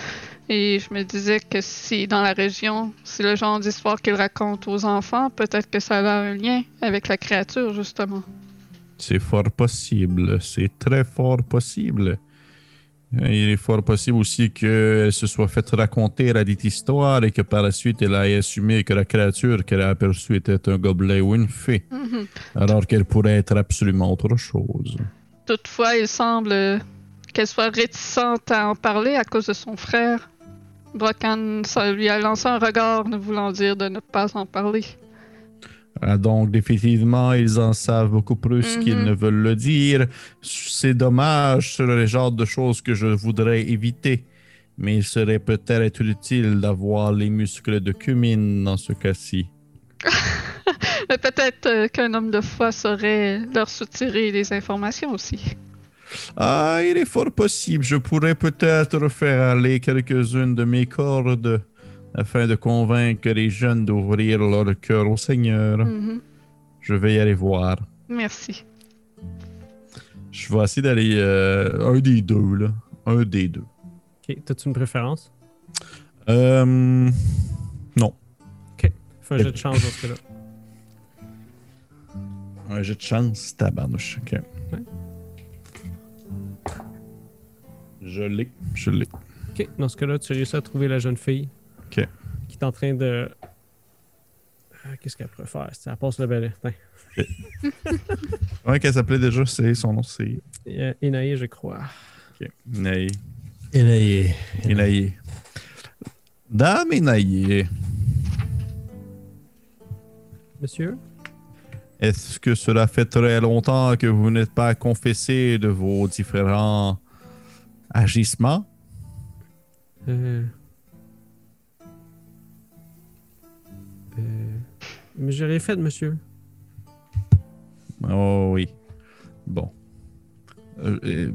Speaker 3: Et je me disais que si dans la région, c'est le genre d'histoire qu'il raconte aux enfants, peut-être que ça a un lien avec la créature, justement.
Speaker 5: C'est fort possible. C'est très fort possible. Il est fort possible aussi qu'elle se soit faite raconter la dite histoire et que par la suite elle ait assumé que la créature qu'elle a aperçue était un gobelin ou une fée,
Speaker 3: Mhm.
Speaker 5: alors qu'elle pourrait être absolument autre chose.
Speaker 3: Toutefois, il semble qu'elle soit réticente à en parler à cause de son frère. Brocan ça lui a lancé un regard ne voulant dire de ne pas en parler.
Speaker 5: Ah, donc, définitivement, ils en savent beaucoup plus
Speaker 3: Mhm.
Speaker 5: qu'ils ne veulent le dire. C'est dommage, c'est le genre de choses que je voudrais éviter. Mais il serait peut-être utile d'avoir les muscles de cumine dans ce cas-ci.
Speaker 3: Peut-être euh, qu'un homme de foi saurait leur soutirer des informations aussi.
Speaker 5: Ah, il est fort possible. Je pourrais peut-être faire aller quelques-unes de mes cordes afin de convaincre les jeunes d'ouvrir leur cœur au Seigneur.
Speaker 3: Mhm.
Speaker 5: Je vais y aller voir.
Speaker 3: Merci.
Speaker 5: Je vais essayer d'aller euh, un des deux, là. Un des deux.
Speaker 1: Ok, t'as-tu une préférence?
Speaker 5: Euh, non.
Speaker 1: Fais un jeu de chance dans ce cas-là.
Speaker 5: Un jeu de chance, tabarnouche. Ok. Je l'ai. Je l'ai.
Speaker 1: Ok, dans ce cas-là, tu réussis à trouver la jeune fille.
Speaker 5: Ok.
Speaker 1: Qui est en train de. Ah, Qu'est-ce qu'elle pourrait faire? Elle passe le balai. Tiens.
Speaker 5: Ouais, qu'elle s'appelait déjà, c'est son nom, c'est.
Speaker 1: Euh, Inaïe, je crois.
Speaker 5: Ok. Inaïe.
Speaker 2: Est-
Speaker 5: Inaïe. Dame Inaïe,
Speaker 1: Monsieur?
Speaker 5: est-ce que cela fait très longtemps que vous n'êtes pas confessé de vos différents agissements?
Speaker 1: Euh... Euh... Mais je l'ai fait, monsieur.
Speaker 5: Oh oui. Bon. Euh, euh,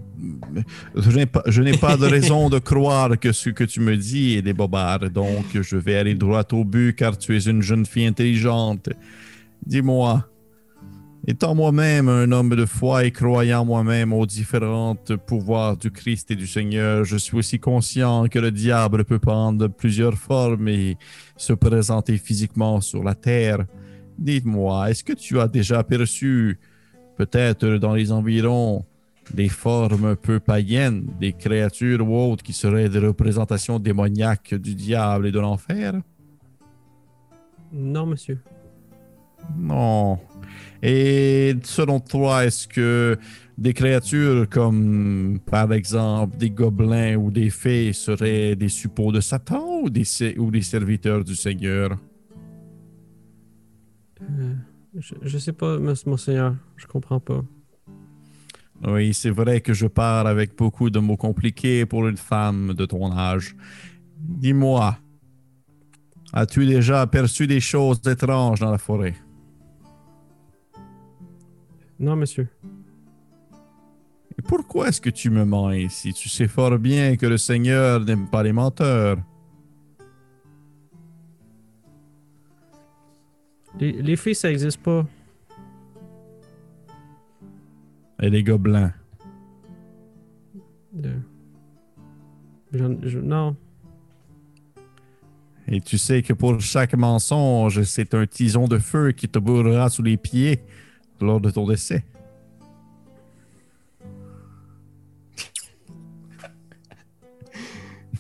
Speaker 5: je n'ai pas, je n'ai pas de raison de croire que ce que tu me dis est des bobards, donc je vais aller droit au but car tu es une jeune fille intelligente. Dis-moi, étant moi-même un homme de foi et croyant moi-même aux différents pouvoirs du Christ et du Seigneur, je suis aussi conscient que le diable peut prendre plusieurs formes et se présenter physiquement sur la terre. Dites-moi, est-ce que tu as déjà aperçu, peut-être dans les environs, des formes peu païennes, des créatures ou autres qui seraient des représentations démoniaques du diable et de l'enfer?
Speaker 1: Non, monsieur.
Speaker 5: Non. Et selon toi, est-ce que des créatures comme, par exemple, des gobelins ou des fées seraient des suppôts de Satan ou des, se- ou des serviteurs du Seigneur?
Speaker 1: Euh, je, je sais pas, monseigneur. Je comprends pas.
Speaker 5: Oui, c'est vrai que je parle avec beaucoup de mots compliqués pour une femme de ton âge. Dis-moi, as-tu déjà aperçu des choses étranges dans la forêt?
Speaker 1: Non, monsieur.
Speaker 5: Et pourquoi est-ce que tu me mens ici? Tu sais fort bien que le Seigneur n'aime pas les menteurs.
Speaker 1: Les, les filles, ça existe pas.
Speaker 5: Et les gobelins.
Speaker 1: Je- non.
Speaker 5: Et tu sais que pour chaque mensonge, c'est un tison de feu qui te brûlera sous les pieds lors de ton décès.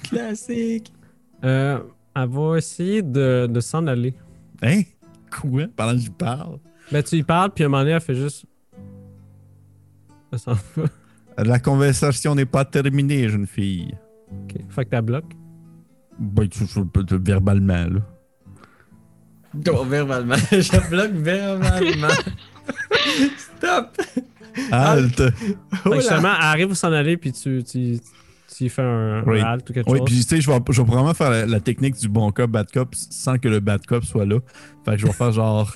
Speaker 4: Classique.
Speaker 1: Euh, elle va essayer de, de s'en aller.
Speaker 5: Hein? Quoi? Pendant que je parle?
Speaker 1: Ben, tu y parles, puis à un moment donné, elle fait juste. Elle s'en va.
Speaker 5: La conversation n'est pas terminée, jeune fille.
Speaker 1: Ok. Fait que t'as bloqué.
Speaker 5: Ben, tu, tu peux te- verbalement, là.
Speaker 4: Donc, verbalement. Je bloque verbalement. Stop.
Speaker 5: Halte!
Speaker 1: Fait que justement, elle arrive à s'en aller, puis tu, tu, tu y fais un,
Speaker 5: Oui.
Speaker 1: un halt ou quelque
Speaker 5: Oui,
Speaker 1: chose.
Speaker 5: puis tu sais, je vais, je vais probablement faire la, la technique du bon cop, bad cop sans que le bad cop soit là. Fait que je vais faire genre.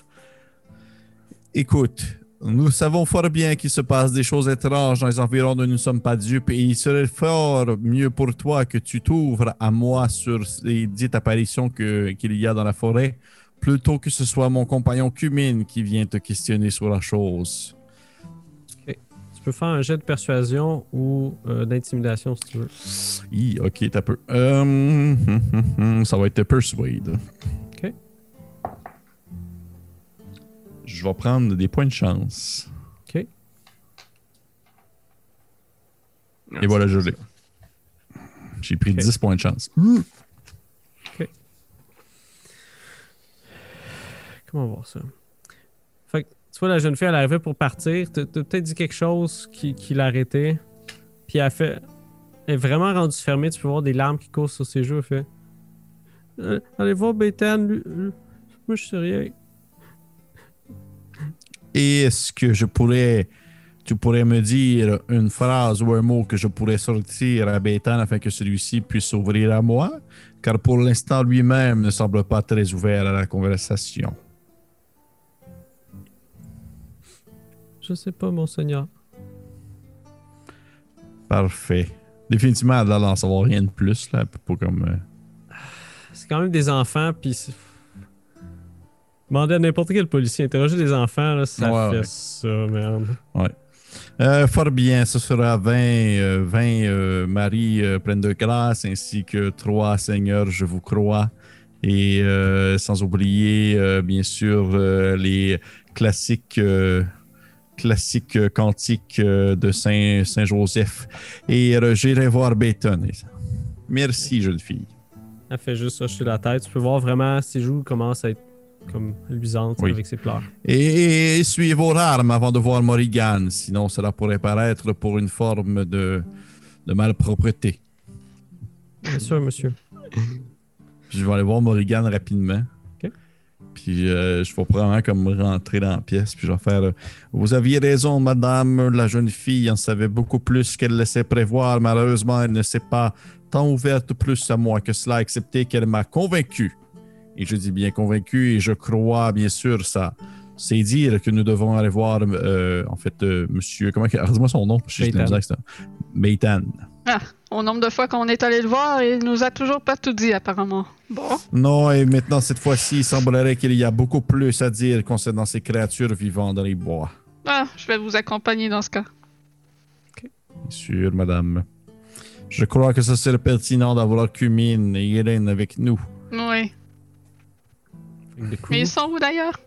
Speaker 5: Écoute, nous savons fort bien qu'il se passe des choses étranges dans les environs dont nous ne sommes pas dupes et il serait fort mieux pour toi que tu t'ouvres à moi sur les dites apparitions que- qu'il y a dans la forêt plutôt que ce soit mon compagnon Cumine qui vient te questionner sur la chose.
Speaker 1: Tu peux faire un jet de persuasion ou euh, d'intimidation si tu veux.
Speaker 5: Hi, ok, t'as peu. Euh, hum, hum, hum, hum, ça va être Persuade.
Speaker 1: Ok.
Speaker 5: Je vais prendre des points de chance.
Speaker 1: Ok.
Speaker 5: Et voilà, je l'ai. J'ai pris
Speaker 1: Ok.
Speaker 5: 10 points de chance.
Speaker 1: Comment voir ça? Fait que, tu vois, la jeune fille, elle arrivait pour partir. T'as peut-être dit quelque chose qui, qui l'arrêtait. Puis elle fait. Elle est vraiment rendue fermée. Tu peux voir des larmes qui courent sur ses joues. Elle fait. Euh, allez voir Béthane. lui- lui- Moi, je sais rien.
Speaker 5: Est-ce que je pourrais tu pourrais me dire une phrase ou un mot que je pourrais sortir à Bétan afin que celui-ci puisse s'ouvrir à moi, car pour l'instant lui-même ne semble pas très ouvert à la conversation.
Speaker 1: Je sais pas, monseigneur.
Speaker 5: Parfait. Définitivement, elle d'en savoir rien de plus, là. Pas comme. euh,
Speaker 1: C'est quand même des enfants, puis. c'est- Demander à n'importe quel policier, interroger des enfants, là, ça
Speaker 5: Ouais,
Speaker 1: fait
Speaker 5: ouais.
Speaker 1: ça, merde.
Speaker 5: Euh, fort bien, ce sera 20, euh, 20 euh, Marie pleines de grâce ainsi que trois Seigneurs, je vous crois. Et euh, sans oublier, bien sûr, les classiques, classiques euh, cantiques euh, de Saint, Saint Joseph. Et j'irai voir Béton. Merci, jeune fille.
Speaker 1: Elle fait juste hocher la tête. Tu peux voir vraiment ses joues commencent à être comme luisantes
Speaker 5: Oui.
Speaker 1: avec ses pleurs.
Speaker 5: Et essuyez vos larmes avant de voir Morrigan, sinon cela pourrait paraître pour une forme de, de malpropreté.
Speaker 1: Bien sûr, monsieur.
Speaker 5: Je vais aller voir Morrigan rapidement. Puis euh, je vais probablement comme rentrer dans la pièce. Puis je vais faire euh, Vous aviez raison, madame. La jeune fille en savait beaucoup plus qu'elle laissait prévoir. Malheureusement, elle ne s'est pas tant ouverte plus à moi que cela, excepté qu'elle m'a convaincu. Et je dis bien convaincu, et je crois, bien sûr, ça. C'est dire que nous devons aller voir, euh, en fait, monsieur. Comment Dis-moi son nom. Je suis Ça. Beitan.
Speaker 3: Au nombre de fois qu'on est allé le voir, il nous a toujours pas tout dit, apparemment. Bon.
Speaker 5: Non, et maintenant, cette fois-ci, il semblerait qu'il y a beaucoup plus à dire concernant ces créatures vivant dans les bois.
Speaker 3: Ah, je vais vous accompagner dans ce cas.
Speaker 5: Bien sûr, madame. Je crois que ce serait pertinent d'avoir Cumine et Hélène avec nous.
Speaker 3: Oui. Mais ils sont où d'ailleurs?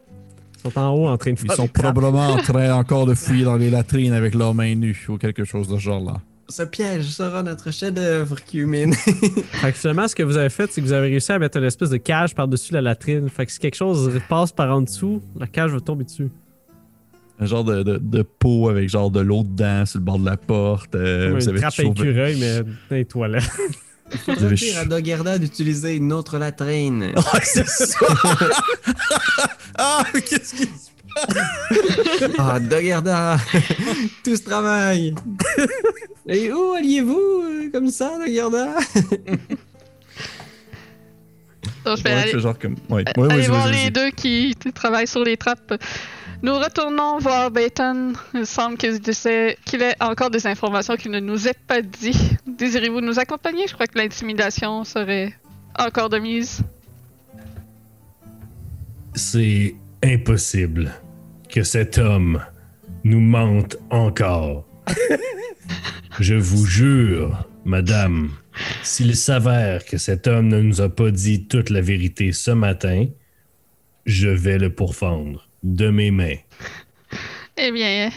Speaker 1: Ils sont en haut en train de
Speaker 5: Ils sont probablement en train encore de fouiller dans les latrines avec leurs mains nues ou quelque chose de ce genre-là.
Speaker 4: Ce piège sera notre chef-d'œuvre, Cumine.
Speaker 1: Fait que finalement, ce que vous avez fait, c'est que vous avez réussi à mettre une espèce de cage par-dessus la latrine. Fait que si quelque chose passe par en dessous, la cage va tomber dessus.
Speaker 5: Un genre de, de, de pot avec genre de l'eau dedans sur le bord de la porte. euh, vous
Speaker 1: une
Speaker 5: avez
Speaker 1: trappe à
Speaker 5: toujours-
Speaker 1: écureuil, mais dans les toilettes.
Speaker 5: vous
Speaker 4: Je
Speaker 5: avez
Speaker 4: dire à Dogerda d'utiliser une autre latrine.
Speaker 5: Ouais, c'est ça! ah, qu'est-ce qui se
Speaker 4: Ah, Dogerda! Tout ce travail! Et où alliez-vous euh, comme ça?
Speaker 3: Donc, je vais
Speaker 5: Ouais,
Speaker 3: aller,
Speaker 5: genre comme. Ouais. Ouais,
Speaker 3: aller
Speaker 5: vas-y,
Speaker 3: voir
Speaker 5: vas-y,
Speaker 3: les deux qui travaillent sur les trappes. Nous retournons voir Bayton. Il semble qu'il ait encore des informations qu'il ne nous ait pas dit. Désirez-vous nous accompagner? Je crois que l'intimidation serait encore de mise.
Speaker 2: C'est impossible que cet homme nous mente encore. Je vous jure, madame, s'il s'avère que cet homme ne nous a pas dit toute la vérité ce matin, je vais le pourfendre de mes mains.
Speaker 3: Eh bien,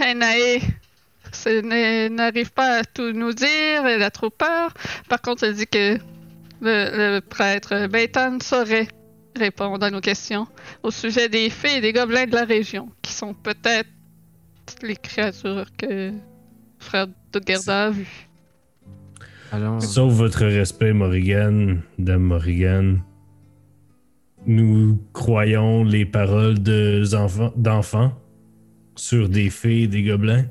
Speaker 3: n'est- n'arrive pas à tout nous dire, elle a trop peur. Par contre, elle dit que le, le prêtre Bayton saurait répondre à nos questions au sujet des fées et des gobelins de la région, qui sont peut-être les créatures que frère de Gerda a vues.
Speaker 4: Allons.
Speaker 2: Sauf votre respect, Morrigan, Dame Morrigan. Nous croyons les paroles d'enfants sur des fées et des gobelins.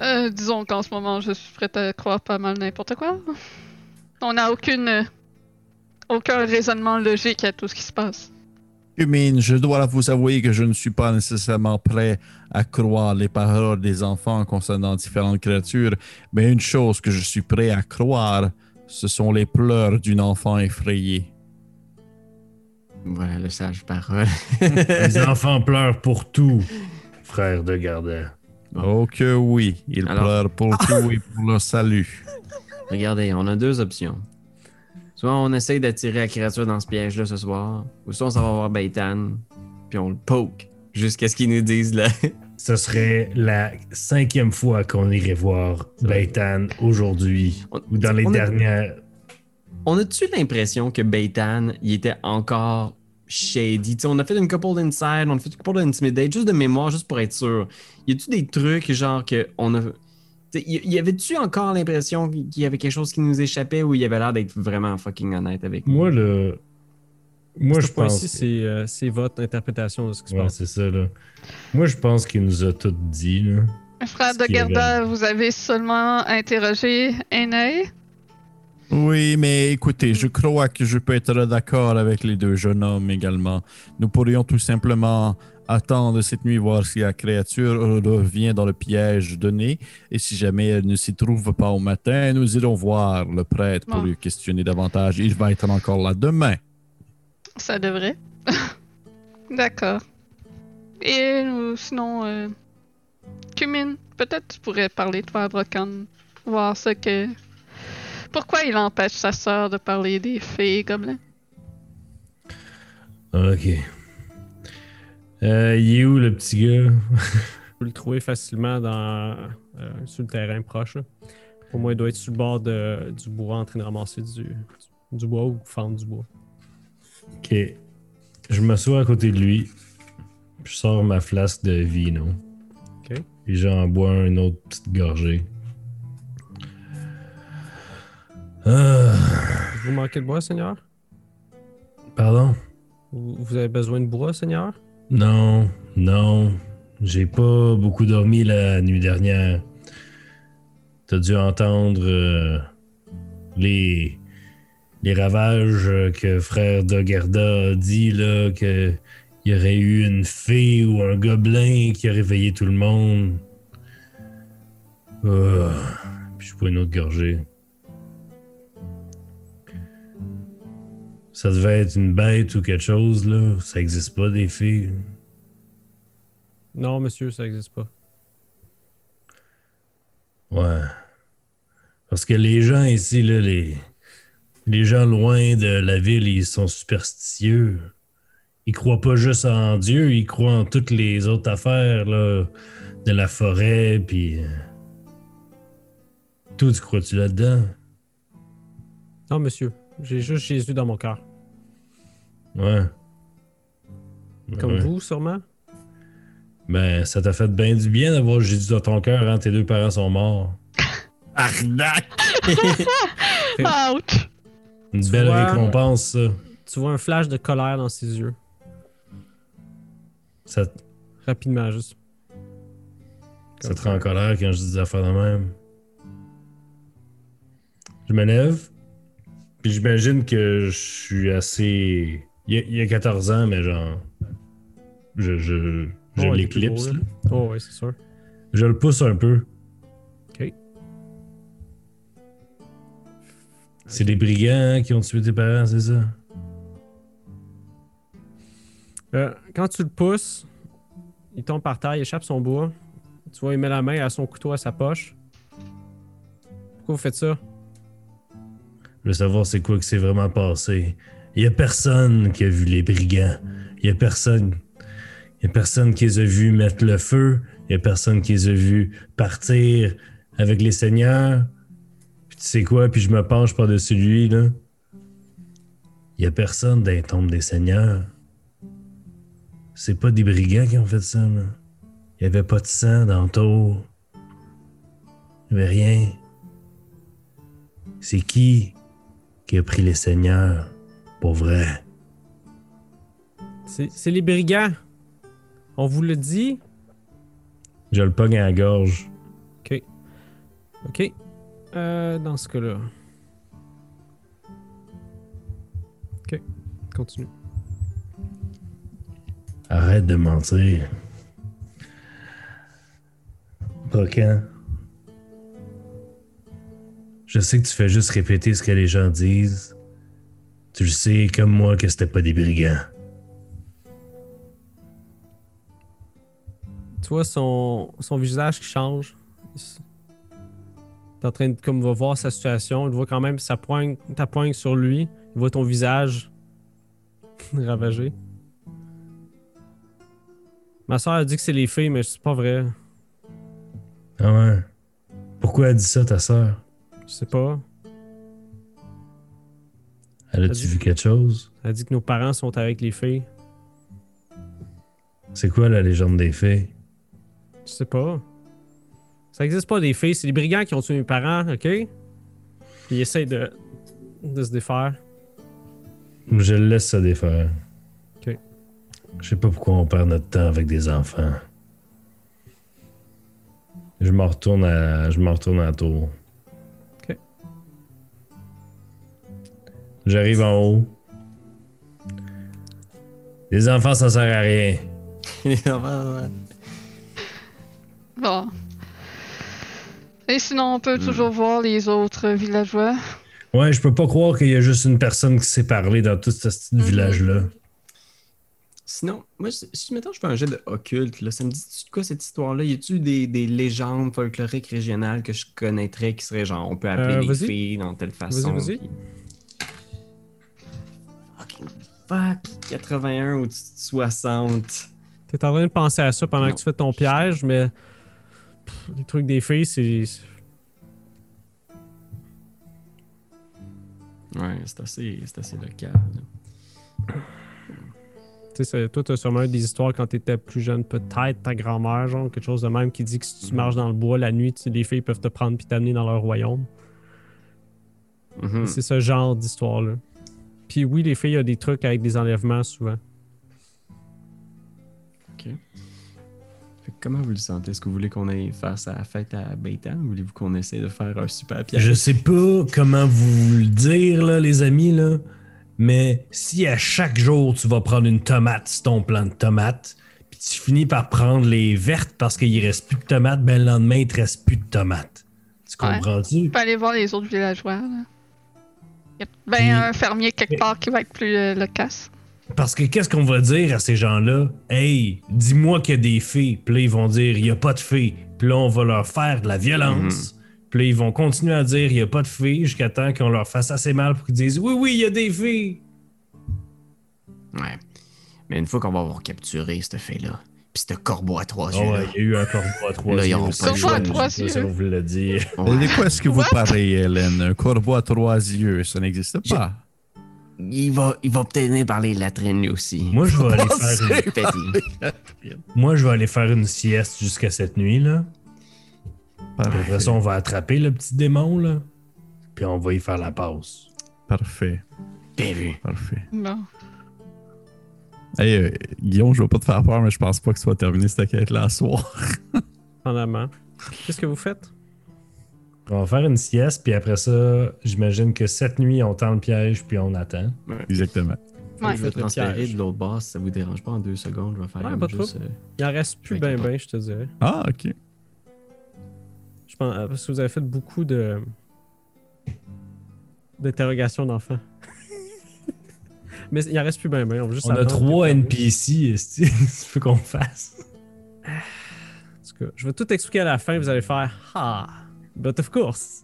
Speaker 3: Euh, disons qu'en ce moment, je suis prête à croire pas mal n'importe quoi. On n'a aucune, aucun raisonnement logique à tout ce qui se passe.
Speaker 5: Cumine, je dois vous avouer que je ne suis pas nécessairement prêt à croire les paroles des enfants concernant différentes créatures, mais une chose que je suis prêt à croire, ce sont les pleurs d'une enfant effrayée.
Speaker 4: Voilà le sage parole.
Speaker 2: Les enfants pleurent pour tout, frère de Gardin.
Speaker 5: Oh que oui, ils
Speaker 4: Alors-
Speaker 5: pleurent pour tout et pour leur salut.
Speaker 4: Regardez, on a deux options. Soit on essaye d'attirer la créature dans ce piège-là ce soir, ou soit on s'en va voir Baitan, puis on le poke jusqu'à ce qu'ils nous disent là.
Speaker 2: Ce serait la cinquième fois qu'on irait voir Baitan aujourd'hui
Speaker 4: On-
Speaker 2: ou dans les
Speaker 4: on a-
Speaker 2: dernières.
Speaker 4: On a-tu l'impression que Baitan, il était encore shady? T'sais, on a fait une couple d'inside, on a fait une couple d'intimidate, juste de mémoire, juste pour être sûr. Y a-tu des trucs genre que on a. Y y avait-tu encore l'impression qu'il y avait quelque chose qui nous échappait ou il avait l'air d'être vraiment fucking honnête avec nous?
Speaker 2: Moi, le. Moi, je pense. que-
Speaker 1: c'est euh, c'est votre interprétation de ce qui se
Speaker 2: Ouais,
Speaker 1: passe.
Speaker 2: c'est ça, là. Moi, je pense qu'il nous a tout dit, là.
Speaker 3: Frère de Gerda, vous avez seulement interrogé Aîné.
Speaker 5: Oui, mais écoutez, je crois que je peux être d'accord avec les deux jeunes hommes également. Nous pourrions tout simplement attendre cette nuit, voir si la créature revient dans le piège donné. Et si jamais elle ne s'y trouve pas au matin, nous irons voir le prêtre pour
Speaker 3: Bon.
Speaker 5: lui questionner davantage. Il va être encore là demain.
Speaker 3: Ça devrait. D'accord. Et euh, sinon, euh, Cumin, peut-être tu pourrais parler, toi, à Brocan. Voir ce que. Pourquoi il empêche sa sœur de parler des fées et gobelins?
Speaker 2: Ok. Euh, il est où le petit gars?
Speaker 1: Tu peux le trouver facilement dans, euh, sur le terrain proche. là. Au moins, il doit être sur le bord de- du bois en train de ramasser du, du bois ou fendre du bois.
Speaker 2: Ok. Je m'assois à côté de lui. Je sors ma flasque de vino.
Speaker 1: Ok.
Speaker 2: Et j'en bois une autre petite gorgée. Ah,
Speaker 1: Vous manquez de bois, Seigneur?
Speaker 2: pardon?
Speaker 1: Vous avez besoin de bois, Seigneur?
Speaker 2: Non, non. J'ai pas beaucoup dormi la nuit dernière. T'as dû entendre euh, les, ravages que frère Dogarda a dit là que il y aurait eu une fée ou un gobelin qui a réveillé tout le monde. Ah, puis je bois une autre gorgée. Ça devait être une bête ou quelque chose, là. Ça existe pas, des fées.
Speaker 1: Non, monsieur, ça n'existe pas.
Speaker 2: Ouais. Parce que les gens ici, là, les, les gens loin de la ville, ils sont superstitieux. Ils croient pas juste en Dieu, ils croient en toutes les autres affaires, là, de la forêt, puis... euh, Tout, tu crois-tu là-dedans?
Speaker 1: Non, monsieur. J'ai juste Jésus dans mon cœur.
Speaker 2: Ouais.
Speaker 1: Comme
Speaker 2: Ouais.
Speaker 1: vous, sûrement.
Speaker 2: Ben, ça t'a fait bien du bien d'avoir Jésus dans ton cœur, hein? Tes deux parents sont morts.
Speaker 5: Arnaque!
Speaker 3: Ouch!
Speaker 2: Une
Speaker 1: Tu
Speaker 2: belle
Speaker 1: vois-
Speaker 2: récompense, ça.
Speaker 1: Tu vois un flash de colère dans ses yeux.
Speaker 2: Ça,
Speaker 1: Rapidement, juste.
Speaker 2: Ça te rend en colère quand je dis des affaires de même. Je me lève. Puis j'imagine que je suis assez. Il y, a, il y a 14 ans, mais genre. Je, je, je
Speaker 1: Oh,
Speaker 2: l'éclipse.
Speaker 1: Oh, ouais, c'est sûr.
Speaker 2: Je le pousse un peu.
Speaker 1: Ok.
Speaker 2: C'est des brigands qui ont tué tes parents, c'est ça?
Speaker 1: Euh, quand tu le pousses, il tombe par terre, il échappe son bois. Tu vois, il met la main à son couteau à sa poche. Pourquoi vous faites ça?
Speaker 2: Je savoir c'est quoi que c'est vraiment passé. Il y a personne qui a vu les brigands. Il y a personne. Il y a personne qui les a vus mettre le feu. Il y a personne qui les a vus partir avec les seigneurs. Puis tu sais quoi? Puis je me penche par-dessus lui, là. Il y a personne dans les tombes des seigneurs. C'est pas des brigands qui ont fait ça, là. Il y avait pas de sang dans le tour. Il y avait rien. C'est qui? Qui a pris les seigneurs pour vrai?
Speaker 1: C'est les brigands. On vous le dit.
Speaker 2: Je le pogne à la gorge.
Speaker 1: OK. Euh, dans ce cas-là. OK. Continue.
Speaker 2: Arrête de mentir. Brocan. Je sais que tu fais juste répéter ce que les gens disent. Tu le sais comme moi que c'était pas des brigands.
Speaker 1: Tu vois son, son visage qui change. T'es en train de comme va voir sa situation. Il voit quand même sa poigne, ta poigne sur lui. Il voit ton visage ravagé. Ma soeur a dit que c'est les filles, mais c'est pas vrai.
Speaker 2: Ah ouais? Pourquoi elle dit ça, ta sœur?
Speaker 1: Je sais pas.
Speaker 2: Elle a-tu vu quelque chose?
Speaker 1: Elle a dit que nos parents sont avec les filles.
Speaker 2: C'est quoi la légende des fées?
Speaker 1: Je sais pas. Ça existe pas des filles, c'est les brigands qui ont tué mes parents, ok? Puis ils essayent de, de se défaire.
Speaker 2: Je le laisse se défaire.
Speaker 1: Ok.
Speaker 2: Je sais pas pourquoi on perd notre temps avec des enfants. Je me retourne à, je me retourne à la tour. J'arrive en haut. Les enfants, ça sert à rien.
Speaker 3: Bon. Et sinon, on peut toujours voir les autres villageois.
Speaker 2: Ouais, je peux pas croire qu'il y a juste une personne qui sait parler dans tout ce petit
Speaker 3: Mhm.
Speaker 2: village-là.
Speaker 4: Sinon, moi, si maintenant je fais un jet de occulte, là, ça me dit de quoi cette histoire-là? Y a-tu des, des légendes folkloriques régionales que je connaîtrais qui seraient genre, on peut appeler
Speaker 1: Euh,
Speaker 4: les filles dans telle façon? puis- fuck! 81 au-dessus de 60.
Speaker 1: T'es en train de penser à ça pendant
Speaker 4: Non.
Speaker 1: que tu fais ton piège, mais pff, les trucs des filles, c'est.
Speaker 4: Ouais, c'est assez, assez local.
Speaker 1: Tu sais, toi, t'as sûrement eu des histoires quand t'étais plus jeune, peut-être ta grand-mère, genre, quelque chose de même qui dit que si tu marches dans le bois la nuit, tu les filles peuvent te prendre puis t'amener dans leur royaume.
Speaker 4: Mhm.
Speaker 1: C'est ce genre d'histoire-là. Puis oui, les filles, il y a des trucs avec des enlèvements souvent.
Speaker 4: Fait que comment vous le sentez? Est-ce que vous voulez qu'on aille faire sa fête à Beitan ou voulez-vous qu'on essaie de faire un super piège?
Speaker 2: Je sais pas comment vous le dire, là, les amis, là, mais si à chaque jour tu vas prendre une tomate sur ton plan de tomates, puis tu finis par prendre les vertes parce qu'il reste plus de tomates, ben le lendemain, il te reste plus de tomates. Tu
Speaker 3: Ouais.
Speaker 2: comprends-tu?
Speaker 3: On peut aller voir les autres villageois. là. Il y a
Speaker 2: Puis-
Speaker 3: bien un fermier quelque part qui va être plus euh, loquace.
Speaker 2: Parce que qu'est-ce qu'on va dire à ces gens-là? Hey, dis-moi qu'il y a des filles. Puis là, ils vont dire, il n'y a pas de filles. Puis là, on va leur faire de la violence. Puis là, ils vont continuer à dire, il n'y a pas de filles jusqu'à temps qu'on leur fasse assez mal pour qu'ils disent, oui, oui, il y a des filles.
Speaker 4: Ouais. Mais une fois qu'on va avoir capturé cette fille-là, pis ce corbeau à trois
Speaker 2: Ah
Speaker 4: yeux,
Speaker 2: ouais,
Speaker 4: là,
Speaker 2: il y a eu un corbeau à trois
Speaker 4: Là, ils
Speaker 2: yeux
Speaker 4: pas le
Speaker 3: Corbeau à trois yeux.
Speaker 2: on vous l'a dit.
Speaker 4: ouais,
Speaker 5: De quoi est-ce que vous
Speaker 3: What?
Speaker 5: parlez, Hélène? Un corbeau à trois yeux, ça n'existe pas.
Speaker 4: il va, il va peut-être venir parler latrine lui aussi.
Speaker 2: Moi, je vais aller faire une...
Speaker 4: Petit.
Speaker 2: Moi, je vais aller faire une sieste jusqu'à cette nuit, là. Puis
Speaker 5: Parfait.
Speaker 2: après ça, on va attraper le petit démon, là. Puis on va y faire la passe.
Speaker 5: Parfait.
Speaker 4: Bien vu.
Speaker 5: Parfait.
Speaker 3: Bon.
Speaker 5: Hey, euh, Guillaume, je veux pas te faire peur, mais je pense pas que tu vas terminer cette quête-là à soir.
Speaker 1: En amont. Qu'est-ce que vous faites?
Speaker 2: On va faire une sieste, puis après ça, j'imagine que cette nuit, on tend le piège, puis on attend.
Speaker 5: Exactement.
Speaker 3: Ouais.
Speaker 4: Je vais transférer de l'autre base si ça vous dérange pas en deux secondes. Je vais faire
Speaker 1: Ouais, pas
Speaker 4: juste. euh,
Speaker 1: Il en reste plus ben ben, je te dirais.
Speaker 5: Ah, ok.
Speaker 1: Je pense euh, parce que vous avez fait beaucoup de d'interrogations d'enfants. Mais il en reste plus ben ben. On, va juste
Speaker 2: On a trois NPC, est-ce que tu veux qu'on fasse?
Speaker 1: En tout cas, je vais tout expliquer à la fin. Vous allez faire Ah, but of course.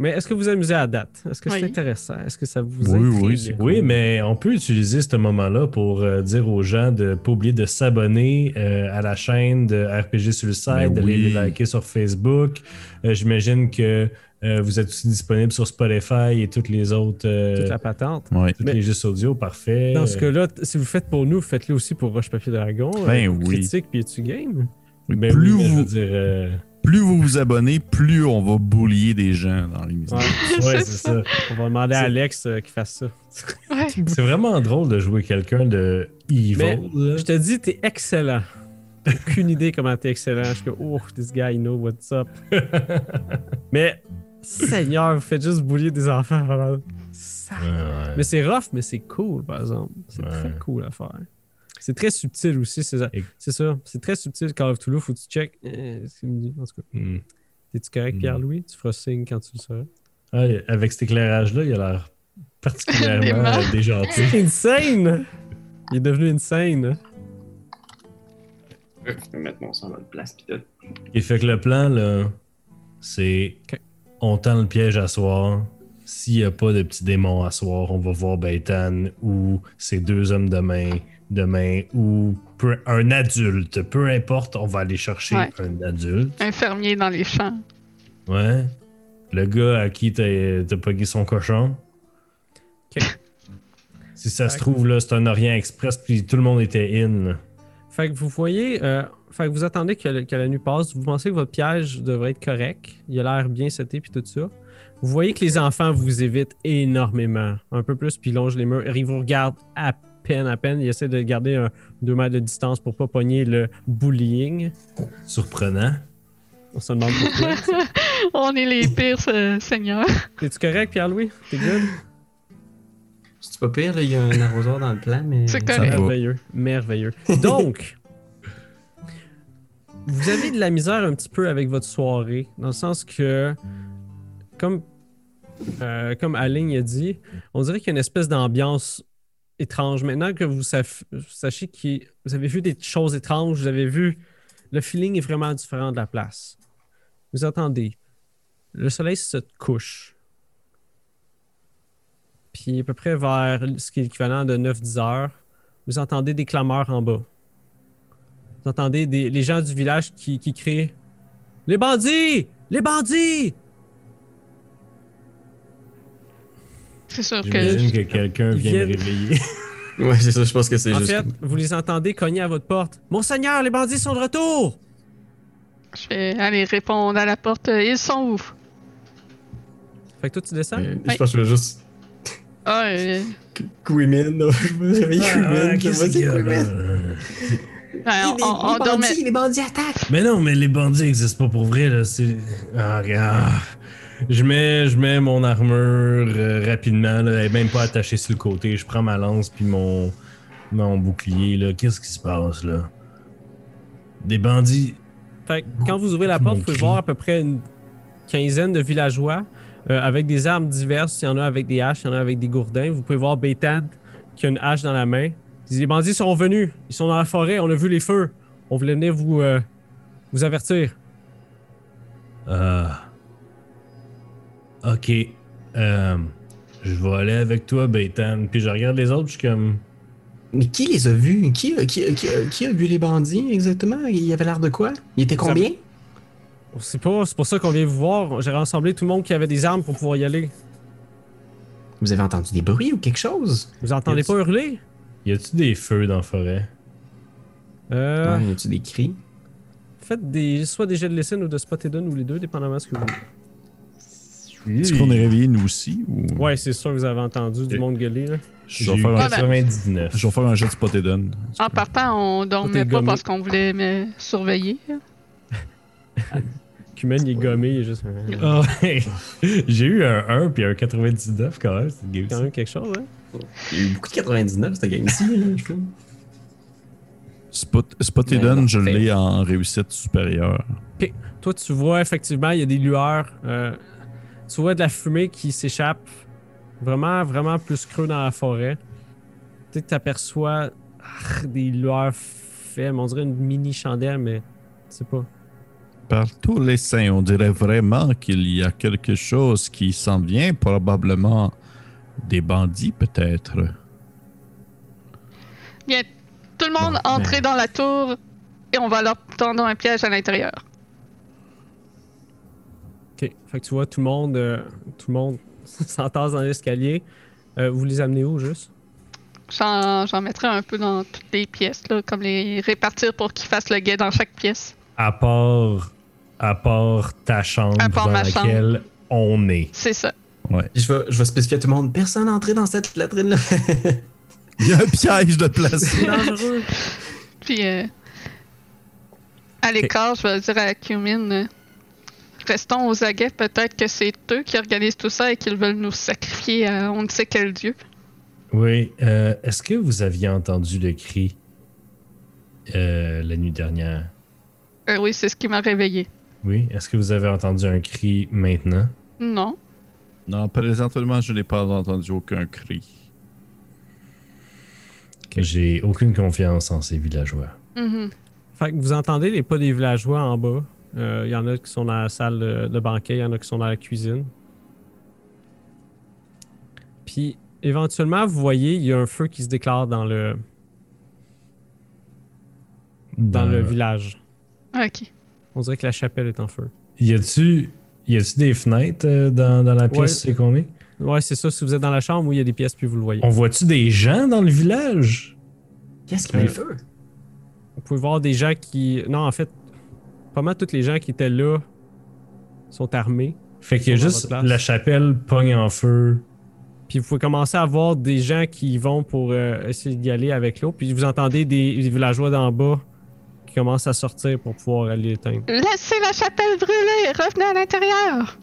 Speaker 1: Mais est-ce que vous amusez à la date? Est-ce que c'est intéressant? Est-ce que ça vous
Speaker 5: Oui,
Speaker 1: intrigue?
Speaker 5: oui, c'est
Speaker 2: Oui, mais on peut utiliser ce moment-là pour euh, dire aux gens de ne pas oublier de s'abonner euh, à la chaîne de RPG Suicide,
Speaker 5: Ben
Speaker 2: d'aller
Speaker 5: oui.
Speaker 2: les liker sur Facebook. Euh, J'imagine que euh, vous êtes aussi disponible sur Spotify et toutes les autres, euh,
Speaker 1: Toute la patente.
Speaker 5: Ouais.
Speaker 2: toutes
Speaker 1: Mais-
Speaker 2: les juste audio, parfait.
Speaker 1: Dans ce cas-là, si vous faites pour nous, faites-le aussi pour Roche Papier Dragon.
Speaker 5: Ben
Speaker 1: euh,
Speaker 5: oui.
Speaker 1: Critique puis tu game?
Speaker 5: Oui,
Speaker 2: Ben
Speaker 5: plus,
Speaker 2: oui,
Speaker 5: vous,
Speaker 2: dire, euh,
Speaker 5: plus vous vous abonnez, plus on va boulier des gens dans l'émission.
Speaker 1: Ouais,
Speaker 2: ouais,
Speaker 3: C'est ça.
Speaker 1: on va demander à Alex euh, qu'il fasse ça.
Speaker 3: Ouais.
Speaker 2: C'est vraiment drôle de jouer quelqu'un de evil.
Speaker 1: Mais-. Je te dis, t'es excellent. J'ai Aucune idée comment t'es excellent. Je suis comme, oh, this guy know what's up. mais, Seigneur, vous faites juste boulier des enfants. vraiment. Ça-
Speaker 2: Ouais, ouais.
Speaker 1: Mais c'est rough, mais c'est cool, par exemple. C'est
Speaker 2: Ouais.
Speaker 1: très cool à faire. C'est très subtil aussi, c'est ça.
Speaker 2: Et-
Speaker 1: C'est ça. C'est très subtil, Call of Toulouse. Faut que tu check. euh, ce qu'il me dit. En tout cas,
Speaker 2: Hmm.
Speaker 1: t'es-tu correct,
Speaker 2: Mm.
Speaker 1: Pierre-Louis? Tu feras signe quand tu le sauras.
Speaker 2: Ouais, avec cet éclairage-là, il a l'air particulièrement euh, déjanté.
Speaker 1: C'est insane! Il est devenu insane.
Speaker 4: Je peux mettre mon sang à votre place. Pis tout.
Speaker 2: Et fait que le plan, là, c'est. On tend le piège à soir. S'il n'y a pas de petit démon à soir, on va voir Baitan ou ces deux hommes demain, demain ou peu- un adulte. Peu importe, on va aller chercher
Speaker 3: Ouais.
Speaker 2: un adulte.
Speaker 3: Un fermier dans les champs.
Speaker 2: Ouais. Le gars à qui t'as pogné son cochon. Si ça se trouve, là, c'est un Orient Express, puis tout le monde était in. là.
Speaker 1: Fait que vous voyez, euh, fait que vous attendez que, le- que la nuit passe, vous pensez que votre piège devrait être correct, il a l'air bien seté puis tout ça. Vous voyez que les enfants vous évitent énormément, un peu plus, puis ils longent les murs, ils vous regardent à peine, à peine, ils essaient de garder un 2 mètres de distance pour pas pogner le bullying.
Speaker 2: Surprenant.
Speaker 1: On se demande pourquoi.
Speaker 3: On est les pires euh, seigneurs.
Speaker 1: T'es-tu correct, Pierre-Louis? T'es good?
Speaker 4: C'est pas pire, là, il y a un arrosoir dans le plan, mais.
Speaker 3: C'est.
Speaker 1: Merveilleux. Merveilleux. Donc, vous avez de la misère un petit peu avec votre soirée, dans le sens que, comme, euh, comme Aline a dit, on dirait qu'il y a une espèce d'ambiance étrange. Maintenant que vous, sachez que vous avez vu des choses étranges, vous avez vu, le feeling est vraiment différent de la place. Vous entendez, le soleil se couche. Puis à peu près vers ce qui est l'équivalent de 9-10 heures, vous entendez des clameurs en bas. Vous entendez des, les gens du village qui, qui crient Les bandits Les bandits
Speaker 3: C'est sûr que.
Speaker 2: J'imagine que quelqu'un vient me réveiller.
Speaker 4: Ouais, c'est ça, je pense que c'est
Speaker 1: En
Speaker 4: juste.
Speaker 1: fait, vous les entendez cogner à votre porte. Monseigneur, les bandits sont de retour
Speaker 3: Je vais aller répondre à la porte. euh, Ils sont où?
Speaker 1: Fait que toi, tu descends?
Speaker 4: Euh,
Speaker 3: Ouais.
Speaker 4: Je pense que je vais juste.
Speaker 3: Ah, euh,
Speaker 4: Quimine, là. Je vais réveiller Quimine.
Speaker 3: On, dormait.
Speaker 4: les bandits attaquent!
Speaker 2: Mais non, mais les bandits n'existent pas pour vrai, là. C'est. Ah, regarde. Je mets, je mets mon armure euh, rapidement, là. Elle est même pas attachée sur le côté. Je prends ma lance puis mon, mon bouclier, là. Qu'est-ce qui se passe, là? Des bandits.
Speaker 1: Fait que quand vous ouvrez la porte, vous pouvez voir à peu près une quinzaine de villageois euh, avec des armes diverses. Il y en a avec des haches, il y en a avec des gourdins. Vous pouvez voir Bétad qui a une hache dans la main. Les bandits sont venus. Ils sont dans la forêt. On a vu les feux. On voulait venir vous, euh, vous avertir.
Speaker 2: Ah. Ok. Euh, je vais aller avec toi, Baytan. Puis je regarde les autres, je suis comme.
Speaker 4: Mais qui les a vus? Qui, a- qui, a- qui, a- qui a vu les bandits exactement? Il avait l'air de quoi? Il était combien?
Speaker 1: C'est pas, c'est pour ça qu'on vient vous voir. J'ai rassemblé tout le monde qui avait des armes pour pouvoir y aller.
Speaker 4: Vous avez entendu des bruits ou quelque chose?
Speaker 1: Vous entendez pas hurler?
Speaker 2: Y a-tu des feux dans la forêt?
Speaker 1: Euh,
Speaker 4: Ouais, y a-tu des cris?
Speaker 1: Faites des, soit des jets de listen ou de Spotted ou les deux, dépendamment de ce que vous voulez.
Speaker 5: Est-ce qu'on est réveillés nous aussi ou...
Speaker 1: Ouais, c'est sûr que vous avez entendu du monde gueuler. Là.
Speaker 5: Je
Speaker 2: J'ai
Speaker 5: vais
Speaker 2: eu
Speaker 5: faire un,
Speaker 3: Ah, ben.
Speaker 2: 99.
Speaker 5: je vais faire un jet de Spotted On.
Speaker 3: En partant, on dormait pas
Speaker 1: gommé.
Speaker 3: parce qu'on voulait me surveiller.
Speaker 1: Cumen, il est gommé, il est juste.
Speaker 2: ouais. J'ai eu un 1 puis un 99 quand même. C'est
Speaker 1: quand même quelque chose, hein?
Speaker 4: Il y a eu beaucoup de 99 cette game-ci, là, je trouve.
Speaker 5: Spot, Spotted je l'ai en réussite supérieure.
Speaker 1: Toi, tu vois effectivement, il y a des lueurs. euh, tu vois de la fumée qui s'échappe. Vraiment, vraiment plus creux dans la forêt. Tu aperçois des lueurs faibles. On dirait une mini chandelle, mais je sais pas.
Speaker 5: Par tous les saints, on dirait vraiment qu'il y a quelque chose qui s'en vient, probablement des bandits peut-être.
Speaker 3: Bien, tout le monde
Speaker 4: Bon,
Speaker 3: entrer
Speaker 4: ben.
Speaker 3: dans la tour et on va leur tendre un piège à l'intérieur.
Speaker 1: Ok. Fait que tu vois tout le monde, euh, tout le monde s'entasse dans l'escalier. Euh, vous les amenez où juste?
Speaker 3: J'en j'en mettrai un peu dans toutes les pièces, là, comme les répartir pour qu'ils fassent le guet dans chaque pièce.
Speaker 2: À part, à part ta chambre
Speaker 3: À part
Speaker 2: dans
Speaker 3: ma
Speaker 2: laquelle on est.
Speaker 3: C'est ça.
Speaker 4: Je vais, je vais spécifier à tout le monde, personne entrer dans cette latrine-là.
Speaker 5: Il y a un piège de place.
Speaker 1: C'est dangereux.
Speaker 3: Puis, euh, à l'écart, je vais dire à Cumin, euh, restons aux aguets. Peut-être que c'est eux qui organisent tout ça et qu'ils veulent nous sacrifier à on ne sait quel dieu.
Speaker 2: Oui. euh, Est-ce que vous aviez entendu le cri euh, la nuit dernière?
Speaker 3: Euh, oui, c'est ce qui m'a réveillé.
Speaker 2: Oui. Est-ce que vous avez entendu un cri maintenant?
Speaker 3: Non.
Speaker 5: Non, présentement, je n'ai pas entendu aucun cri.
Speaker 2: J'ai aucune confiance en ces villageois.
Speaker 3: Mhm.
Speaker 1: Fait que vous entendez les pas des villageois en bas. Euh, Il y en a qui sont dans la salle de, de banquet, il y en a qui sont dans la cuisine. Puis éventuellement, vous voyez, il y a un feu qui se déclare dans le, dans le village.
Speaker 3: Ok.
Speaker 1: On dirait que la chapelle est en feu.
Speaker 2: Y a-tu y a-tu des fenêtres euh, dans, dans la pièce
Speaker 1: Ouais.
Speaker 2: c'est qu'on est?
Speaker 1: Ouais, c'est ça. Si vous êtes dans la chambre, oui, il y a des pièces, puis vous le voyez.
Speaker 2: On voit-tu des gens dans le village?
Speaker 4: Qu'est-ce qui met le feu?
Speaker 1: Vous pouvez voir des gens qui. Non, en fait, pas mal tous les gens qui étaient là sont armés.
Speaker 2: Fait qu'il y a juste la chapelle pogne en feu.
Speaker 1: Puis vous pouvez commencer à voir des gens qui vont pour euh, essayer d'y aller avec l'eau. Puis vous entendez des, des villageois d'en bas commence à sortir pour pouvoir aller l'éteindre.
Speaker 3: Laissez la chapelle brûler! Revenez à l'intérieur!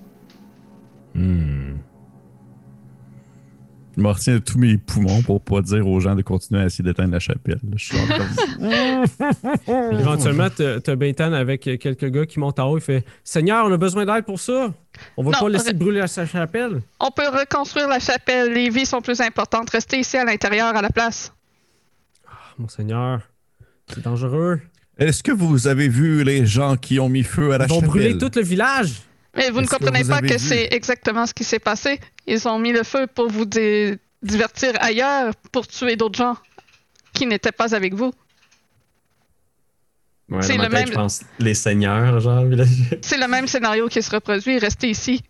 Speaker 2: Hmm.
Speaker 5: Je me retiens de tous mes poumons pour pas dire aux gens de continuer à essayer d'éteindre la chapelle. Je suis comme-
Speaker 1: Éventuellement, t'as avec quelques gars qui montent en haut. Il fait Seigneur, on a besoin d'aide pour ça. On va
Speaker 3: Non,
Speaker 1: pas laisser brûler la sa chapelle.
Speaker 3: On peut reconstruire la chapelle. Les vies sont plus importantes. Restez ici à l'intérieur, à la place.
Speaker 1: Ah, mon Seigneur, c'est dangereux.
Speaker 5: Est-ce que vous avez vu les gens qui ont mis feu à la
Speaker 1: Ils vont
Speaker 5: chapelle?
Speaker 1: brûler tout le village.
Speaker 3: Mais vous ne
Speaker 5: que
Speaker 3: comprenez
Speaker 5: vous
Speaker 3: pas que c'est exactement ce qui s'est passé. Ils ont mis le feu pour vous di- divertir ailleurs, pour tuer d'autres gens qui n'étaient pas avec vous.
Speaker 4: Ouais,
Speaker 3: C'est le même-
Speaker 4: je pense les seigneurs, genre.
Speaker 3: C'est le même scénario qui se reproduit. Restez ici.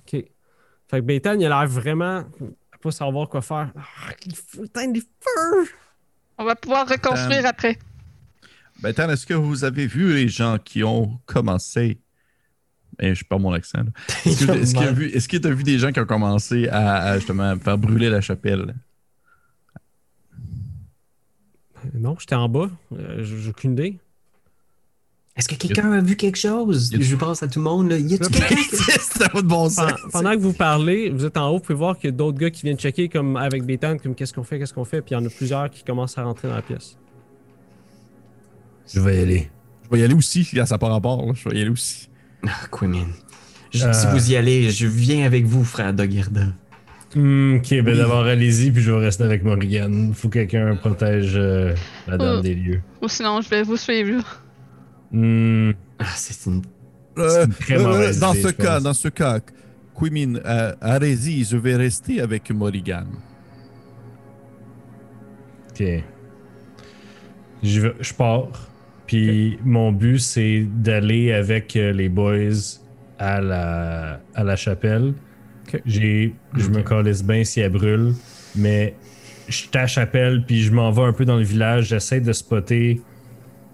Speaker 1: OK. Fait que Beitan, il a l'air vraiment pas savoir quoi faire. Ah, il faut éteindre les feux.
Speaker 3: On va pouvoir reconstruire
Speaker 5: Euh,
Speaker 3: après.
Speaker 5: Ben, Tan, est-ce que vous avez vu les gens qui ont commencé? Eh, je perds mon accent. Est-ce que- est-ce qu'il y a vu- est-ce que tu as vu des gens qui ont commencé à, à, justement faire brûler la chapelle?
Speaker 1: Euh, Non, j'étais en bas. Euh, J'ai aucune idée.
Speaker 4: Est-ce que quelqu'un a vu quelque chose?
Speaker 5: A-
Speaker 4: Je pense à tout le monde. Là. Y a-tu quelqu'un qui-
Speaker 5: Ça pas de bon
Speaker 1: Pendant que vous parlez, vous êtes en haut, vous pouvez voir qu'il y a d'autres gars qui viennent checker comme avec Beitan, comme qu'est-ce qu'on fait, qu'est-ce qu'on fait, puis il y en a plusieurs qui commencent à rentrer dans la pièce.
Speaker 2: Je vais y aller.
Speaker 5: Je vais y aller aussi, là, ça n'a pas rapport. là. Je vais y aller aussi.
Speaker 4: Ah, Quimin. Je-
Speaker 2: Euh.
Speaker 4: Si vous y allez, je viens avec vous, frère Doggerda.
Speaker 2: Hmm, ok, ben d'abord allez-y, puis je vais rester avec Morrigan. Faut que quelqu'un protège euh, la dame
Speaker 3: Euh.
Speaker 2: des lieux.
Speaker 3: Ou sinon, je vais vous suivre.
Speaker 2: Hmm,
Speaker 4: Ah, c'est une.
Speaker 5: Euh,
Speaker 2: très mauvaise
Speaker 5: dans
Speaker 2: idée,
Speaker 5: ce cas,
Speaker 2: pense.
Speaker 5: dans ce cas, Quimin, euh, allez-y, je vais rester avec Morrigan.
Speaker 2: ok. Je, pars. Puis mon but, c'est d'aller avec euh, les boys à la, à la chapelle. J'ai, je me calisse bien si elle brûle, mais je suis à la chapelle, puis je m'en vais un peu dans le village. J'essaie de spotter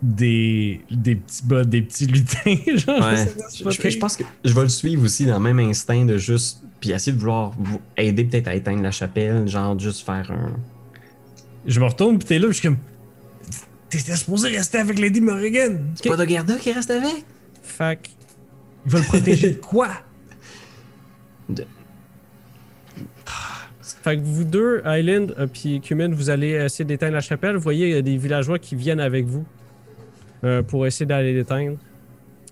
Speaker 2: des, des petits bas, des petits lutins. genre,
Speaker 4: Ouais.
Speaker 2: de
Speaker 4: Je, je pense que je vais le suivre aussi dans le même instinct de juste. Puis essayer de vouloir vous aider peut-être à éteindre la chapelle, genre juste faire un.
Speaker 2: Je me retourne, puis t'es là, puis je suis comme. T'étais supposé rester avec Lady Morrigan.
Speaker 4: C'est pas Doggerda qui reste avec?
Speaker 1: Fait que
Speaker 2: Il va le protéger de quoi?
Speaker 1: Fait que vous deux, Island euh, puis Cumin, vous allez essayer d'éteindre la chapelle. Vous voyez, il y a des villageois qui viennent avec vous euh, pour essayer d'aller l'éteindre.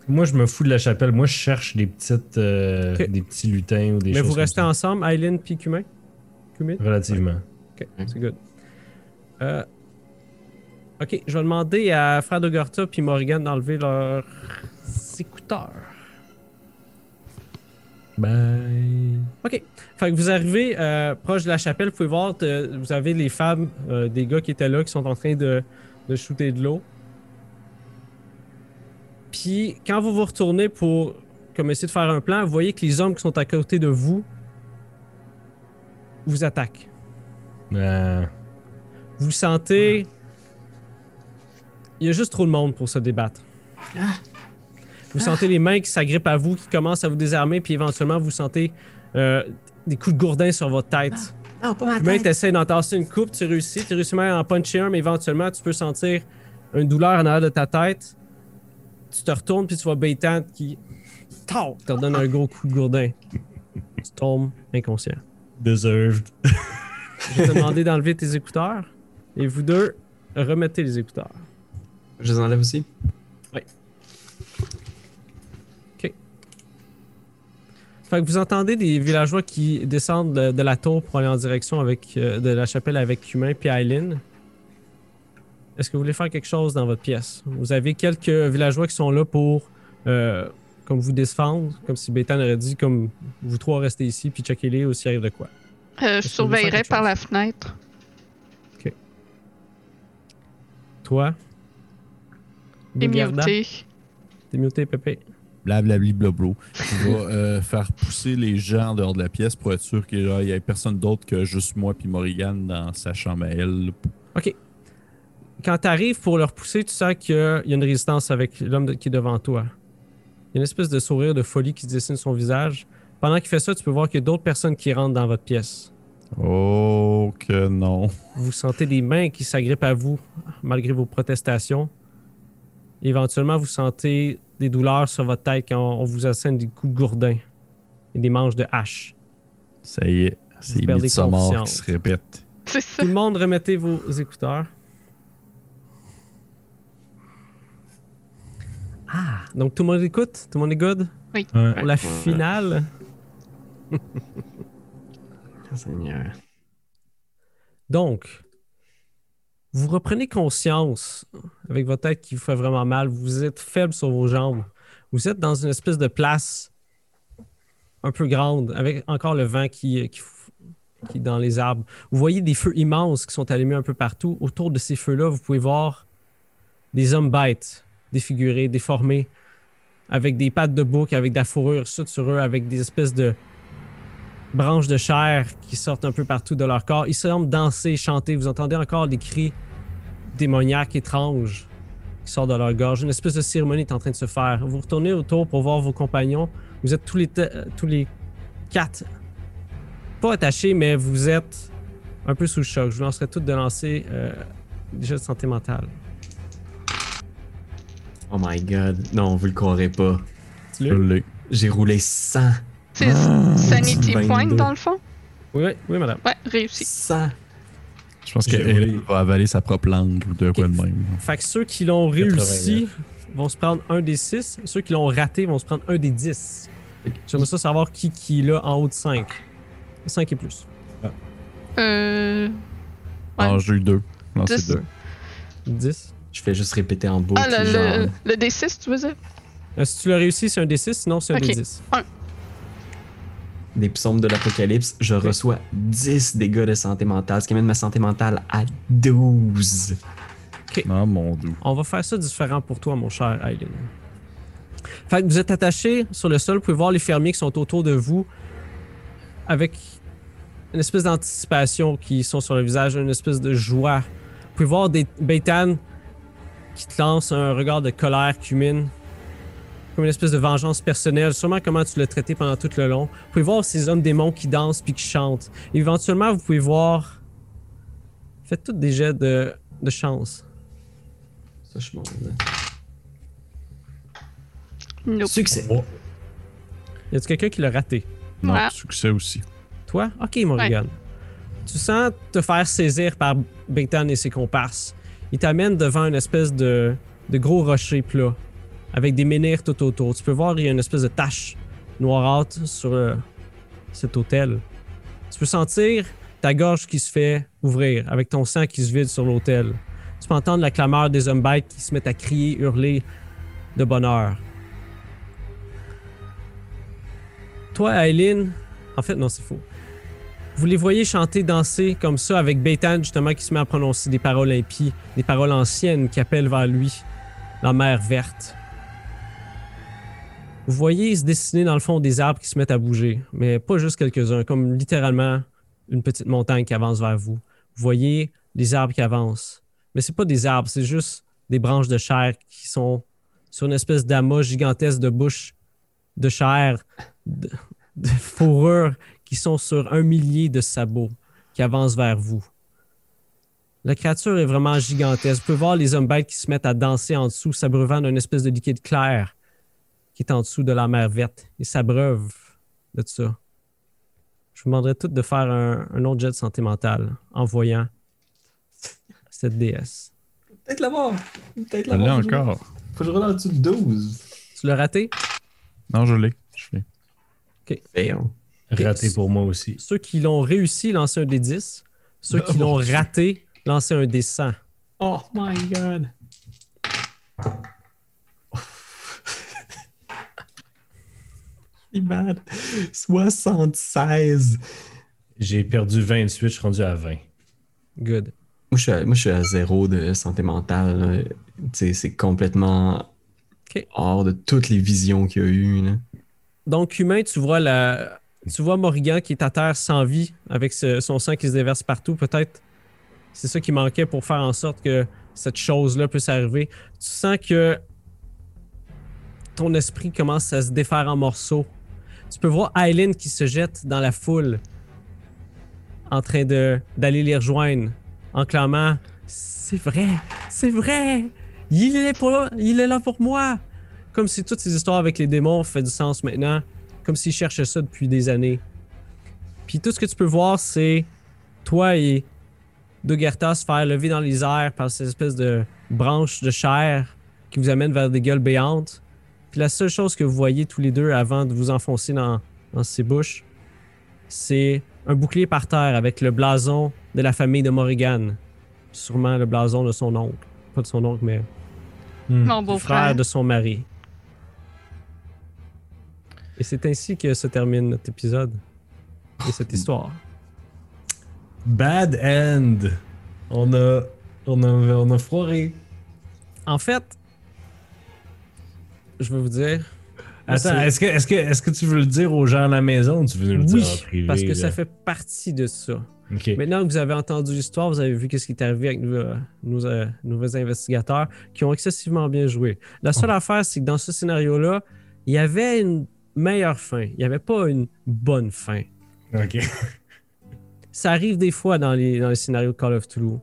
Speaker 2: Moi, je me fous de la chapelle. Moi, je cherche des petites, euh, des petits lutins ou des
Speaker 1: Mais
Speaker 2: choses
Speaker 1: vous
Speaker 2: comme
Speaker 1: restez
Speaker 2: ça.
Speaker 1: ensemble, Island puis Cumin? Cumin?
Speaker 2: Relativement.
Speaker 1: Ok, c'est good. Euh, ok, je vais demander à Frère de Gorta puis Morrigan d'enlever leurs écouteurs.
Speaker 2: Bye.
Speaker 1: Ok. Fait que vous arrivez euh, proche de la chapelle, vous pouvez voir, vous avez les femmes des gars qui étaient là qui sont en train de, de shooter de l'eau. Puis quand vous vous retournez pour comme essayer de faire un plan, vous voyez que les hommes qui sont à côté de vous vous attaquent.
Speaker 2: Euh,
Speaker 1: Vous sentez. Il y a juste trop de monde pour se débattre. Vous sentez les mains qui s'agrippent à vous, qui commencent à vous désarmer, puis éventuellement vous sentez euh, des coups de gourdin sur votre tête.
Speaker 4: Pas ma
Speaker 1: Puis tu essaies d'entasser une coupe, tu réussis, tu réussis même à en puncher un, mais éventuellement tu peux sentir une douleur en arrière de ta tête. Tu te retournes, puis tu vois Baitan qui Tau! te redonne un gros coup de gourdin. Tu tombes inconscient.
Speaker 2: deserved.
Speaker 1: Je vais te demander d'enlever tes écouteurs, et vous deux, remettez les écouteurs.
Speaker 4: Je les enlève aussi?
Speaker 1: Fait que vous entendez des villageois qui descendent de, de la tour pour aller en direction avec, euh, de la chapelle avec Humain puis Aileen. Est-ce que vous voulez faire quelque chose dans votre pièce? Vous avez quelques villageois qui sont là pour euh, comme vous défendre, comme si Bétan aurait dit, comme vous trois restez ici puis checkez-les au s'il arrive de quoi.
Speaker 3: Euh, je surveillerai par
Speaker 1: chose?
Speaker 3: la fenêtre.
Speaker 1: Toi?
Speaker 3: Et
Speaker 1: Bougarda?
Speaker 3: muté.
Speaker 1: T'es muté, Pépé.
Speaker 5: Blablabli blablo. Je vais euh, faire pousser les gens en dehors de la pièce pour être sûr qu'il n'y ait personne d'autre que juste moi puis Morrigan dans sa chambre à elle.
Speaker 1: Quand tu arrives pour le repousser, tu sens qu'il y a une résistance avec l'homme qui est devant toi. Il y a une espèce de sourire de folie qui dessine son visage. Pendant qu'il fait ça, tu peux voir qu'il y a d'autres personnes qui rentrent dans votre pièce.
Speaker 5: Oh que non.
Speaker 1: Vous sentez des mains qui s'agrippent à vous, malgré vos protestations. Éventuellement, vous sentez des douleurs sur votre tête quand on vous assène des coups de gourdin et des manches de hache.
Speaker 5: Ça y est, c'est Midsommar qui se répète.
Speaker 3: C'est ça.
Speaker 1: Tout le monde, remettez vos écouteurs. Ah, donc tout le monde écoute? Tout le monde est good?
Speaker 2: Ouais.
Speaker 1: Pour la finale?
Speaker 4: Seigneur.
Speaker 1: Donc, vous reprenez conscience avec votre tête qui vous fait vraiment mal. Vous êtes faible sur vos jambes. Vous êtes dans une espèce de place un peu grande, avec encore le vent qui, qui, qui est dans les arbres. Vous voyez des feux immenses qui sont allumés un peu partout. Autour de ces feux-là, vous pouvez voir des hommes bêtes, défigurés, déformés, avec des pattes de bouc, avec de la fourrure sud sur eux, avec des espèces de branches de chair qui sortent un peu partout de leur corps. Ils semblent danser, chanter. Vous entendez encore des cris démoniaques, étranges qui sortent de leur gorge. Une espèce de cérémonie est en train de se faire. Vous retournez autour pour voir vos compagnons. Vous êtes tous les, tous les quatre, pas attachés, mais vous êtes un peu sous le choc. Je vous lancerai toutes de lancer euh, jeux de santé mentale.
Speaker 4: Oh my god. Non, vous le croirez pas. J'ai roulé 100.
Speaker 3: C'est
Speaker 5: Ah,
Speaker 3: Sanity
Speaker 4: 22.
Speaker 3: Point dans le fond?
Speaker 1: Oui, oui, madame.
Speaker 3: Ouais, réussi.
Speaker 4: 100.
Speaker 5: Je pense qu'elle va avaler sa propre langue ou de quoi de même.
Speaker 1: Fait que ceux qui l'ont réussi vont se prendre un des 6. Ceux qui l'ont raté vont se prendre un des 10. J'aimerais ça savoir qui, qui est là en haut de 5. 5 et plus.
Speaker 3: Euh. Ouais.
Speaker 5: Ah, j'ai eu deux. Non,
Speaker 3: Dix.
Speaker 5: c'est deux.
Speaker 1: 10.
Speaker 4: Je fais juste répéter en boucle.
Speaker 3: Ah, le,
Speaker 4: genre,
Speaker 3: le, le D6, tu veux dire?
Speaker 1: Euh, si tu l'as réussi, c'est un des 6, sinon c'est un
Speaker 3: Ok.
Speaker 1: des 10.
Speaker 4: des psaumes de l'apocalypse. Je reçois 10 dégâts de santé mentale, ce qui amène ma santé mentale à 12.
Speaker 5: Non, mon doux.
Speaker 1: On va faire ça différent pour toi, mon cher Aileen. Fait que vous êtes attaché sur le sol, vous pouvez voir les fermiers qui sont autour de vous avec une espèce d'anticipation qui sont sur le visage, une espèce de joie. Vous pouvez voir des Beitan qui te lancent un regard de colère cumine, comme une espèce de vengeance personnelle, sûrement comment tu l'as traité pendant tout le long. Vous pouvez voir ces hommes démons qui dansent puis qui chantent. éventuellement, vous pouvez voir. Faites toutes des jets de, de chance.
Speaker 4: Ça, je.
Speaker 3: Nope.
Speaker 4: Succès.
Speaker 2: Oh,
Speaker 1: Y a-t-il quelqu'un qui l'a raté?
Speaker 5: Non,
Speaker 3: Ouais.
Speaker 5: succès aussi.
Speaker 1: Toi? Ok, Morrigan. Tu sens te faire saisir par Beitan et ses comparses. Il t'amène devant une espèce de, de gros rocher plat avec des menhirs tout autour. Tu peux voir, il y a une espèce de tache noirâtre sur euh, cet hôtel. Tu peux sentir ta gorge qui se fait ouvrir avec ton sang qui se vide sur l'hôtel. Tu peux entendre la clameur des hommes bêtes qui se mettent à crier, hurler de bonheur. Toi, Aileen, en fait, non, c'est faux. Vous les voyez chanter, danser comme ça avec Beitan, justement, qui se met à prononcer des paroles impies, des paroles anciennes qui appellent vers lui la mer verte. Vous voyez se dessiner dans le fond des arbres qui se mettent à bouger, mais pas juste quelques-uns, comme littéralement une petite montagne qui avance vers vous. Vous voyez des arbres qui avancent, mais c'est pas des arbres, c'est juste des branches de chair qui sont sur une espèce d'amas gigantesque de bouche de chair, de, de fourrure qui sont sur un millier de sabots qui avancent vers vous. La créature est vraiment gigantesque. Vous pouvez voir les hommes bêtes qui se mettent à danser en dessous, s'abreuvant d'une espèce de liquide clair qui est en dessous de la mer verte. Ils s'abreuvent de ça. Je vous demanderais toutes de faire un, un autre jet de santé mentale en voyant cette déesse.
Speaker 4: Peut-être l'avoir. Peut-être
Speaker 5: Je l'ai
Speaker 4: l'avoir.
Speaker 5: encore.
Speaker 4: Faut que je roule en dessous de 12.
Speaker 1: Tu l'as raté?
Speaker 5: Non, je l'ai. Je l'ai.
Speaker 4: Fail.
Speaker 2: Raté pour moi aussi.
Speaker 1: Ceux qui l'ont réussi, lancez un des 10. Ceux qui l'ont raté, lancez un des 100.
Speaker 4: Oh my god. C'est bad. 76.
Speaker 2: J'ai perdu 28, je suis rendu à 20.
Speaker 1: Good.
Speaker 4: Moi je, suis à, moi, je suis à zéro de santé mentale. C'est complètement hors de toutes les visions qu'il y a eu. Là.
Speaker 1: Donc, humain, tu vois la. Tu vois Morrigan qui est à terre sans vie, avec son sang qui se déverse partout. Peut-être c'est ça qui manquait pour faire en sorte que cette chose-là puisse arriver. Tu sens que ton esprit commence à se défaire en morceaux. Tu peux voir Aileen qui se jette dans la foule en train d'aller les rejoindre en clamant C'est vrai, c'est vrai. Il est, pour, il est là pour moi. Comme si toutes ces histoires avec les démons font du sens maintenant. Comme s'il cherchait ça depuis des années. Puis tout ce que tu peux voir, c'est toi et Dogerta se faire lever dans les airs par ces espèces de branches de chair qui vous amènent vers des gueules béantes. Puis la seule chose que vous voyez tous les deux avant de vous enfoncer dans, dans ces bouches, c'est un bouclier par terre avec le blason de la famille de Morrigan. Sûrement le blason de son oncle. Pas de son oncle, mais
Speaker 3: Mon
Speaker 1: du
Speaker 3: beau-frère.
Speaker 1: frère de son mari. Et c'est ainsi que se termine notre épisode et cette histoire.
Speaker 2: Bad end. On a, on a, on a foiré.
Speaker 1: En fait, je vais vous dire.
Speaker 2: Attends, est-ce que, est-ce, que, est-ce que tu veux le dire aux gens à la maison ou tu veux le
Speaker 1: Oui,
Speaker 2: dire en privé?
Speaker 1: parce que ça fait partie de ça.
Speaker 2: Ok.
Speaker 1: Maintenant que vous avez entendu l'histoire, vous avez vu ce qui est arrivé avec nos, euh, nos, euh, nouveaux investigateurs qui ont excessivement bien joué. La seule affaire, c'est que dans ce scénario-là, il y avait une meilleure fin. Il n'y avait pas une bonne fin.
Speaker 2: Ok.
Speaker 1: Ça arrive des fois dans les, dans les scénarios de Call of Toulouse.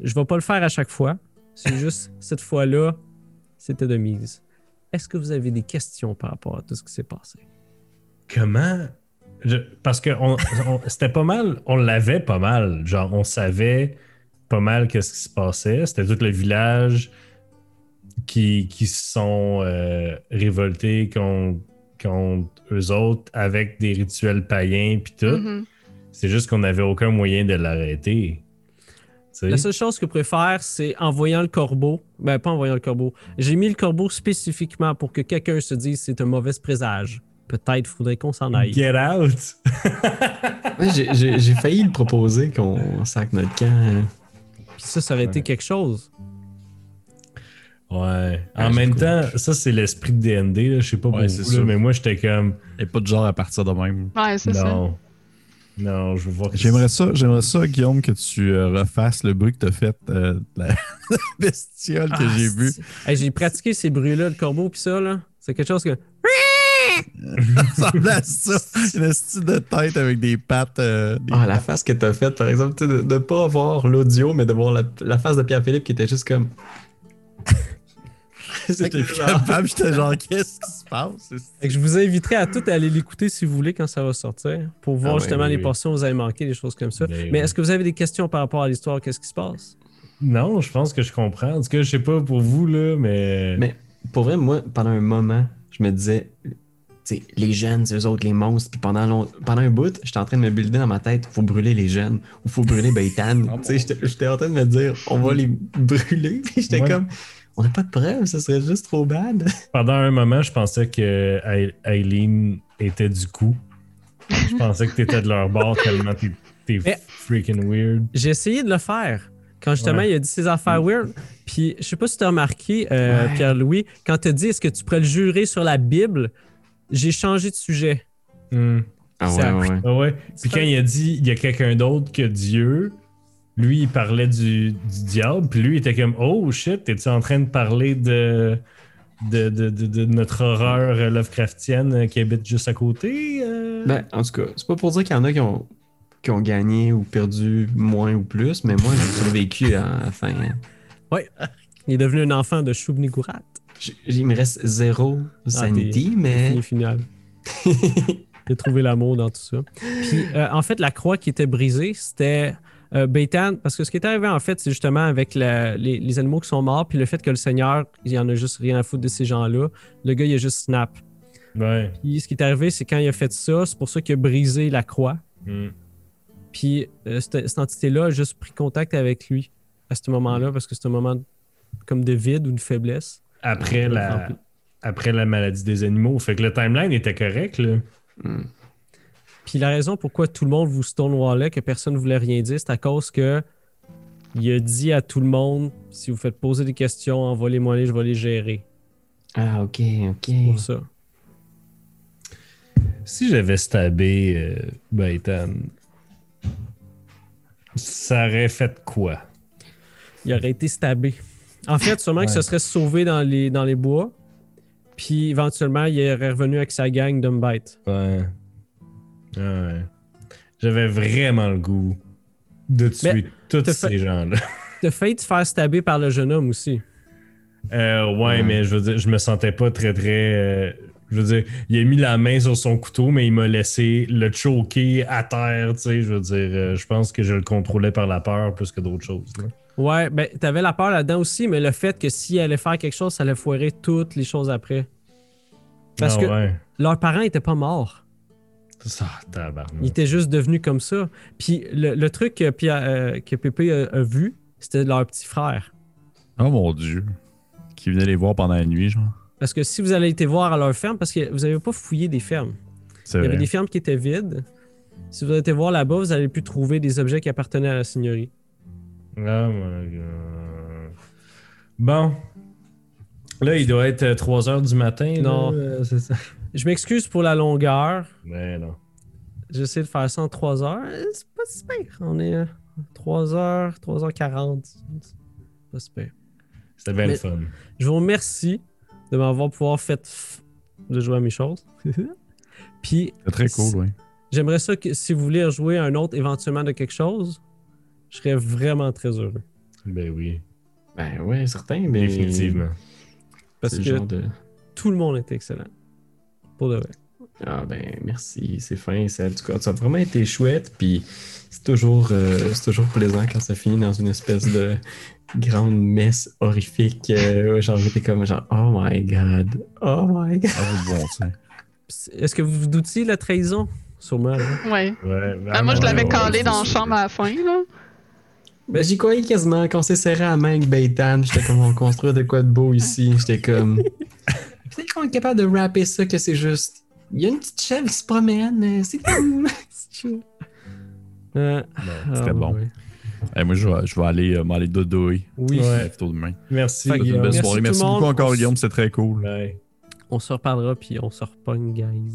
Speaker 1: Je vais pas le faire à chaque fois. C'est juste cette fois-là, c'était de mise. Est-ce que vous avez des questions par rapport à tout ce qui s'est passé?
Speaker 2: Comment? Je- parce que on, on- c'était pas mal, on l'avait pas mal. Genre, on savait pas mal qu'est-ce qui se passait. C'était tout le village qui, qui se sont euh, révoltés contre, contre eux autres avec des rituels païens puis tout.
Speaker 3: Mhm.
Speaker 2: C'est juste qu'on n'avait aucun moyen de l'arrêter.
Speaker 1: La seule chose que je préfère, c'est en voyant le corbeau. Ben, pas en voyant le corbeau. J'ai mis le corbeau spécifiquement pour que quelqu'un se dise c'est un mauvais présage. Peut-être faudrait qu'on s'en aille.
Speaker 2: Get out!
Speaker 4: J'ai- J'ai j'ai failli le proposer qu'on sac notre camp. hein.
Speaker 1: Puis ça, ça aurait été quelque chose.
Speaker 2: Ouais. En
Speaker 4: Ouais,
Speaker 2: même temps, ça, c'est l'esprit de DND. Là. Je sais pas
Speaker 5: Ouais,
Speaker 2: pour
Speaker 5: c'est
Speaker 2: vous, là, mais moi, j'étais comme.
Speaker 5: Et pas de genre à partir de même.
Speaker 3: Ouais, c'est ça.
Speaker 2: Non. Non, je veux voir.
Speaker 5: J'aimerais ça, j'aimerais ça, Guillaume, que tu euh, refasses le bruit que t'as fait euh, de la la bestiole que
Speaker 1: Ah,
Speaker 5: j'ai vu.
Speaker 1: c'est- Hey, j'ai pratiqué ces bruits-là, le corbeau, puis ça, là. C'est quelque chose que.
Speaker 5: Ça ressemble à ça. Une style de tête avec des pattes. euh, des-
Speaker 4: Ah, la face que t'as faite, par exemple, de ne pas avoir l'audio, mais de voir la, la face de Pierre-Philippe qui était juste comme. C'était
Speaker 5: J'étais
Speaker 4: genre-
Speaker 5: capable, j'étais genre, qu'est-ce qui se passe?
Speaker 1: Fait que je vous inviterai à tous à aller l'écouter si vous voulez quand ça va sortir, pour voir
Speaker 4: Ah ouais,
Speaker 1: justement
Speaker 2: oui,
Speaker 1: les portions où vous avez manqué, des choses comme ça.
Speaker 2: Mais
Speaker 1: Mais
Speaker 2: oui.
Speaker 1: est-ce que vous avez des questions par rapport à l'histoire? Qu'est-ce qui se passe?
Speaker 2: Non, je pense que je comprends. En tout cas, je sais pas pour vous, là, mais.
Speaker 4: Mais pour vrai, moi, pendant un moment, je me disais, tu sais, les jeunes, c'est eux autres, les monstres. Puis pendant, long- pendant un bout, j'étais en train de me builder dans ma tête, faut brûler les jeunes ou faut brûler Baytan.
Speaker 5: Ah
Speaker 4: tu sais, j'étais- j'étais en train de me dire, on va les brûler. Puis j'étais
Speaker 2: Ouais.
Speaker 4: comme, on n'a pas de preuves, ça serait juste trop bad.
Speaker 2: Pendant un moment, je pensais que Ai- Aileen était du coup. Je pensais que t'étais de leur bord tellement t'es freaking weird.
Speaker 1: J'ai essayé de le faire. Quand justement
Speaker 2: Ouais.
Speaker 1: il a dit ses affaires weird. Puis je sais pas si tu as remarqué, euh,
Speaker 4: Ouais.
Speaker 1: Pierre-Louis, quand tu as dit est-ce que tu pourrais le jurer sur la Bible, j'ai changé de sujet.
Speaker 2: Hmm.
Speaker 4: Ah
Speaker 1: ouais,
Speaker 4: ouais, ouais.
Speaker 2: Ah ouais. Puis quand il a dit il y a quelqu'un d'autre que Dieu, lui, il parlait du, du diable. Puis lui, il était comme Oh shit, t'es-tu en train de parler de, de, de, de- de notre horreur Lovecraftienne qui habite juste à côté euh?
Speaker 4: Ben, en tout cas, c'est pas pour dire qu'il y en a qui ont, qui ont gagné ou perdu moins ou plus, mais moi, j'ai survécu à la fin.
Speaker 1: Il est devenu un enfant de Choubnigourat.
Speaker 4: Il me reste zéro sanity, mais.
Speaker 1: Fini final. A trouvé l'amour dans tout ça. Puis, euh, en fait, la croix qui était brisée, c'était euh, Beitan. Parce que ce qui est arrivé, en fait, c'est justement avec la- les, les animaux qui sont morts, puis le fait que le Seigneur, il y en a juste rien à foutre de ces gens-là. Le gars, il a juste snap.
Speaker 2: Ouais.
Speaker 1: Puis, ce qui est arrivé, c'est quand il a fait ça, c'est pour ça qu'il a brisé la croix.
Speaker 2: Hmm.
Speaker 1: Puis, euh, cette, cette entité-là a juste pris contact avec lui à ce moment-là, parce que c'est un moment comme de vide ou de faiblesse.
Speaker 2: Après, la, après la maladie des animaux. Fait que le timeline était correct, là.
Speaker 4: Hmm.
Speaker 1: Puis la raison pourquoi tout le monde vous stonewallait, que personne ne voulait rien dire, c'est à cause que il a dit à tout le monde si vous faites poser des questions, envoyez-moi les, je vais les gérer.
Speaker 4: Ah, ok, ok.
Speaker 1: Pour ça.
Speaker 2: Si j'avais stabé euh, Baitan, ça aurait fait quoi?
Speaker 1: Il aurait été stabé. En fait, sûrement que
Speaker 2: Ouais.
Speaker 1: ce serait sauvé dans les, dans les bois. Puis éventuellement, il aurait revenu avec sa gang de me bête.
Speaker 2: Ouais. Ouais. J'avais vraiment le goût de tuer
Speaker 1: Mais
Speaker 2: tous ces
Speaker 1: fait-
Speaker 2: gens-là.
Speaker 1: t'as failli te faire stabber par le jeune homme aussi.
Speaker 2: Euh, ouais, mais je veux dire, je me sentais pas très, très. euh, je veux dire, il a mis la main sur son couteau, mais il m'a laissé le choquer à terre, tu sais. Je veux dire, euh, je pense que je le contrôlais par la peur plus que d'autres choses. là.
Speaker 1: Ouais, ben, t'avais la peur là-dedans aussi, mais le fait que s'il allait faire quelque chose, ça allait foirer toutes les choses après. Parce
Speaker 2: Ah
Speaker 1: que
Speaker 2: ouais.
Speaker 1: leurs parents étaient pas morts. Ils étaient juste devenus comme ça. Puis le, le truc que, euh, que Pépé a, a vu, c'était leur petit frère.
Speaker 5: Oh mon dieu. Qui venait les voir pendant la nuit, genre.
Speaker 1: Parce que si vous allez été voir à leur ferme, parce que vous n'avez pas fouillé des fermes. Il y avait des fermes qui étaient vides. Si vous avez été voir là-bas, vous allez pu trouver des objets qui appartenaient à la seigneurie.
Speaker 2: Oh my god. Bon. Là, il doit être 3 h du matin.
Speaker 1: Non.
Speaker 2: euh, c'est ça.
Speaker 1: Je m'excuse pour la longueur.
Speaker 2: Mais non.
Speaker 1: J'essaie de faire ça en 3 heures. Euh, C'est pas si pire. On est à 3 heures, 3h40. C'est pas si pire.
Speaker 2: C'était bien le fun.
Speaker 1: Je vous remercie de m'avoir pouvoir fait de jouer à mes choses. Puis
Speaker 5: C'est très cool, oui.
Speaker 1: j'aimerais ça que si vous voulez rejouer un autre éventuellement de quelque chose, je serais vraiment très heureux.
Speaker 2: Ben oui.
Speaker 4: Ben ouais, certain, mais.
Speaker 2: Définitivement.
Speaker 1: Parce
Speaker 4: C'est
Speaker 1: que
Speaker 4: le genre de.
Speaker 1: tout le monde est excellent. Pour de vrai.
Speaker 4: Ah ben merci, c'est fin, c'est en tout cas, ça a vraiment été chouette, puis c'est toujours, euh, c'est toujours plaisant quand ça finit dans une espèce de grande messe horrifique. euh, genre j'étais comme genre oh my god, oh my god.
Speaker 5: Ah, bon,
Speaker 1: Est-ce que vous vous doutiez de la trahison? Sûrement. hein?
Speaker 3: Ouais.
Speaker 2: Ouais,
Speaker 3: Ah, moi, je l'avais
Speaker 2: ouais,
Speaker 3: calé
Speaker 2: ouais,
Speaker 3: dans la chambre à la fin, là.
Speaker 4: Ben j'y croyais quasiment quand on s'est serré à main avec Baitan, j'étais comme on construit de quoi de beau ici, j'étais comme peut-être qu'on est capable de rapper ça que c'est juste. Il y a une petite chèvre qui se promène, euh, c'est cool.
Speaker 1: Euh,
Speaker 5: C'était
Speaker 1: ah,
Speaker 5: bon.
Speaker 1: ouais.
Speaker 5: Eh, moi, je vais, je vais aller euh, m'aller.
Speaker 1: Oui.
Speaker 2: Ouais.
Speaker 5: Plutôt demain.
Speaker 2: Merci.
Speaker 1: Fait
Speaker 2: Guillaume.
Speaker 1: Merci
Speaker 5: soirée.
Speaker 1: tout
Speaker 5: Merci beaucoup encore, Guillaume. C'était très cool.
Speaker 2: Ouais.
Speaker 1: On se reparlera puis on se repogne, guys.